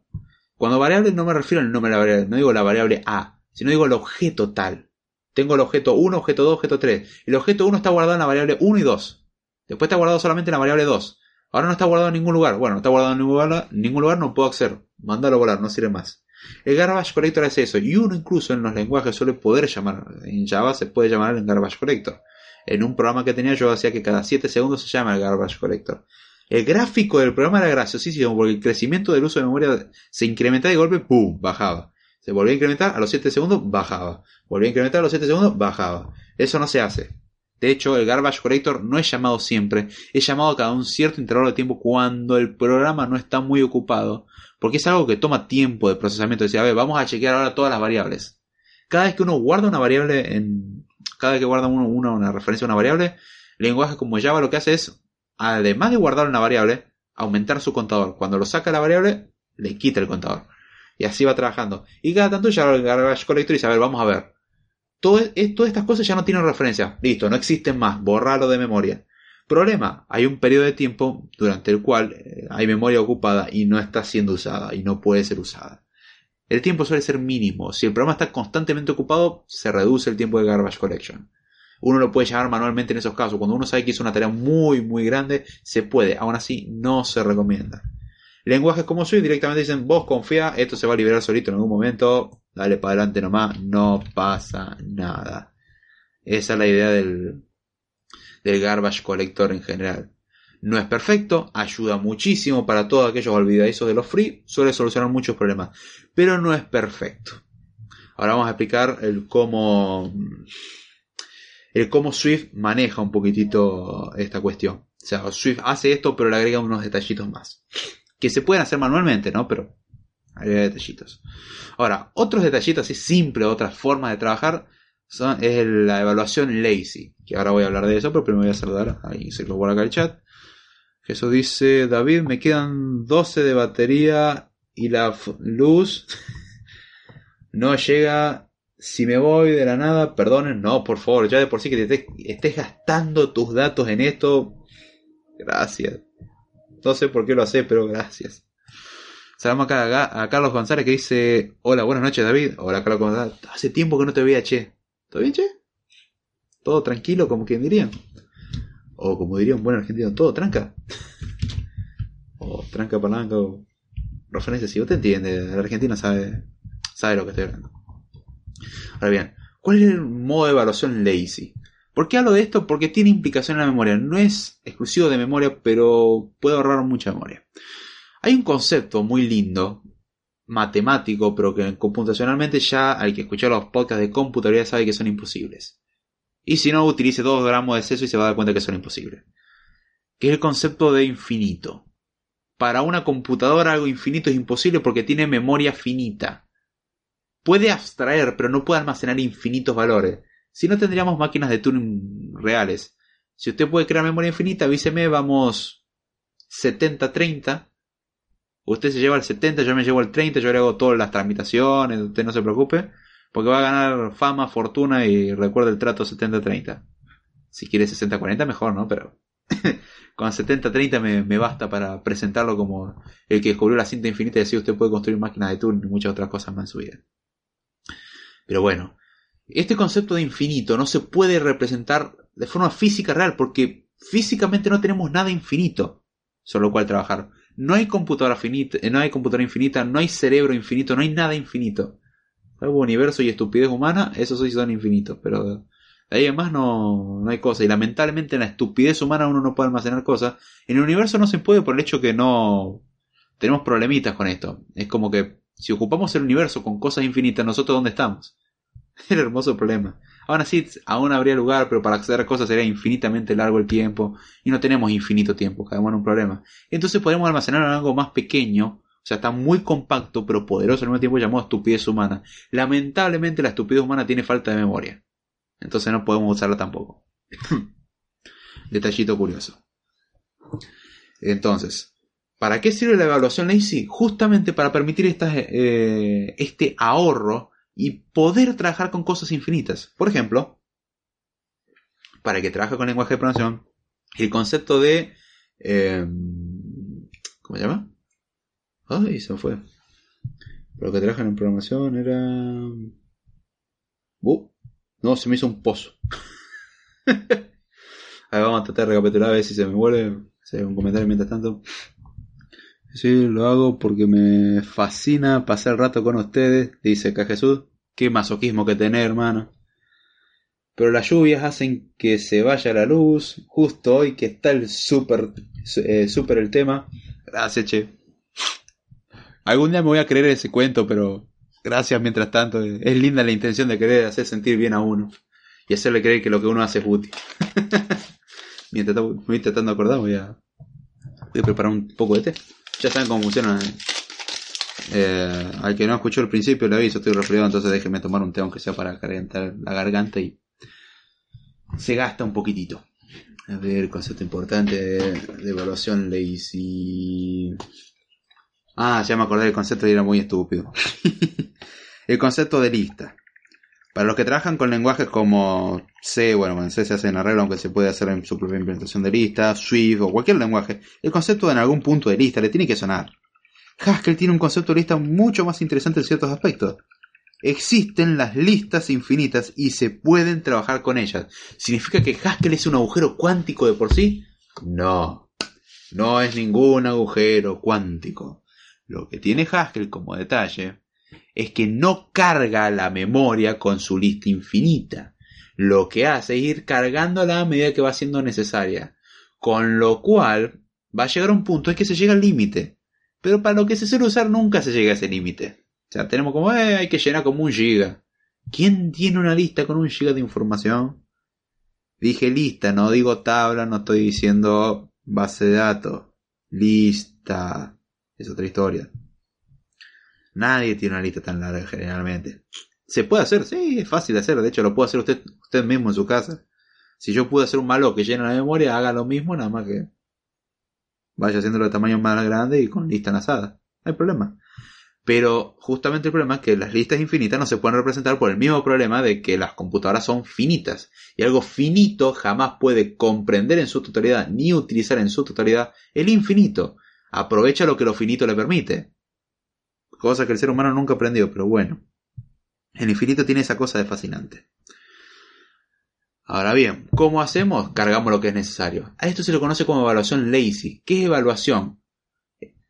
Cuando variable no me refiero al nombre de la variable, no digo la variable A, sino digo el objeto tal. Tengo el objeto 1, objeto 2, objeto 3. El objeto 1 está guardado en la variable 1 y 2. Después está guardado solamente en la variable 2. Ahora no está guardado en ningún lugar. Bueno, no está guardado en ningún lugar, ningún lugar no puedo acceder. Mándalo a volar, no sirve más. El garbage collector hace eso. Y uno incluso en los lenguajes suele poder llamar. En Java se puede llamar el garbage collector. En un programa que tenía yo hacía que cada 7 segundos se llama el garbage collector. El gráfico del programa era graciosísimo porque el crecimiento del uso de memoria se incrementaba de golpe, ¡pum! bajaba. Se volvía a incrementar, a los 7 segundos bajaba. Volvía a incrementar a los 7 segundos, bajaba. Eso no se hace. De hecho, el garbage collector no es llamado siempre, es llamado cada un cierto intervalo de tiempo cuando el programa no está muy ocupado, porque es algo que toma tiempo de procesamiento. Decía, a ver, vamos a chequear ahora todas las variables. Cada vez que uno guarda una variable en. Cada vez que guarda uno, una referencia a una variable, el lenguaje como Java lo que hace es, además de guardar una variable, aumentar su contador. Cuando lo saca la variable, le quita el contador. Y así va trabajando. Y cada tanto ya el garbage collector y dice, a ver, vamos a ver. Todo, todas estas cosas ya no tienen referencia. Listo, no existen más. Borrarlo de memoria. Problema, hay un periodo de tiempo durante el cual eh, hay memoria ocupada y no está siendo usada y no puede ser usada. El tiempo suele ser mínimo. Si el programa está constantemente ocupado, se reduce el tiempo de garbage collection. Uno lo puede llamar manualmente en esos casos. Cuando uno sabe que hizo una tarea muy, muy grande, se puede. Aún así, no se recomienda. Lenguajes como Swift directamente dicen, vos confía, esto se va a liberar solito en algún momento, dale para adelante nomás, no pasa nada. Esa es la idea del, del garbage collector en general. No es perfecto, ayuda muchísimo para todos aquellos olvidadizos de los free, suele solucionar muchos problemas, pero no es perfecto. Ahora vamos a explicar el cómo, el cómo Swift maneja un poquitito esta cuestión. O sea, Swift hace esto, pero le agrega unos detallitos más que se pueden hacer manualmente, ¿no? Pero hay detallitos. Ahora, otros detallitos así simples, otras formas de trabajar, son, es la evaluación lazy, que ahora voy a hablar de eso, pero primero voy a saludar, ahí se lo acá el chat. Eso dice, David, me quedan 12 de batería y la luz no llega. Si me voy de la nada, perdonen, no, por favor, ya de por sí que te estés gastando tus datos en esto. Gracias. No sé por qué lo hace, pero gracias. Saludamos acá a, Carlos González que dice: Hola, buenas noches, David. Hola, Carlos González. Hace tiempo que no te veía, che. ¿Todo bien, che? ¿Todo tranquilo, como quien diría? O como diría un buen argentino, todo tranca. o tranca palanca referencia, si vos te entiendes, el argentino sabe, sabe lo que estoy hablando. Ahora bien, ¿cuál es el modo de evaluación lazy? ¿Por qué hablo de esto? Porque tiene implicación en la memoria. No es exclusivo de memoria, pero puede ahorrar mucha memoria. Hay un concepto muy lindo, matemático, pero que computacionalmente ya hay que escuchar los podcasts de computabilidad sabe que son imposibles. Y si no, utilice dos gramos de seso y se va a dar cuenta que son imposibles. Que es el concepto de infinito. Para una computadora algo infinito es imposible porque tiene memoria finita. Puede abstraer, pero no puede almacenar infinitos valores. Si no tendríamos máquinas de Turing reales. Si usted puede crear memoria infinita, avíseme, vamos 70-30. Usted se lleva el 70, yo me llevo el 30, yo le hago todas las tramitaciones, usted no se preocupe, porque va a ganar fama, fortuna y recuerda el trato 70-30. Si quiere 60-40 mejor, ¿no? Pero con 70-30 me, basta para presentarlo como el que descubrió la cinta infinita y decir usted puede construir máquinas de Turing y muchas otras cosas más en su vida. Pero bueno, este concepto de infinito no se puede representar de forma física real porque físicamente no tenemos nada infinito sobre lo cual trabajar. No hay computadora finita, no hay computadora infinita, no hay cerebro infinito, no hay nada infinito. Algo universo y estupidez humana, esos sí son infinitos, pero ahí además no, no hay cosa. Y lamentablemente en la estupidez humana uno no puede almacenar cosas. En el universo no se puede por el hecho que no tenemos problemitas con esto. Es como que si ocupamos el universo con cosas infinitas, nosotros dónde estamos? El hermoso problema. Aún así, aún habría lugar, pero para acceder a cosas sería infinitamente largo el tiempo y no tenemos infinito tiempo, caemos en un problema. Entonces podemos almacenar algo más pequeño O sea, está muy compacto, pero poderoso al mismo tiempo llamado estupidez humana. Lamentablemente la estupidez humana tiene falta de memoria. Entonces no podemos usarla tampoco. Detallito curioso. Entonces, ¿para qué sirve la evaluación lazy? Justamente para permitir eh, este ahorro y poder trabajar con cosas infinitas. Por ejemplo, para que trabaje con lenguaje de programación, el concepto de... Em, ¿Cómo se llama? Ay, se fue. Pero lo que trabajan en programación era... no, se me hizo un pozo. A ver, vamos a tratar de recapitular a ver si se me vuelve. Si un comentario mientras tanto. Sí, lo hago porque me fascina pasar el rato con ustedes, dice K. Jesús. Qué masoquismo que tener, hermano. Pero las lluvias hacen que se vaya la luz, justo hoy que está el súper eh, super el tema. Gracias, che. Algún día me voy a creer ese cuento, pero gracias mientras tanto. Es linda la intención de querer hacer sentir bien a uno y hacerle creer que lo que uno hace es útil. mientras me voy tratando de acordar, voy a, voy a preparar un poco de té. Ya saben cómo funciona. Eh, al que no escuchó el principio le aviso, estoy resfriado, entonces déjeme tomar un té aunque sea para calentar la garganta y se gasta un poquitito. A ver, concepto importante de, de evaluación lazy. Ah, ya me acordé del concepto y era muy estúpido. el concepto de lista. Para los que trabajan con lenguajes como C, bueno, en C se hace en arreglo, aunque se puede hacer en su propia implementación de lista, Swift o cualquier lenguaje, el concepto de en algún punto de lista le tiene que sonar. Haskell tiene un concepto de lista mucho más interesante en ciertos aspectos. Existen las listas infinitas y se pueden trabajar con ellas. ¿Significa que Haskell es un agujero cuántico de por sí? No, no es ningún agujero cuántico. Lo que tiene Haskell como detalle es que no carga la memoria con su lista infinita. Lo que hace es ir cargándola a medida que va siendo necesaria. Con lo cual va a llegar a un punto en que se llega al límite. Pero para lo que se suele usar nunca se llega a ese límite. O sea, tenemos como, eh, hay que llenar como un giga. ¿Quién tiene una lista con un giga de información? Dije lista, no digo tabla, no estoy diciendo base de datos. Lista es otra historia. Nadie tiene una lista tan larga generalmente. ¿Se puede hacer? Sí, es fácil de hacer. De hecho, lo puede hacer usted, usted mismo en su casa. Si yo pude hacer un malo que llena la memoria, haga lo mismo, nada más que vaya haciéndolo de tamaño más grande y con lista enlazada. No hay problema. Pero justamente el problema es que las listas infinitas no se pueden representar por el mismo problema de que las computadoras son finitas. Y algo finito jamás puede comprender en su totalidad ni utilizar en su totalidad el infinito aprovecha lo que lo finito le permite. Cosa que el ser humano nunca aprendió, pero bueno. El infinito tiene esa cosa de fascinante. Ahora bien, ¿cómo hacemos? Cargamos lo que es necesario. A esto se lo conoce como evaluación lazy. ¿Qué es evaluación?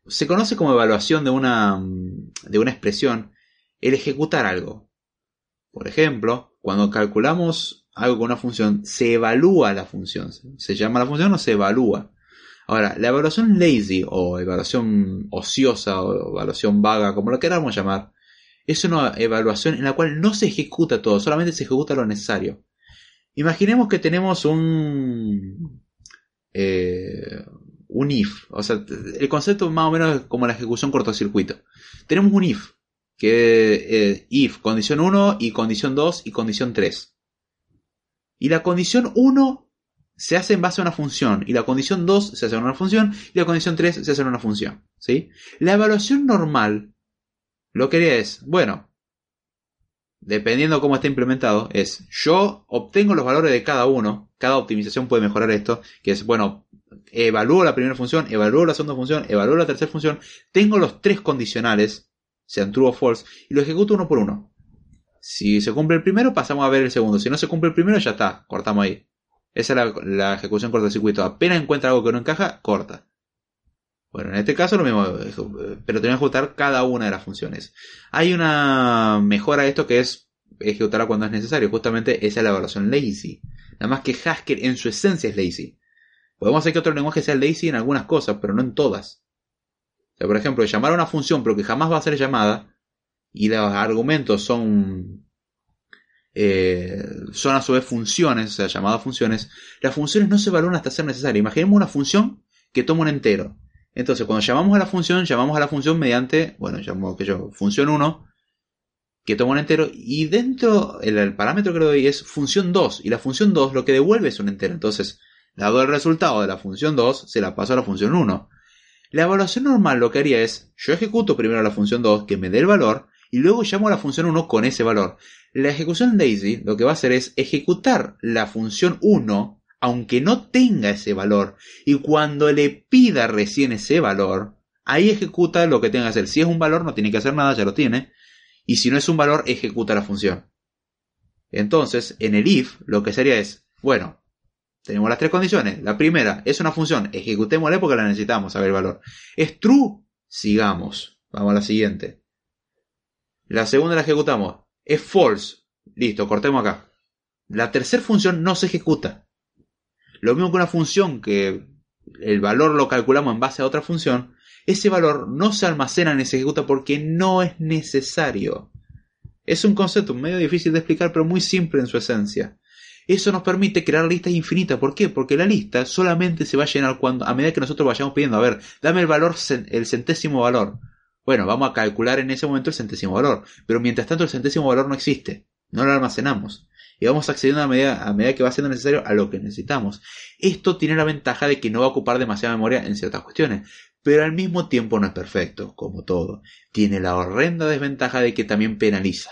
Se conoce como evaluación de una, de una expresión el ejecutar algo. Por ejemplo, cuando calculamos algo con una función, se evalúa la función. Se llama la función o se evalúa. Ahora, la evaluación lazy o evaluación ociosa o evaluación vaga, como lo queramos llamar, es una evaluación en la cual no se ejecuta todo, solamente se ejecuta lo necesario. Imaginemos que tenemos un eh, un if, o sea, el concepto más o menos es como la ejecución cortocircuito. Tenemos un if, que eh, if, condición 1 y condición 2 y condición 3. Y la condición 1 se hace en base a una función y la condición 2 se hace en una función y la condición 3 se hace en una función. ¿sí? La evaluación normal lo que es, bueno, dependiendo cómo esté implementado, es yo obtengo los valores de cada uno, cada optimización puede mejorar esto, que es, bueno, evalúo la primera función, evalúo la segunda función, evalúo la tercera función, tengo los tres condicionales, sean true o false, y lo ejecuto uno por uno. Si se cumple el primero, pasamos a ver el segundo. Si no se cumple el primero, ya está, cortamos ahí. Esa es la, la ejecución cortocircuito. Apenas encuentra algo que no encaja, corta. Bueno, en este caso lo mismo, pero tenemos que ejecutar cada una de las funciones. Hay una mejora de esto que es ejecutarla cuando es necesario. Justamente esa es la evaluación lazy. Nada más que Haskell en su esencia es lazy. Podemos hacer que otro lenguaje sea lazy en algunas cosas, pero no en todas. Por ejemplo, llamar a una función pero que jamás va a ser llamada y los argumentos son son a su vez funciones, o sea, llamadas funciones, las funciones no se evalúan hasta ser necesarias. Imaginemos una función que toma un entero. Entonces, cuando llamamos a la función, llamamos a la función mediante, bueno, llamamos que yo, función 1, que toma un entero, y dentro, el, parámetro que le doy es función 2, y la función 2 lo que devuelve es un entero. Entonces, dado el resultado de la función 2, se la paso a la función 1. La evaluación normal lo que haría es, yo ejecuto primero la función 2, que me dé el valor, y luego llamo a la función 1 con ese valor. La ejecución lazy lo que va a hacer es ejecutar la función 1 aunque no tenga ese valor y cuando le pida recién ese valor, ahí ejecuta lo que tenga que hacer. Si es un valor no tiene que hacer nada, ya lo tiene. Y si no es un valor, ejecuta la función. Entonces, en el if lo que sería es, bueno, tenemos las tres condiciones. La primera es una función, ejecutémosla porque la necesitamos saber el valor. Es true, sigamos. Vamos a la siguiente. La segunda la ejecutamos. Es false. Listo, cortemos acá. La tercera función no se ejecuta. Lo mismo que una función que el valor lo calculamos en base a otra función, ese valor no se almacena ni se ejecuta porque no es necesario. Es un concepto medio difícil de explicar, pero muy simple en su esencia. Eso nos permite crear listas infinitas. ¿Por qué? Porque la lista solamente se va a llenar cuando, a medida que nosotros vayamos pidiendo, a ver, dame el valor, el centésimo valor. Bueno, vamos a calcular en ese momento el centésimo valor, pero mientras tanto el centésimo valor no existe, no lo almacenamos. Y vamos accediendo a medida, a medida que va siendo necesario a lo que necesitamos. Esto tiene la ventaja de que no va a ocupar demasiada memoria en ciertas cuestiones, pero al mismo tiempo no es perfecto, como todo. Tiene la horrenda desventaja de que también penaliza.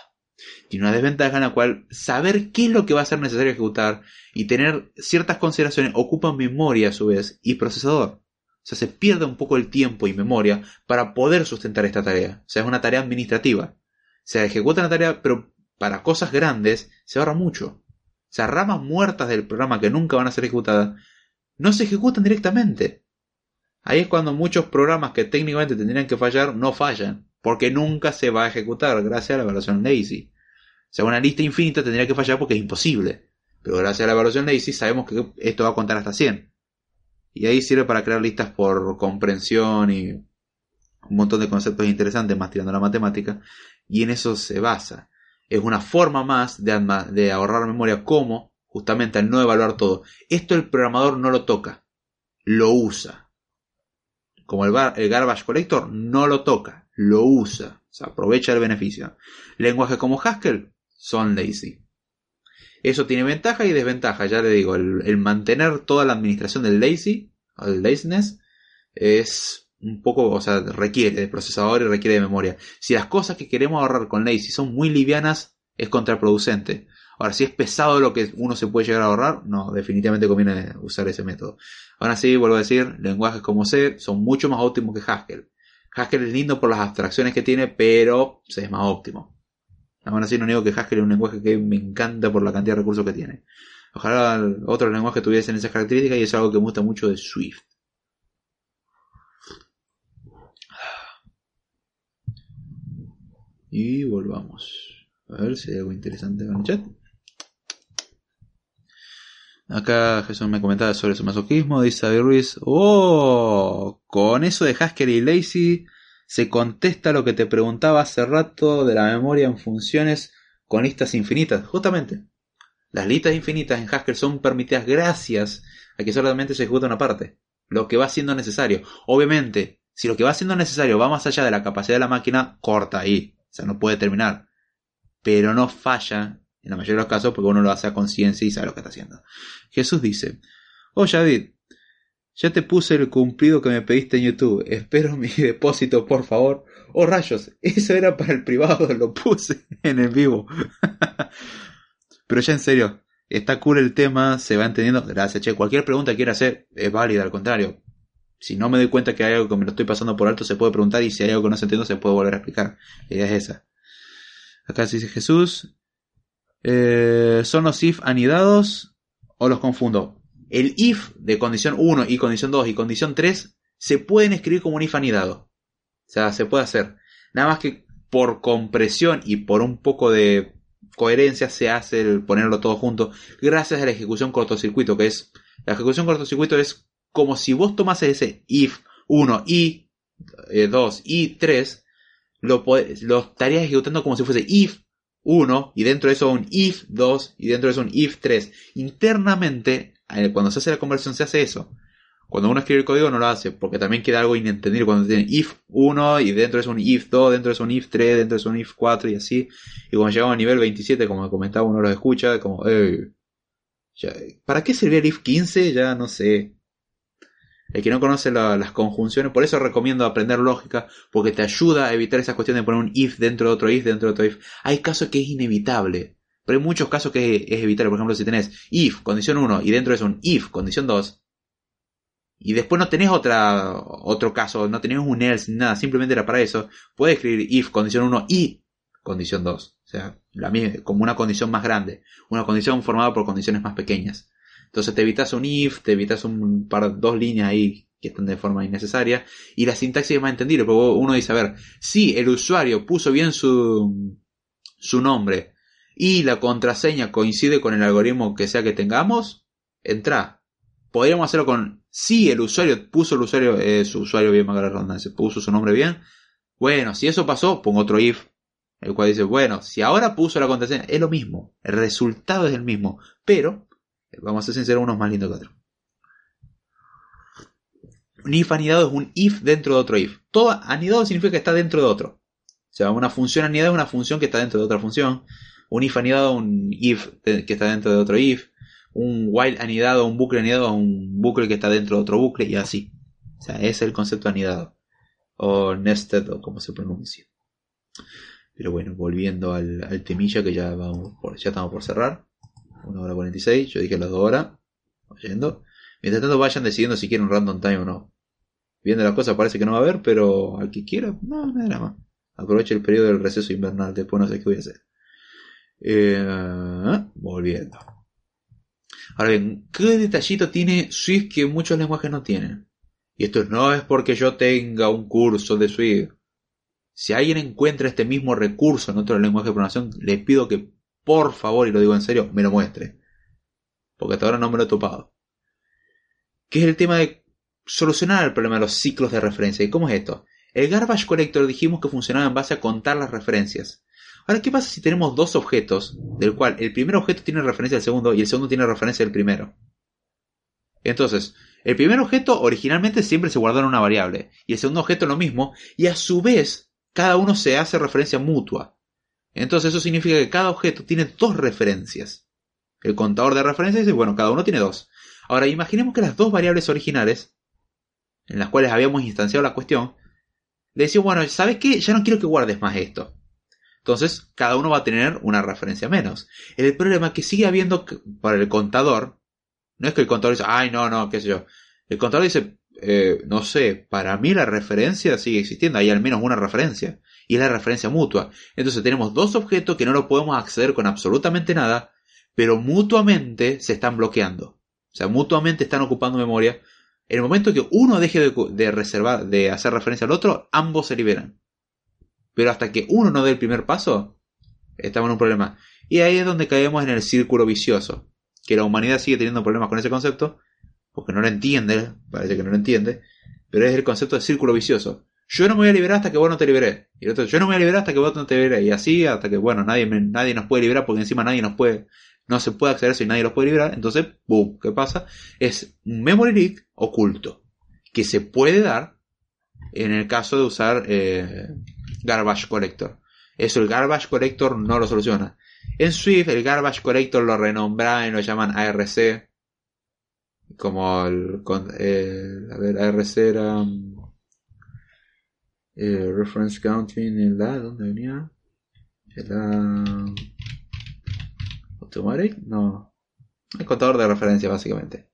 Tiene una desventaja en la cual saber qué es lo que va a ser necesario ejecutar y tener ciertas consideraciones ocupa memoria a su vez y procesador. Sea, se pierde un poco el tiempo y memoria para poder sustentar esta tarea. O sea, es una tarea administrativa. Se ejecuta la tarea, pero para cosas grandes se ahorra mucho. O sea, ramas muertas del programa que nunca van a ser ejecutadas no se ejecutan directamente. Ahí es cuando muchos programas que técnicamente tendrían que fallar no fallan, porque nunca se va a ejecutar gracias a la evaluación lazy. O sea, una lista infinita tendría que fallar porque es imposible. Pero gracias a la evaluación lazy sabemos que esto va a contar hasta 100. Y ahí sirve para crear listas por comprensión y un montón de conceptos interesantes más tirando la matemática. Y en eso se basa. Es una forma más de, ahorrar memoria como justamente al no evaluar todo. Esto el programador no lo toca. Lo usa. Como el, el garbage collector no lo toca. Lo usa. Se aprovecha el beneficio. Lenguajes como Haskell son lazy. Eso tiene ventaja y desventaja, ya le digo, el, mantener toda la administración del lazy, el laziness, es un poco, o sea, requiere de procesador y requiere de memoria. Si las cosas que queremos ahorrar con lazy son muy livianas, es contraproducente. Ahora, si es pesado lo que uno se puede llegar a ahorrar, no, definitivamente conviene usar ese método. Ahora sí, vuelvo a decir, lenguajes como C son mucho más óptimos que Haskell. Haskell es lindo por las abstracciones que tiene, pero es más óptimo. Aún así no digo que Haskell es un lenguaje que me encanta por la cantidad de recursos que tiene. Ojalá otros lenguajes tuviesen esas características y es algo que me gusta mucho de Swift. Y volvamos. A ver si hay algo interesante en el chat. Acá Jesús me comentaba sobre su masoquismo. Dice David Ruiz. ¡Oh! Con eso de Haskell y Lazy se contesta lo que te preguntaba hace rato de la memoria en funciones con listas infinitas. Justamente, las listas infinitas en Haskell son permitidas gracias a que solamente se ejecuta una parte, lo que va siendo necesario. Obviamente, si lo que va siendo necesario va más allá de la capacidad de la máquina, corta ahí, o sea, no puede terminar. Pero no falla en la mayoría de los casos porque uno lo hace a conciencia y sabe lo que está haciendo. Jesús dice, oh David, ya te puse el cumplido que me pediste en YouTube. Espero mi depósito, por favor. Oh, rayos, eso era para el privado, lo puse en el vivo. Pero ya en serio, está cool el tema, se va entendiendo. Gracias, che. Cualquier pregunta que quiera hacer es válida, al contrario. Si no me doy cuenta que hay algo que me lo estoy pasando por alto, se puede preguntar y si hay algo que no se entiende, se puede volver a explicar. La idea es esa. Acá se dice Jesús. Eh, ¿Son los if anidados o los confundo? El if de condición 1 y condición 2 y condición 3 se pueden escribir como un if anidado. O sea, se puede hacer. Nada más que por compresión y por un poco de coherencia se hace el ponerlo todo junto gracias a la ejecución cortocircuito, que es la ejecución cortocircuito es como si vos tomases ese if 1 y 2 y 3 lo, lo estarías ejecutando como si fuese if 1 y dentro de eso un if 2 y dentro de eso un if 3. Internamente cuando se hace la conversión se hace eso. Cuando uno escribe el código no lo hace, porque también queda algo inentendible cuando tiene if 1 y dentro es un if 2, dentro es un if 3, dentro es un if 4 y así. Y cuando llegamos a nivel 27, como comentaba, uno lo escucha, como, eh, ¿para qué servía el if 15? Ya no sé. El que no conoce las conjunciones, por eso recomiendo aprender lógica, porque te ayuda a evitar esa cuestión de poner un if dentro de otro if, dentro de otro if. Hay casos que es inevitable, pero hay muchos casos que es, evitable. Por ejemplo, si tenés if, condición 1, y dentro es un if, condición 2, y después no tenés otra, otro caso, no tenés un else nada, simplemente era para eso, puedes escribir if, condición 1 y condición 2. O sea, la como una condición más grande, una condición formada por condiciones más pequeñas. Entonces te evitas un if, te evitas un par, dos líneas ahí que están de forma innecesaria. Y la sintaxis es más entendible, porque uno dice, a ver, si el usuario puso bien su, su nombre y la contraseña coincide con el algoritmo que sea que tengamos, entra. Podríamos hacerlo con si el usuario puso el usuario, eh, su usuario bien, más redundancia, puso su nombre bien. Bueno, si eso pasó, pongo otro if, el cual dice, bueno, si ahora puso la contraseña, es lo mismo, el resultado es el mismo, pero Vamos a ser sinceros, uno es más lindo que otro. Un if anidado es un if dentro de otro if. Todo anidado significa que está dentro de otro. O sea, una función anidada es una función que está dentro de otra función. Un if anidado es un if que está dentro de otro if. Un while anidado, un bucle anidado es un bucle que está dentro de otro bucle y así. O sea, es el concepto anidado. O nested o como se pronuncia. Pero bueno, volviendo al, al que ya, vamos por, ya estamos por cerrar. 1 hora 46, yo dije las 2 horas, oyendo. Mientras tanto vayan decidiendo si quieren un random time o no. Viendo la cosa parece que no va a haber, pero al que quiera, no, nada más. Aproveche el periodo del receso invernal, después no sé qué voy a hacer. Eh, volviendo. Ahora bien, ¿qué detallito tiene Swift que muchos lenguajes no tienen? Y esto no es porque yo tenga un curso de Swift. Si alguien encuentra este mismo recurso en otro lenguaje de programación, les pido que por favor, y lo digo en serio, me lo muestre. Porque hasta ahora no me lo he topado. Que es el tema de solucionar el problema de los ciclos de referencia. ¿Y cómo es esto? El garbage collector dijimos que funcionaba en base a contar las referencias. Ahora, ¿qué pasa si tenemos dos objetos, del cual el primer objeto tiene referencia al segundo y el segundo tiene referencia al primero? Entonces, el primer objeto originalmente siempre se guardó en una variable, y el segundo objeto lo mismo, y a su vez, cada uno se hace referencia mutua. Entonces eso significa que cada objeto tiene dos referencias. El contador de referencias dice, bueno, cada uno tiene dos. Ahora imaginemos que las dos variables originales, en las cuales habíamos instanciado la cuestión, le decimos, bueno, ¿sabes qué? Ya no quiero que guardes más esto. Entonces, cada uno va a tener una referencia menos. El problema que sigue habiendo para el contador, no es que el contador dice, ay, no, no, qué sé yo. El contador dice, eh, no sé, para mí la referencia sigue existiendo, hay al menos una referencia y es la referencia mutua. Entonces tenemos dos objetos que no lo podemos acceder con absolutamente nada, pero mutuamente se están bloqueando. O sea, mutuamente están ocupando memoria. En el momento que uno deje de, reservar, de hacer referencia al otro, ambos se liberan. Pero hasta que uno no dé el primer paso, estamos en un problema. Y ahí es donde caemos en el círculo vicioso. Que la humanidad sigue teniendo problemas con ese concepto, porque no lo entiende, parece que no lo entiende, pero es el concepto de círculo vicioso yo no me voy a liberar hasta que vos no te liberé. Y el otro, yo no me voy a liberar hasta que vos no te liberé. Y así hasta que, bueno, nadie, nadie nos puede liberar porque encima nadie nos puede, no se puede acceder si nadie los puede liberar. Entonces, boom, ¿qué pasa? Es un memory leak oculto que se puede dar en el caso de usar eh, garbage collector. Eso el garbage collector no lo soluciona. En Swift el garbage collector lo renombran y lo llaman ARC. Como el, eh, a ver, ARC era eh, reference counting en la, ¿dónde venía? En la automatic, no, el contador de referencia básicamente.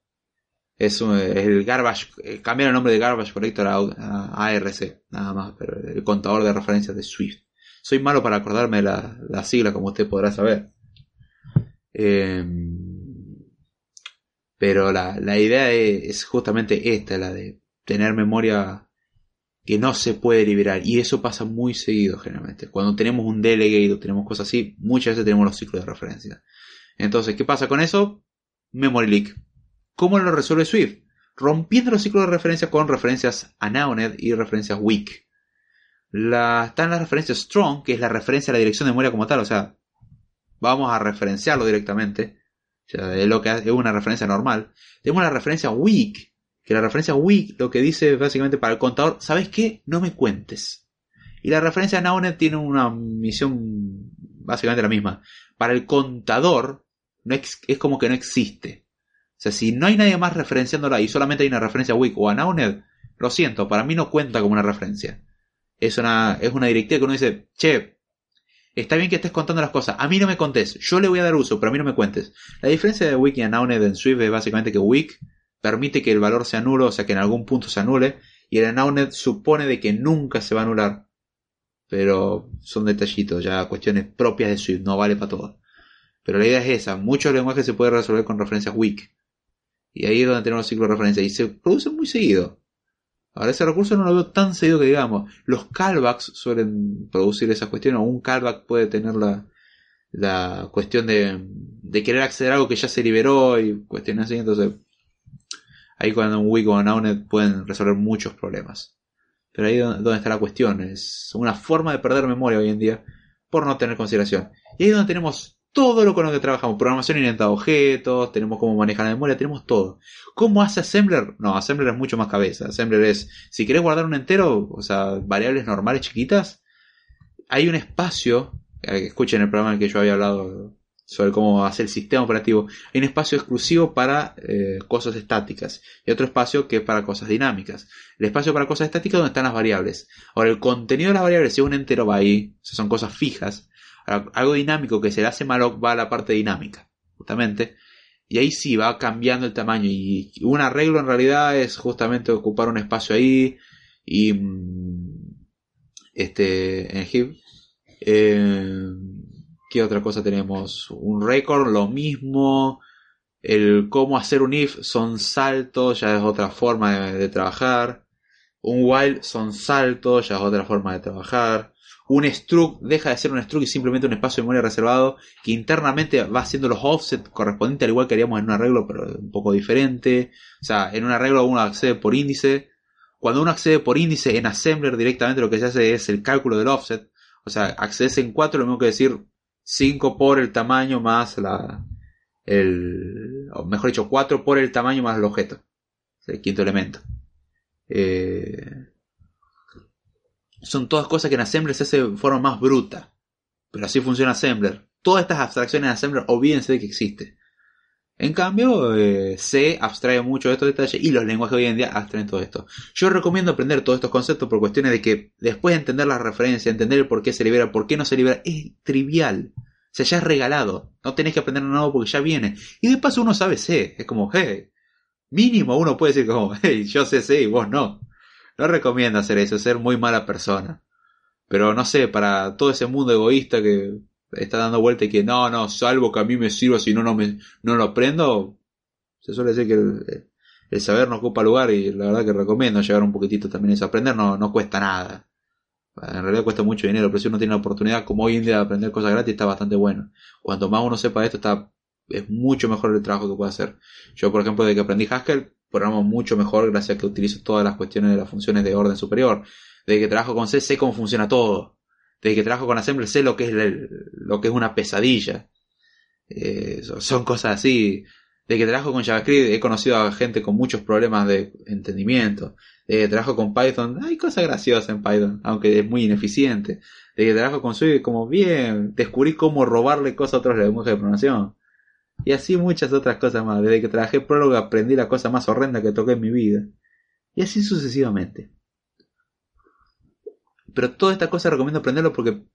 Es, el garbage, eh, cambiar el nombre de garbage collector a, ARC, nada más, pero el contador de referencia de Swift. Soy malo para acordarme la, la sigla, como usted podrá saber. Em, pero la, la idea es, justamente esta, la de tener memoria que no se puede liberar. Y eso pasa muy seguido generalmente. Cuando tenemos un delegate o tenemos cosas así, muchas veces tenemos los ciclos de referencia. Entonces, ¿qué pasa con eso? Memory leak. ¿Cómo lo resuelve Swift? Rompiendo los ciclos de referencia con referencias a Nowned y referencias weak. La, están las referencias strong, que es la referencia a la dirección de memoria como tal. O sea, vamos a referenciarlo directamente. O sea, es lo que es una referencia normal. Tenemos la referencia weak, Que la referencia weak lo que dice básicamente para el contador, ¿sabes qué? No me cuentes. Y la referencia Naunet tiene una misión básicamente la misma. Para el contador, no es, como que no existe. O sea, si no hay nadie más referenciándola y solamente hay una referencia weak o a Naunet, lo siento, para mí no cuenta como una referencia. Es una, es una directiva que uno dice, che, Está bien que estés contando las cosas. A mí no me contés. Yo le voy a dar uso, pero a mí no me cuentes. La diferencia de Wiki y Anauned en Swift es básicamente que Wiki permite que el valor sea nulo, o sea que en algún punto se anule, y el Anauned supone de que nunca se va a anular. Pero son detallitos, ya cuestiones propias de Swift, no vale para todo. Pero la idea es esa, muchos lenguajes se pueden resolver con referencias Wiki. Y ahí es donde tenemos los ciclos de referencia, y se producen muy seguido. Ahora ese recurso no lo veo tan seguido que digamos. Los callbacks suelen producir esas cuestiones. O un callback puede tener la, la cuestión de, de querer acceder a algo que ya se liberó y cuestiones así. Entonces, ahí cuando un Wiki o un Aunet pueden resolver muchos problemas. Pero ahí es donde está la cuestión. Es una forma de perder memoria hoy en día por no tener consideración. Y ahí es donde tenemos todo lo con lo que trabajamos. Programación orientada a objetos, tenemos cómo manejar la memoria, tenemos todo. ¿Cómo hace Assembler? No, Assembler es mucho más cabeza. Assembler es, si querés guardar un entero, o sea, variables normales chiquitas, hay un espacio, eh, escuchen el programa en el que yo había hablado sobre cómo hacer el sistema operativo, hay un espacio exclusivo para eh, cosas estáticas y otro espacio que es para cosas dinámicas. El espacio para cosas estáticas es donde están las variables. Ahora, el contenido de las variables, si un entero va ahí, son cosas fijas, algo dinámico que se le hace malloc va a la parte dinámica, justamente. Y ahí sí va cambiando el tamaño. Y un arreglo en realidad es justamente ocupar un espacio ahí. Y mm, este en HIP. Eh, ¿Qué otra cosa tenemos? Un record, lo mismo. El cómo hacer un if son saltos, ya es otra forma de trabajar. Un while son saltos, ya es otra forma de trabajar un struct deja de ser un struct y simplemente un espacio de memoria reservado que internamente va haciendo los offsets correspondientes al igual que haríamos en un arreglo, pero un poco diferente. O sea, en un arreglo uno accede por índice. Cuando uno accede por índice en Assembler directamente lo que se hace es el cálculo del offset. O sea, accedes en 4, lo mismo que decir 5 por el tamaño más la... El, o mejor dicho, 4 por el tamaño más el objeto. El quinto elemento. Eh, son todas cosas que en Assembler se hace de forma más bruta. Pero así funciona Assembler. Todas estas abstracciones en Assembler, olvídense de que existe. En cambio, eh, C abstrae mucho de estos detalles y los lenguajes hoy en día abstraen todo esto. Yo recomiendo aprender todos estos conceptos por cuestiones de que después de entender la referencia, entender el por qué se libera, por qué no se libera, es trivial. O sea, ya es regalado. No tenés que aprender nada porque ya viene. Y de paso uno sabe C. Es como, hey, mínimo uno puede decir como, hey, yo sé C y vos no. No recomiendo hacer eso, ser muy mala persona. Pero no sé, para todo ese mundo egoísta que está dando vuelta y que no, no, salvo que a mí me sirva, si no, no, me, no lo aprendo, se suele decir que el, saber no ocupa lugar y la verdad que recomiendo llevar un poquitito también eso. Aprender no, no cuesta nada. En realidad cuesta mucho dinero, pero si uno tiene la oportunidad, como hoy en día, de aprender cosas gratis, está bastante bueno. Cuanto más uno sepa de esto, está, es mucho mejor el trabajo que puede hacer. Yo, por ejemplo, de que aprendí Haskell, programa mucho mejor gracias a que utilizo todas las cuestiones de las funciones de orden superior. Desde que trabajo con C sé cómo funciona todo. Desde que trabajo con Assembler sé lo que es, lo que es una pesadilla. Eh, son cosas así. Desde que trabajo con JavaScript he conocido a gente con muchos problemas de entendimiento. Desde que trabajo con Python hay cosas graciosas en Python, aunque es muy ineficiente. Desde que trabajo con Swift como bien, descubrí cómo robarle cosas a otros lenguajes de programación. Y así muchas otras cosas más. Desde que trabajé prólogo aprendí la cosa más horrenda que toqué en mi vida. Y así sucesivamente. Pero toda esta cosa recomiendo aprenderlo porque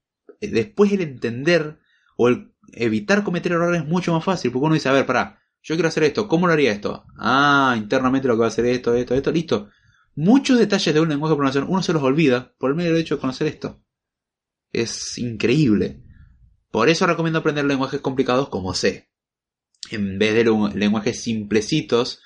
eh, después el entender o el evitar cometer errores es mucho más fácil. Porque uno dice, a ver, pará, yo quiero hacer esto, ¿cómo lo haría esto? Ah, internamente lo que va a hacer esto, esto, esto, listo. Muchos detalles de un lenguaje de programación uno se los olvida por el medio hecho de conocer esto. Es increíble. Por eso recomiendo aprender lenguajes complicados como C en vez de lenguajes simplecitos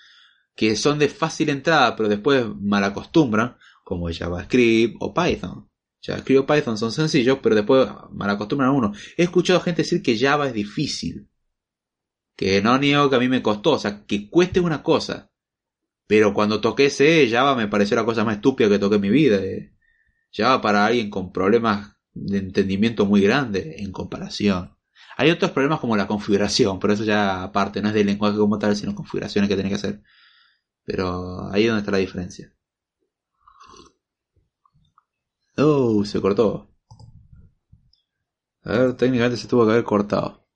que son de fácil entrada pero después mal acostumbran, como JavaScript o Python. JavaScript o Python son sencillos, pero después mal acostumbran a uno. He escuchado gente decir que Java es difícil. Que no niego que a mí me costó, o sea, que cueste una cosa. Pero cuando toqué C, Java me pareció la cosa más estúpida que toqué en mi vida. Eh. Java para alguien con problemas de entendimiento muy grandes en comparación. Hay otros problemas como la configuración, pero eso ya aparte, no es del lenguaje como tal, sino configuraciones que tiene que hacer. Pero ahí es donde está la diferencia. Oh, se cortó. A ver, técnicamente se tuvo que haber cortado.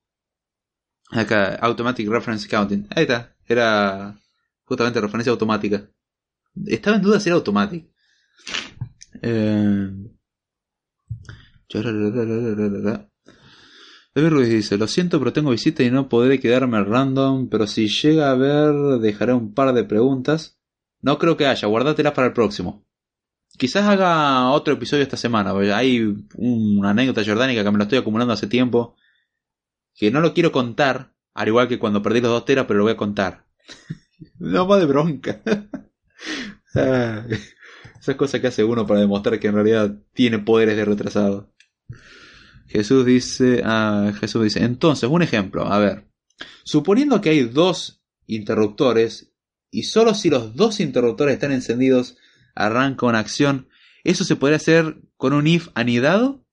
Acá, Automatic Reference Counting. Ahí está. Era justamente referencia automática. Estaba en duda si era automático. Eh... David Ruiz dice, lo siento pero tengo visita y no podré quedarme random, pero si llega a ver dejaré un par de preguntas. No creo que haya, guárdatelas para el próximo. Quizás haga otro episodio esta semana, hay una anécdota jordánica que me lo estoy acumulando hace tiempo, que no lo quiero contar, al igual que cuando perdí los dos teras, pero lo voy a contar. no más de bronca. Ah, esas cosas que hace uno para demostrar que en realidad tiene poderes de retrasado. Jesús dice, ah, Jesús dice, entonces, un ejemplo, a ver, suponiendo que hay dos interruptores y solo si los dos interruptores están encendidos arranca una acción, ¿eso se podría hacer con un if anidado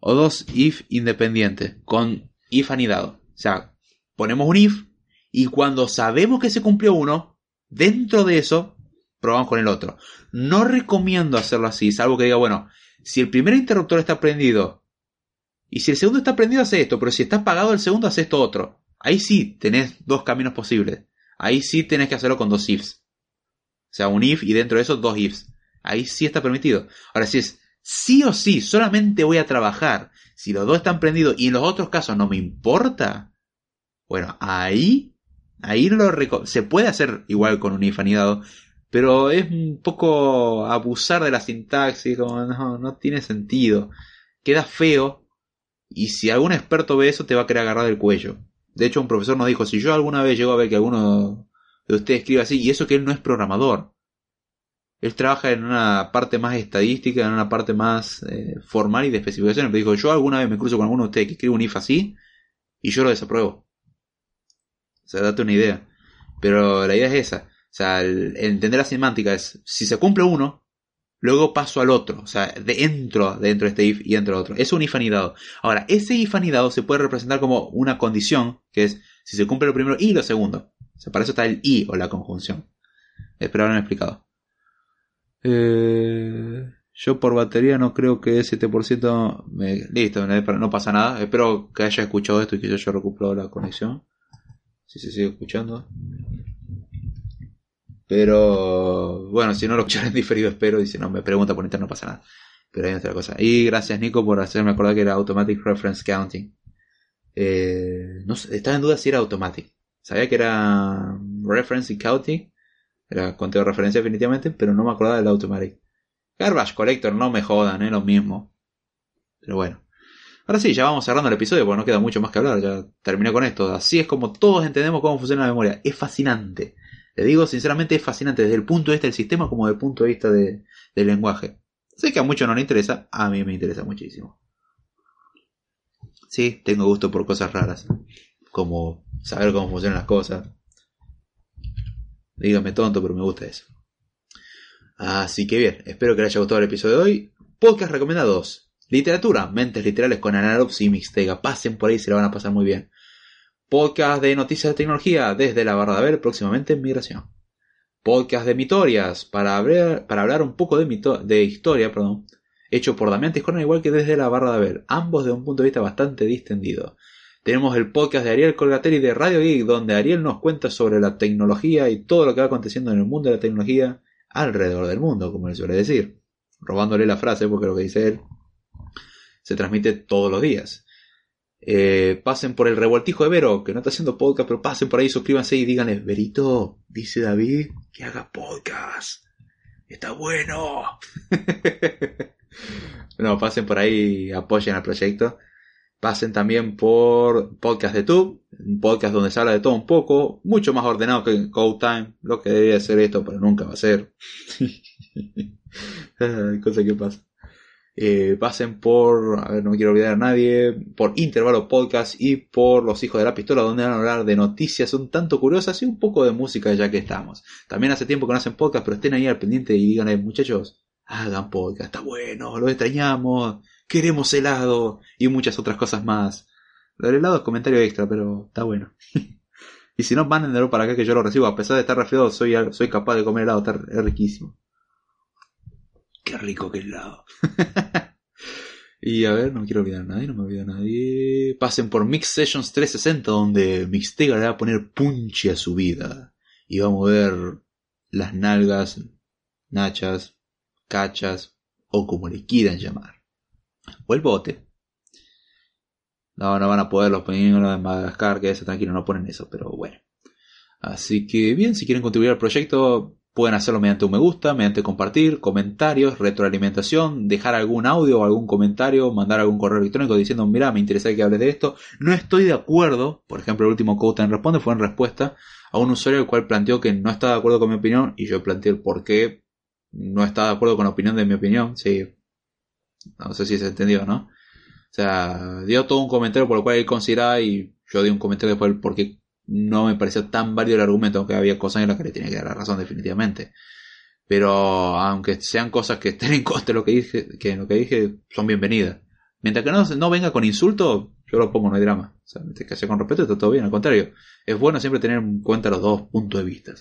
o dos if independientes? Con if anidado. O sea, ponemos un if y cuando sabemos que se cumplió uno, dentro de eso, probamos con el otro. No recomiendo hacerlo así, salvo que diga, bueno, si el primer interruptor está prendido y si el segundo está prendido, hace esto, pero si está apagado el segundo, hace esto otro. Ahí sí tenés dos caminos posibles. Ahí sí tenés que hacerlo con dos ifs. O sea, un if y dentro de eso dos ifs. Ahí sí está permitido. Ahora, si es sí o sí, solamente voy a trabajar. Si los dos están prendidos y en los otros casos no me importa. Bueno, ahí, ahí se puede hacer igual con un if anidado. Pero es un poco abusar de la sintaxis, como no, no tiene sentido. Queda feo y si algún experto ve eso, te va a querer agarrar del cuello. De hecho, un profesor nos dijo, si yo alguna vez llego a ver que alguno de ustedes escribe así, y eso que él no es programador. Él trabaja en una parte más estadística, en una parte más eh, formal y de especificaciones. Pero dijo, yo alguna vez me cruzo con alguno de ustedes que escribe un if así, y yo lo desapruebo. O sea, date una idea. Pero la idea es esa. O sea, entender la semántica es, si se cumple uno, luego paso al otro, o sea, entro dentro de este if y entro otro. Es un if anidado. Ahora, ese if anidado se puede representar como una condición, que es si se cumple lo primero y lo segundo. O sea, para eso está el y o la conjunción. Espero haberme explicado. Eh, yo por batería no creo que 7% me... Listo, no pasa nada. Espero que haya escuchado esto y que yo haya recuperado la conexión. Si se sigue escuchando. Pero bueno, si no lo escucharon en diferido, espero. Y si no me pregunta por internet, no pasa nada. Pero hay otra cosa. Y gracias, Nico, por hacerme acordar que era Automatic Reference Counting. Eh, no estaba en duda si era Automatic. Sabía que era Reference y Counting. Era conteo de referencia, definitivamente. Pero no me acordaba del Automatic. Garbage Collector, no me jodan, es lo mismo. Pero bueno. Ahora sí, ya vamos cerrando el episodio porque no queda mucho más que hablar. Ya terminé con esto. Así es como todos entendemos cómo funciona la memoria. Es fascinante. Le digo, sinceramente, es fascinante desde el punto de vista del sistema como desde el punto de vista del lenguaje. Sé que a muchos no les interesa, a mí me interesa muchísimo. Sí, tengo gusto por cosas raras, como saber cómo funcionan las cosas. Dígame tonto, pero me gusta eso. Así que bien, espero que les haya gustado el episodio de hoy. Podcast recomendados. Literatura, mentes literales con Analops y Mixtega. Pasen por ahí, se la van a pasar muy bien. Podcast de noticias de tecnología desde la barra próximamente en migración. Podcast de mitorias para hablar, un poco de, historia, perdón, hecho por Damián Tiscornia igual que desde la barra de ver, ambos de un punto de vista bastante distendido. Tenemos el podcast de Ariel Colgateri de Radio Geek, donde Ariel nos cuenta sobre la tecnología y todo lo que va aconteciendo en el mundo de la tecnología alrededor del mundo, como él suele decir. Robándole la frase, porque lo que dice él se transmite todos los días. Eh, pasen por el revoltijo de Vero, que no está haciendo podcast, pero pasen por ahí, suscríbanse y díganle, Verito, dice David que haga podcast. Está bueno. no, pasen por ahí, apoyen al proyecto. Pasen también por podcast de YouTube, un podcast donde se habla de todo un poco, mucho más ordenado que Code Time, lo que debería ser esto, pero nunca va a ser. Cosa que pasa. Eh, pasen por, a ver, no me quiero olvidar a nadie, por Intervalo Podcast y por Los Hijos de la Pistola, donde van a hablar de noticias un tanto curiosas y un poco de música ya que estamos. También hace tiempo que no hacen podcast, pero estén ahí al pendiente y digan, muchachos, hagan podcast, está bueno, lo extrañamos, queremos helado y muchas otras cosas más. Lo del helado es comentario extra, pero está bueno. Y si no, mándenlo para acá que yo lo recibo. A pesar de estar resfriado, soy, soy capaz de comer helado. Está es riquísimo. Qué rico que helado. y a ver, no quiero olvidar a nadie, no me olvido a nadie. Pasen por Mix Sessions 360, donde Mixtega le va a poner punche a su vida. Y vamos a ver las nalgas, nachas, cachas, o como le quieran llamar. O el bote. No, no van a poder los pingüinos de Madagascar, que eso tranquilo, no ponen eso, pero bueno. Así que bien, si quieren contribuir al proyecto, pueden hacerlo mediante un me gusta, mediante compartir, comentarios, retroalimentación, dejar algún audio o algún comentario, mandar algún correo electrónico diciendo, mira, me interesa que hables de esto. No estoy de acuerdo, por ejemplo, el último Code en Responde fue en respuesta a un usuario el cual planteó que no estaba de acuerdo con mi opinión y yo planteé el por qué no estaba de acuerdo con la opinión de mi opinión. Sí, no sé si se entendió, ¿no? O sea, dio todo un comentario por lo cual él consideraba y yo di un comentario después porque no me pareció tan válido el argumento, aunque había cosas en las que le tenía que dar la razón definitivamente. Pero aunque sean cosas que estén en contra de lo que dije, que lo que dije son bienvenidas. Mientras que no, no venga con insulto, yo lo pongo, no hay drama. O sea, que sea con respeto está todo bien, al contrario. Es bueno siempre tener en cuenta los dos puntos de vista.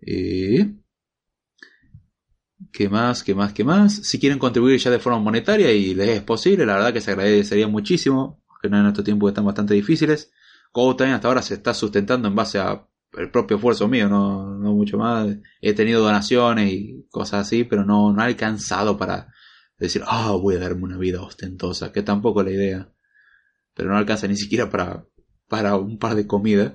Eh, ¿Qué más? ¿Qué más? ¿Qué más? Si quieren contribuir ya de forma monetaria y les es posible, la verdad que se agradecería muchísimo, que no en estos tiempos están bastante difíciles. Como también hasta ahora se está sustentando en base a el propio esfuerzo mío, no, no mucho más. He tenido donaciones y cosas así, pero no, no ha alcanzado para decir, ah, voy a darme una vida ostentosa, que tampoco es la idea. Pero no alcanza ni siquiera para, para un par de comidas.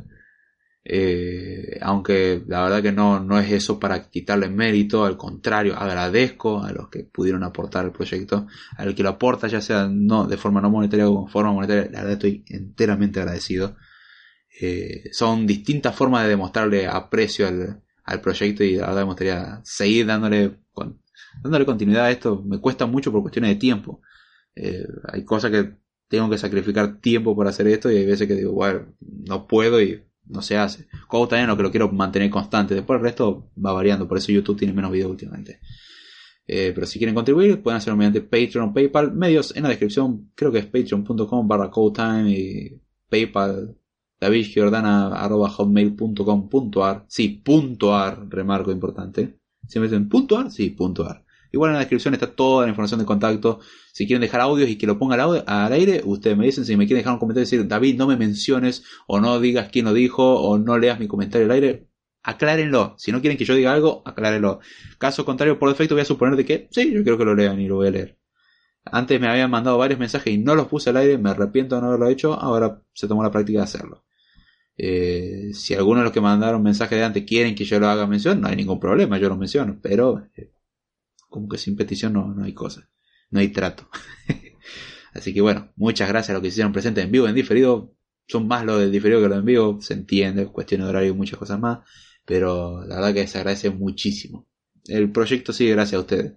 Eh, aunque la verdad que no, no es eso para quitarle mérito, al contrario, agradezco a los que pudieron aportar el proyecto, al que lo aporta, ya sea no de forma no monetaria o con forma monetaria, la verdad estoy enteramente agradecido. Eh, son distintas formas de demostrarle aprecio al, al, proyecto y la verdad me gustaría seguir dándole, dándole continuidad a esto. Me cuesta mucho por cuestiones de tiempo. Eh, hay cosas que tengo que sacrificar tiempo para hacer esto y hay veces que digo, bueno, no puedo y no se hace. Como también lo que lo quiero mantener constante. Después el resto va variando, por eso YouTube tiene menos videos últimamente. Eh, pero si quieren contribuir, pueden hacerlo mediante Patreon o PayPal. Medios en la descripción, creo que es patreon.com barra time y PayPal davidgiordana.hotmail.com.ar Sí, punto .ar, remarco importante. Si me dicen punto .ar, sí, punto .ar. Igual en la descripción está toda la información de contacto. Si quieren dejar audios y que lo ponga al, al aire, ustedes me dicen. Si me quieren dejar un comentario y decir, David, no me menciones, o no digas quién lo dijo, o no leas mi comentario al aire, aclárenlo. Si no quieren que yo diga algo, aclárenlo. Caso contrario, por defecto voy a suponer de que sí, yo quiero que lo lean y lo voy a leer. Antes me habían mandado varios mensajes y no los puse al aire, me arrepiento de no haberlo hecho, ahora se tomó la práctica de hacerlo. Eh, si algunos de los que mandaron mensajes de antes quieren que yo lo haga mención, no hay ningún problema, yo lo menciono, pero eh, como que sin petición no, no hay cosa, no hay trato. Así que bueno, muchas gracias a los que hicieron presente en vivo, en diferido. Son más lo del diferido que lo en vivo, se entiende, cuestiones de horario y muchas cosas más. Pero la verdad que se agradece muchísimo. El proyecto sigue gracias a ustedes.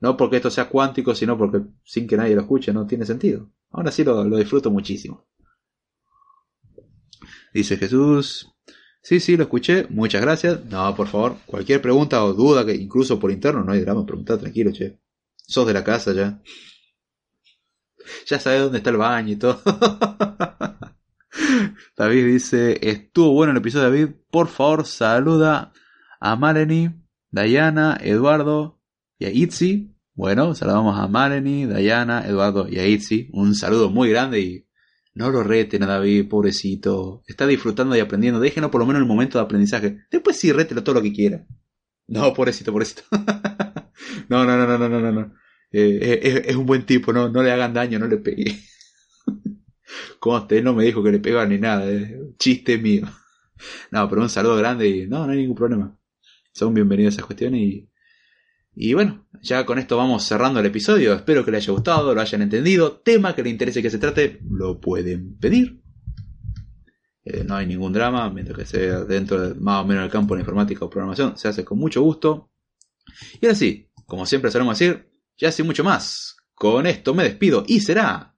No porque esto sea cuántico, sino porque sin que nadie lo escuche no tiene sentido. Ahora sí lo, lo disfruto muchísimo. Dice Jesús, Sí, sí, lo escuché. Muchas gracias. No, por favor, cualquier pregunta o duda, que incluso por interno, no hay drama, pregunta tranquilo, che. Sos de la casa ya. Ya sabes dónde está el baño y todo. David dice, estuvo bueno el episodio, David. Por favor, saluda a Maleni, Diana, Eduardo y a Itzi. Bueno, saludamos a Maleni, Diana, Eduardo y a Itzi. Un saludo muy grande y no lo reten a David, pobrecito. Está disfrutando y aprendiendo. Déjenlo por lo menos en el momento de aprendizaje. Después sí, rételo todo lo que quiera. No, pobrecito, pobrecito. no, no, no, no, no, no, no. Eh, es, un buen tipo, no, no le hagan daño, no le pegue. Como usted no me dijo que le pegaba ni nada, chiste mío. No, pero un saludo grande y no, no hay ningún problema. Son bienvenidos a esas cuestiones y y bueno, ya con esto vamos cerrando el episodio. Espero que les haya gustado, lo hayan entendido. Tema que les interese que se trate, lo pueden pedir. Eh, no hay ningún drama, mientras que sea dentro de más o menos el campo de informática o programación, se hace con mucho gusto. Y ahora sí, como siempre solemos decir, ya sin mucho más. Con esto me despido y será.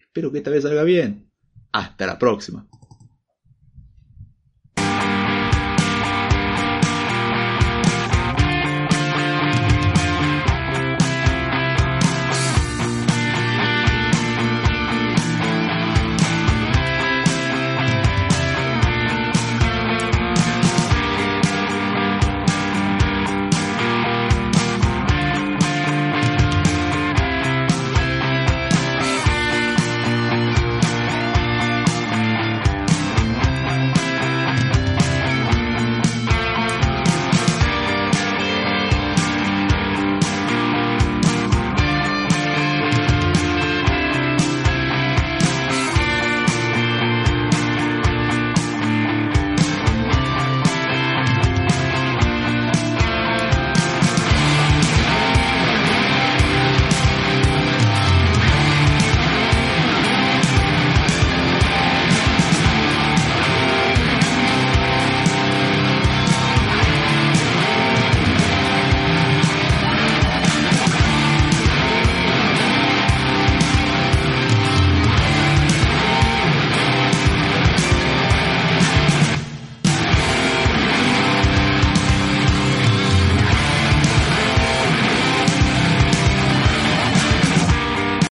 Espero que esta vez salga bien. Hasta la próxima.